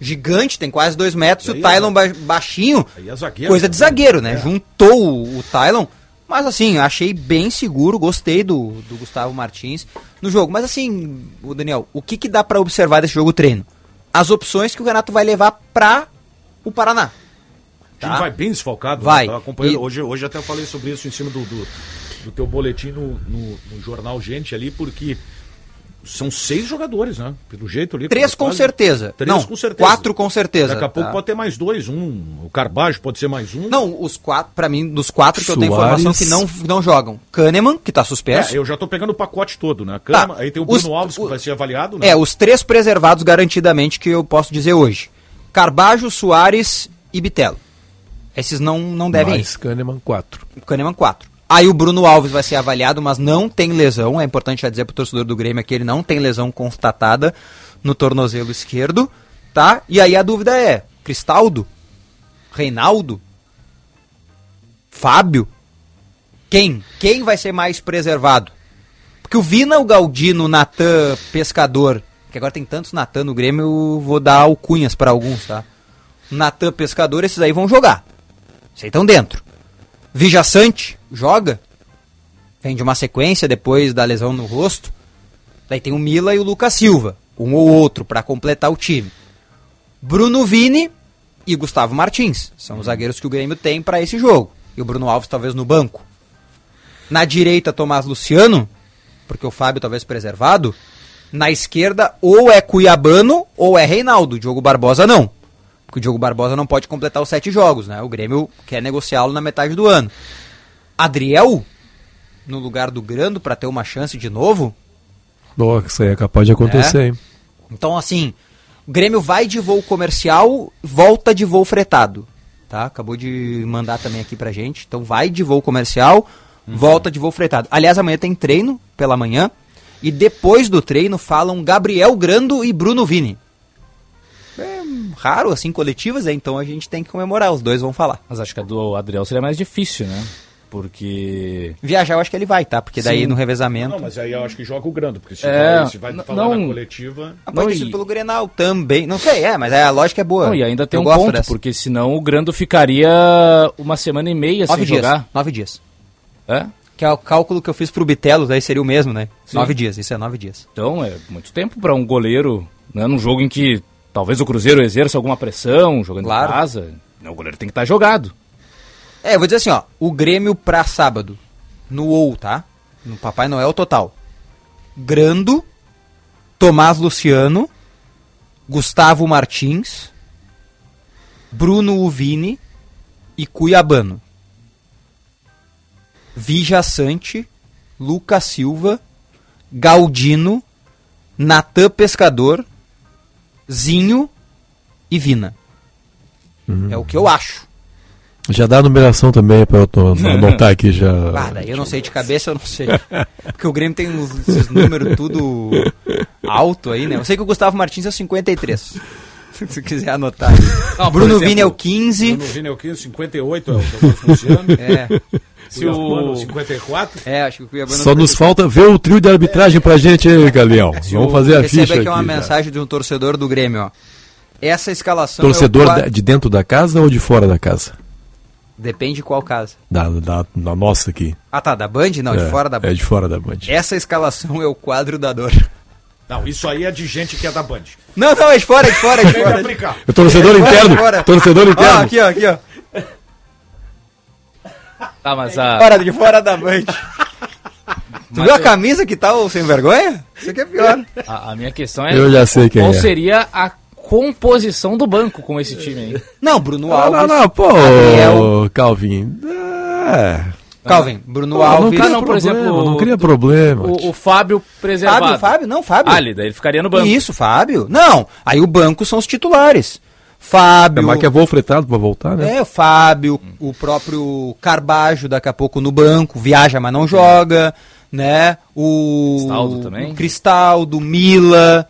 gigante, tem quase dois metros, e o é Tylon ba- baixinho, é zagueiro. coisa de zagueiro, né? É. Juntou o, o Tylon, mas assim, achei bem seguro, gostei do, do Gustavo Martins no jogo. Mas assim, o Daniel, o que, que dá pra observar desse jogo treino? As opções que o Renato vai levar pra o Paraná. O time Tá? vai bem desfalcado. Vai. Né? Acompanhando. E- Hoje, hoje até falei sobre isso em cima do, do, do teu boletim no, no, no jornal Gente ali, porque são seis jogadores, né? Pelo jeito ali. Três com quase- certeza. Três Não, com certeza. quatro com certeza, Daqui a pouco tá? pode ter mais dois. Um, o Carbajo pode ser mais um. Não, os quatro, pra mim, dos quatro que eu tenho informação que não, não jogam. Kahneman, que tá suspenso. É, eu já tô pegando o pacote todo, né? Cama, Tá. Aí tem o Os- Bruno Alves que vai ser avaliado, né? É, os três preservados garantidamente que eu posso dizer hoje. Carbajo, Soares e Bitelo. Esses não, não devem Mais ir. Kahneman 4. Kahneman 4. Aí o Bruno Alves vai ser avaliado, mas não tem lesão. É importante já dizer pro torcedor do Grêmio que ele não tem lesão constatada no tornozelo esquerdo, tá? E aí a dúvida é, Cristaldo? Reinaldo? Fábio? Quem? Quem vai ser mais preservado? Porque o Vina, o Galdino, o Natan, Pescador, que agora tem tantos Natan no Grêmio, eu vou dar alcunhas para alguns, tá? Natan, Pescador, esses aí vão jogar. Vocês estão dentro. Vijaçante, joga. Vem de uma sequência depois da lesão no rosto. Daí tem o Mila e o Lucas Silva, um ou outro para completar o time. Bruno Vini e Gustavo Martins são os zagueiros que o Grêmio tem para esse jogo. E o Bruno Alves talvez no banco. Na direita, Tomás Luciano, porque o Fábio talvez preservado. Na esquerda, ou é Cuiabano ou é Reinaldo. Diogo Barbosa não. Porque o Diogo Barbosa não pode completar os sete jogos, né? O Grêmio quer negociá-lo na metade do ano. Adriel, no lugar do Grando, para ter uma chance de novo. Boa, isso aí é capaz de acontecer, É. hein? Então, assim, o Grêmio vai de voo comercial, volta de voo fretado. Tá? Acabou de mandar também aqui pra gente. Então, vai de voo comercial, volta de voo fretado. Aliás, amanhã tem treino pela manhã. E depois do treino falam Gabriel Grando e Bruno Vini. É raro, assim, coletivas, é, então a gente tem que comemorar. Os dois vão falar. Mas acho que a do Adriel seria mais difícil, né? Porque. Viajar eu acho que ele vai, tá? Porque daí Sim. no revezamento. Não, mas aí eu acho que joga o Grando, porque se, É, vai, se vai falar não- na coletiva... Ah, pode ter sido pelo Grenal também. Não sei, é, mas a lógica é boa. Não, e ainda tem Eu um gosto ponto, dessa. porque senão o Grando ficaria uma semana e meia Nove sem dias. jogar. Nove dias. É? Que é o cálculo que eu fiz pro Bitelo, daí seria o mesmo, né? Sim. Nove dias, isso é nove dias. Então é muito tempo para um goleiro, né, num jogo em que talvez o Cruzeiro exerça alguma pressão, jogando Claro. em casa. né, O goleiro tem que estar jogado. É, eu vou dizer assim, ó. O Grêmio pra sábado. No OU, tá? No Papai Noel total. Grando, Tomás Luciano, Gustavo Martins, Bruno Uvini e Cuiabano. Vija Sante, Lucas Silva, Galdino, Natan Pescador, Zinho e Vina. É o que eu acho. Já dá a numeração também pra eu anotar aqui já. Ah, eu não sei de cabeça, eu não sei. Porque o Grêmio tem uns- esses números tudo alto aí, né? Eu sei que o Gustavo Martins é o 53. Se quiser anotar. Não, Bruno exemplo, Vini é o 15. Bruno Vini é o 15, 58 é o Tomás Luciano. É. Se o 54. É, acho que o Cuiabano Só nos falta ver o trio de arbitragem pra gente aí, Galeão. Se Vamos fazer a ficha aqui aqui. uma já. mensagem de um torcedor do Grêmio, ó. Essa escalação Torcedor é o de dentro da casa ou de fora da casa? Depende de qual casa. Da, da, da nossa aqui. Ah, tá, da Band? Não, de É, fora da Band. É de fora da Band. Essa escalação é o quadro da dor. Não, isso aí é de gente que é da Band. Não, não, é de fora, é de fora, é de fora. aplicar. É torcedor É interno, é torcedor Ó, interno. aqui, ó, aqui, ó. Tá, mas a. Fora de fora da Band. Tu viu a camisa que tá o sem vergonha? Isso aqui é pior. A, a minha questão é. Eu já sei quem qual é. seria a composição do banco com esse time aí? Não, Bruno Não, Alves. não, não, pô, Gabriel, Calvin. É. Calvin, Bruno Pô, Alves. não cria não, por problema, exemplo, não cria problema. O, o Fábio preservado. Fábio, Fábio, não, Fábio. Ali, daí ele ficaria no banco. Isso, Fábio. Não, aí o banco são os titulares. Fábio. É mais que é voo fretado pra voltar, né? É, o Fábio, o próprio Carbajo daqui a pouco no banco, viaja, mas não joga, né? O Cristaldo também. o Cristaldo, Mila,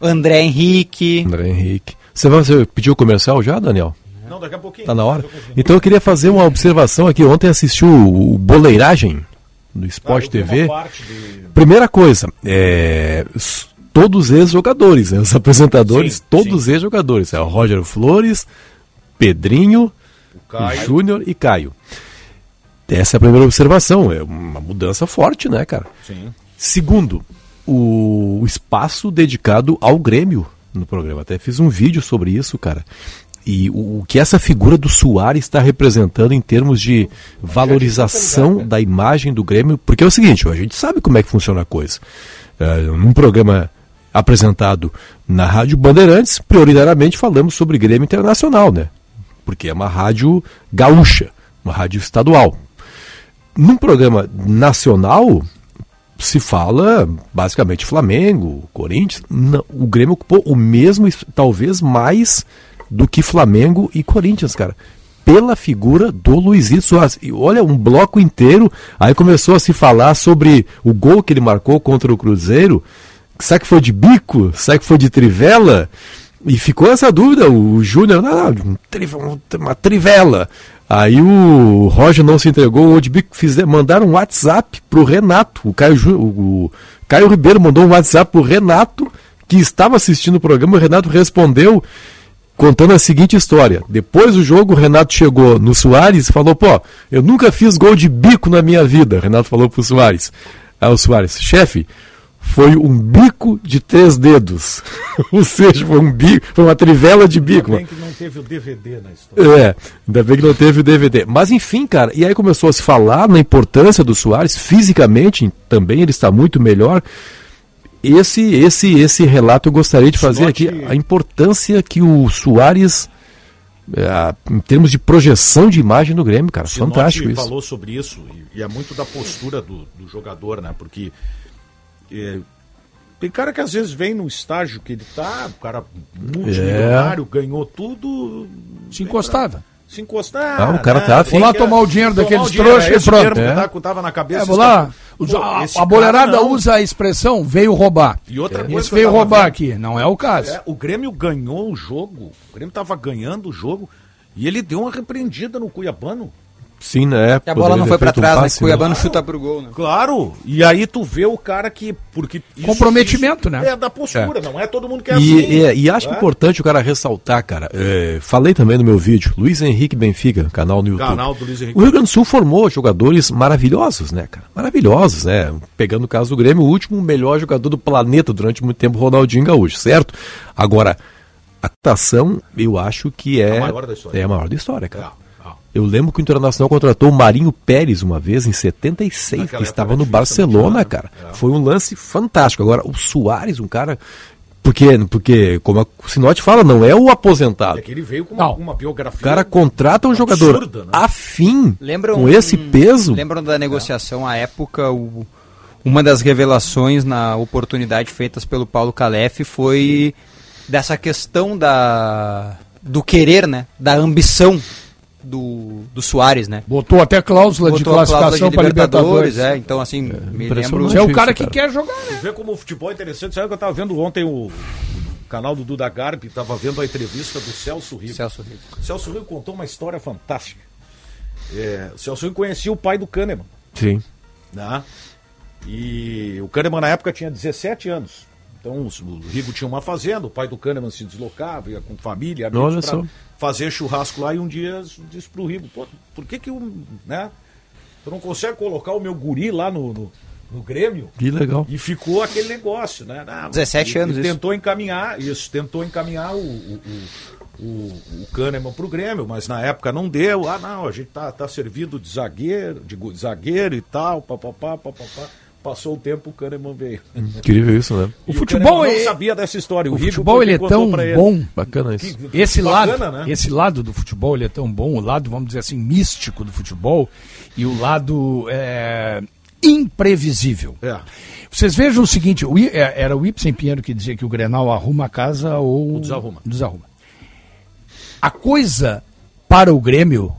André Henrique. André Henrique. Você, vai, você pediu o comercial já, Daniel? Não, daqui a pouquinho. Tá na hora? Então eu queria fazer uma observação aqui. Ontem assisti o, o Boleiragem do Sport Ah, TV. de- Primeira coisa, é, todos ex-jogadores, né? os apresentadores, Sim, todos ex-jogadores. É o Roger Flores, Pedrinho. Júnior e Caio. Essa é a primeira observação. É uma mudança forte, né, cara? Sim. Segundo, o espaço dedicado ao Grêmio no programa. Até fiz um vídeo sobre isso, cara. E o, o que essa figura do Soares está representando em termos de valorização da imagem do Grêmio. Porque é o seguinte, a gente sabe como é que funciona a coisa. É, num programa apresentado na Rádio Bandeirantes, prioritariamente falamos sobre Grêmio Internacional, né? Porque é uma rádio gaúcha, uma rádio estadual. Num programa nacional, se fala basicamente Flamengo, Corinthians. Não, o Grêmio ocupou o mesmo, es- talvez mais do que Flamengo e Corinthians, cara. Pela figura do Luizito Soares. E olha, um bloco inteiro. Aí começou a se falar sobre o gol que ele marcou contra o Cruzeiro. Será que foi de bico? Será que foi de trivela? E ficou essa dúvida. O Júnior, não, não, um uma trivela. Aí o Roger não se entregou, o Odbico fizer, mandaram um WhatsApp pro Renato. O Caio, o, o Caio Ribeiro mandou um WhatsApp pro Renato, que estava assistindo o programa. O Renato respondeu contando a seguinte história. Depois do jogo, o Renato chegou no Soares e falou: pô, eu nunca fiz gol de bico na minha vida. O Renato falou pro Soares. Aí o Soares, chefe, foi um bico de três dedos. Ou seja, foi um bico, foi uma trivela de bico. Ainda bem que não teve o DVD na história. É, ainda bem que não teve o DVD. Mas enfim, cara, e aí começou a se falar na importância do Soares, fisicamente também ele está muito melhor. Esse esse esse relato eu gostaria de fazer Note- aqui, a importância que o Soares, é, em termos de projeção de imagem do Grêmio, cara, Sinote fantástico isso. falou sobre isso e, e é muito da postura do, do jogador, né? Porque é, tem cara que às vezes vem no estágio que ele tá, o cara multimilionário, ganhou tudo. Se encostava. Se encostar. Ah, o cara né? tá Vou lá tomar o dinheiro tomar daqueles trouxas é e pronto. É. tá- tava na cabeça. É, vou lá. A, a boleirada usa a expressão veio roubar. E outra coisa Esse veio roubar vendo- aqui. Não é o caso. É, o Grêmio ganhou o jogo. O Grêmio tava ganhando o jogo e ele deu uma repreendida no Cuiabano. Sim, né? E a bola não foi pra feito um trás, né? passe, Cuiabá não chuta pro gol, né? Claro, e aí tu vê o cara que. Porque isso- Comprometimento, isso né? É da postura, não é todo mundo que é E, assim. e- e acho né? importante o cara ressaltar, cara. é, falei também no meu vídeo, Luiz Henrique Benfica, canal no YouTube. Canal do Luiz Henrique. O Rio Grande do Sul formou jogadores maravilhosos, né, cara? Maravilhosos, né? Pegando o caso do Grêmio, o último melhor jogador do planeta durante muito tempo, Ronaldinho Gaúcho, certo? Agora, a cotação, eu acho que é. A maior da história. É a maior da história, cara. Eu lembro que o Internacional contratou o Marinho Pérez uma vez, em 76, Naquela que estava no Barcelona, cara. É. Foi um lance fantástico. Agora, o Soares, um cara. Porque, porque como a Sinote fala, não é o aposentado. É que ele veio com uma, uma biografia. O cara contrata um jogador absurda, né? afim, Lembram, com esse peso. Lembram da negociação à época? O, uma das revelações na oportunidade feitas pelo Paulo Calef foi dessa questão da do querer, né? Da ambição do, do Soares, né? Botou até cláusula de Botou cláusula classificação de para Libertadores. É, então assim, me lembro. Você é o cara que quer jogar, né? Vê como o futebol é interessante. Sabe que eu estava vendo ontem o, o canal do Duda Garbi, estava vendo a entrevista do Celso Rico. Celso Rico. Celso Rico contou uma história fantástica. É, o Celso Rico conhecia o pai do Kahneman. Sim. Né? E o Kahneman na época tinha 17 anos. Então os- o Rigo tinha uma fazenda, o pai do Kahneman se deslocava, ia com família, amigos, pra fazer churrasco lá e um dia disse pro Rigo, pô, por que que o, né, tu não consegue colocar o meu guri lá no, no, no Grêmio? Que legal. E ficou aquele negócio, né? Ah, 17 e- anos e isso. tentou encaminhar, isso, tentou encaminhar o, o, o, o, o Kahneman pro Grêmio, mas na época não deu. Ah, não, a gente tá, tá servido de zagueiro, de gu- zagueiro e tal, papapá, papapá. Passou o tempo, o Kahneman veio. Incrível isso, né? E O futebol Kahneman é- não sabia dessa história. O, O futebol ele é tão ele. bom. Bacana isso. Que- Esse bacana, lado, né? esse lado do futebol ele é tão bom, o lado, vamos dizer assim, místico do futebol e o lado é, imprevisível. É. Vocês vejam o seguinte, o é, era o Ibsen Pinheiro que dizia que o Grenal arruma a casa ou Ou desarruma. desarruma. A coisa para o Grêmio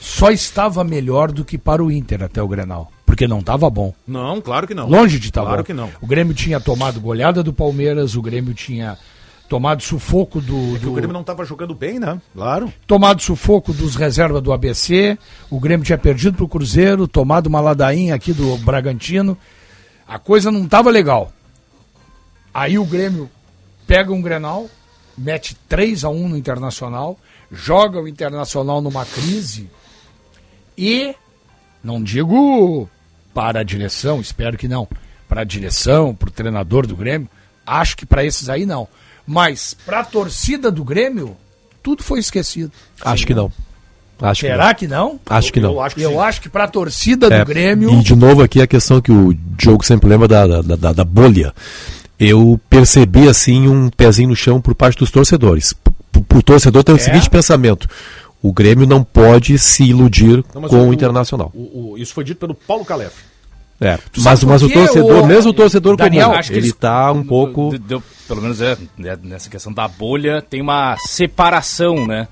só estava melhor do que para o Inter até o Grenal, porque não estava bom. Não, claro que não. Longe de estar Claro bom. que não. O Grêmio tinha tomado goleada do Palmeiras, o Grêmio tinha tomado sufoco do, É do- o Grêmio não estava jogando bem, né? Claro. tomado sufoco dos reservas do ABC, o Grêmio tinha perdido para o Cruzeiro, tomado uma ladainha aqui do Bragantino. A coisa não estava legal. Aí o Grêmio pega um Grenal, mete 3 a 1 no Internacional, joga o Internacional numa crise e não digo para a direção, espero que não, para a direção, para o treinador do Grêmio, acho que para esses aí não. Mas para a torcida do Grêmio, tudo foi esquecido. Acho que não. Acho Será que que não? não. Acho que não. Eu acho que Eu acho que para a torcida do É, Grêmio. E de novo aqui a questão que o Diogo sempre lembra da, da, da, da bolha. Eu percebi assim um pezinho no chão por parte dos torcedores. O torcedor tem o É? seguinte pensamento: o Grêmio não pode se iludir Não, com o, o- Internacional. o- o- isso foi dito pelo Paulo Calef. É, mas, mas o torcedor, mesmo o torcedor Daniel, comum, acho que ele está um pouco. Deu- deu- pelo menos é, né, nessa questão da bolha, tem uma separação, né?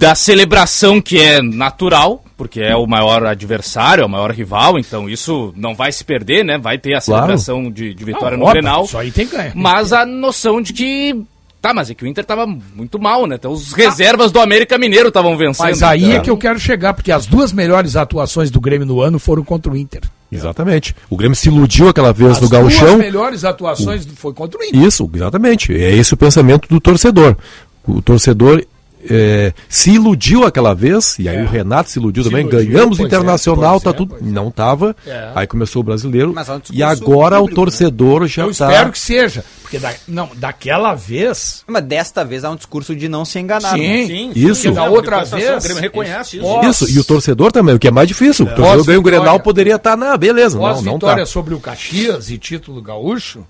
Da celebração que é natural, porque é o maior adversário, é o maior rival, então isso não vai se perder, né? Vai ter a Claro. celebração de, de vitória Não, no óbvio, Grenal. Isso aí tem que ganhar. Mas a noção de que. Tá, mas é que o Inter tava muito mal, né? Então os reservas do América Mineiro estavam vencendo. Mas aí Então, é que eu quero chegar, porque as duas melhores atuações do Grêmio no ano foram contra o Inter. Exatamente. O Grêmio se iludiu aquela vez As no duas Gauchão. melhores atuações foi contra o Inter. Isso, exatamente. É esse o pensamento do torcedor. O torcedor é, se iludiu aquela vez, e aí É. o Renato se iludiu Se também, iludiu, ganhamos o é, Internacional, tá é, tudo. pois é. Não tava. É. Aí começou o brasileiro. É e agora público, o torcedor já Eu tá. espero que seja. Porque da, não, daquela vez. Mas desta vez há um discurso de não se enganar. né? Sim, Isso. Porque da outra vez. Grêmio reconhece isso. pós- Isso, e o torcedor também, o que é mais difícil. O torcedor ganha o. Grenal, poderia estar na beleza. Não, não Pós-vitória tá. sobre o Caxias e título gaúcho,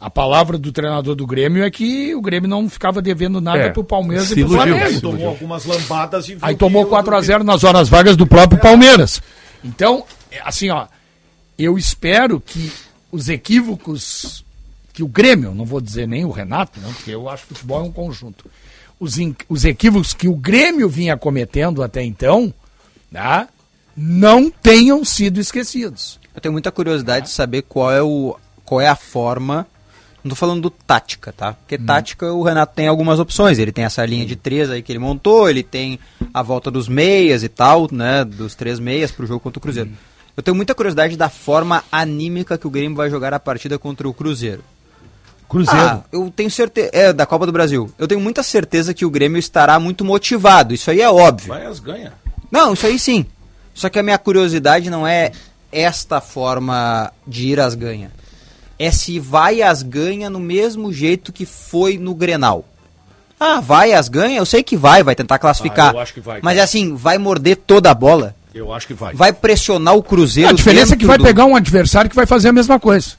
a palavra do treinador do Grêmio é que o Grêmio não ficava devendo nada É, pro Palmeiras se e pro iludiu, Flamengo. se Tomou algumas lambadas e Aí tomou o- 4 a 0 nas horas vagas do próprio Palmeiras. Então, é, assim, ó, eu espero que os equívocos que o Grêmio, não vou dizer nem o Renato, não, porque eu acho que o futebol é um conjunto. Os, in- os equívocos que o Grêmio vinha cometendo até então, né, não tenham sido esquecidos. Eu tenho muita curiosidade de saber qual é, o, qual é a forma Não tô falando do tática, tá? Porque tática o Renato tem algumas opções. Ele tem essa linha de três aí que ele montou, ele tem a volta dos meias e tal, né? Dos três meias pro jogo contra o Cruzeiro. Eu tenho muita curiosidade da forma anímica que o Grêmio vai jogar a partida contra o Cruzeiro. Cruzeiro. Ah, eu tenho certeza. É, da Copa do Brasil. Eu tenho muita certeza que o Grêmio estará muito motivado. Isso aí é óbvio. Vai as ganha. Não, isso aí sim. Só que a minha curiosidade não é esta forma de ir às ganha. É se vai às ganha no mesmo jeito que foi no Grenal. Ah, vai às ganha? Eu sei que vai, vai tentar classificar. Ah, eu acho que vai, Mas cara. assim, vai morder toda a bola. Eu acho que vai. Vai pressionar o Cruzeiro. A diferença é que vai do- pegar um adversário que vai fazer a mesma coisa.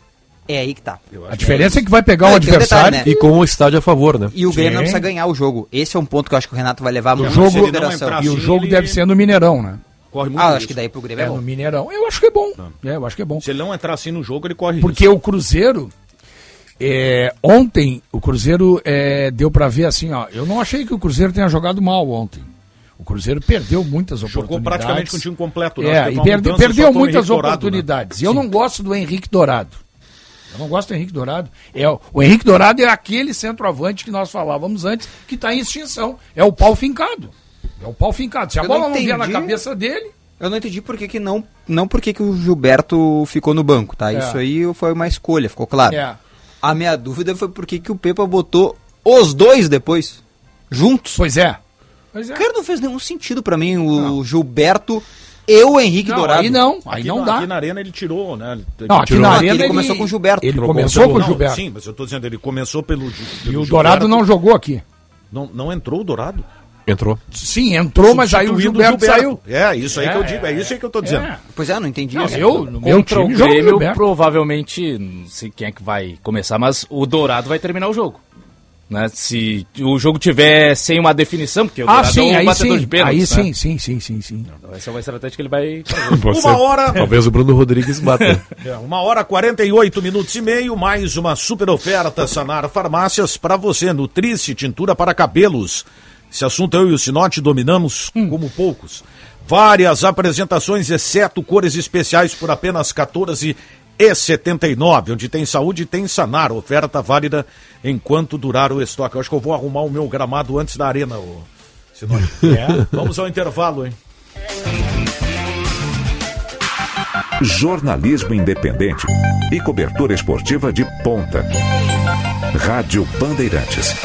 É aí que tá. A diferença é que vai pegar Não, um adversário detalhe, né? E com o estádio a favor, né? E o Grêmio não Sim. precisa ganhar o jogo. Esse é um ponto que eu acho que o Renato vai levar muito em jogo, consideração. e o jogo ele- deve ser no Mineirão, né? Corre muito Ah, risco. acho que daí pro Grêmio É é no bom. Mineirão. Eu acho que é bom. É, eu acho que é bom. Se ele não entrar assim no jogo, ele corre Porque o Cruzeiro, é, ontem, o Cruzeiro é, deu pra ver assim, ó. Eu não achei que o Cruzeiro tenha jogado mal ontem. O Cruzeiro perdeu muitas Jogou oportunidades. praticamente com o time completo. né? É, e mudança perdeu o muitas Dourado, né? oportunidades. E eu não gosto do Henrique Dourado. Eu não gosto do Henrique Dourado. É, o Henrique Dourado é aquele centroavante que nós falávamos antes, que está em extinção. É o pau fincado. É o pau fincado. Se a Eu bola não não vier na entendi. cabeça dele, Eu não entendi por que, que não. Não por que, que o Gilberto ficou no banco, tá? É. Isso aí foi uma escolha, ficou claro. É. A minha dúvida foi por que, que o Pepa botou os dois depois. Juntos. Pois é. Pois é. Cara, não fez nenhum sentido pra mim o Gilberto e o Henrique Não, Dourado. aí não. Aí Aqui não dá. Aqui na arena ele tirou, né? Ele Não, aqui tirou. na Não, arena ele começou com o Gilberto. Ele Trocou começou com o Não, Gilberto. Sim, mas eu tô dizendo, ele começou pelo. Gi- E pelo o Dourado Gilberto. não jogou aqui. Não, não entrou o Dourado? Entrou. Sim, entrou, mas aí o Substituindo Gilberto, saiu. É, isso aí É, que eu digo, é isso aí que eu tô dizendo. É. Pois é, não entendi Não, isso. eu, no meu Contra time, o Grêmio, Gilberto. provavelmente, não sei quem é que vai começar, mas o Dourado vai terminar o jogo. Né? Se o jogo tiver sem uma definição, porque o Ah, Dourado sim, é um aí batedor sim. de pênaltis, Aí né? sim, sim, sim, sim, sim. Então, essa é uma estratégia que ele vai. Você- Uma hora. Talvez o Bruno Rodrigues bata. É, uma hora 48 minutos e meio, mais uma super oferta Sanar Farmácias para você. Nutrice, tintura para cabelos. Esse assunto eu e o Sinote dominamos como poucos. Várias apresentações, exceto cores especiais por apenas 14 e 79. Onde tem saúde, tem Sanar. Oferta válida enquanto durar o estoque. Eu acho que eu vou arrumar o meu gramado antes da arena, ô Sinote. É. Vamos ao intervalo, hein? Jornalismo independente e cobertura esportiva de ponta. Rádio Bandeirantes.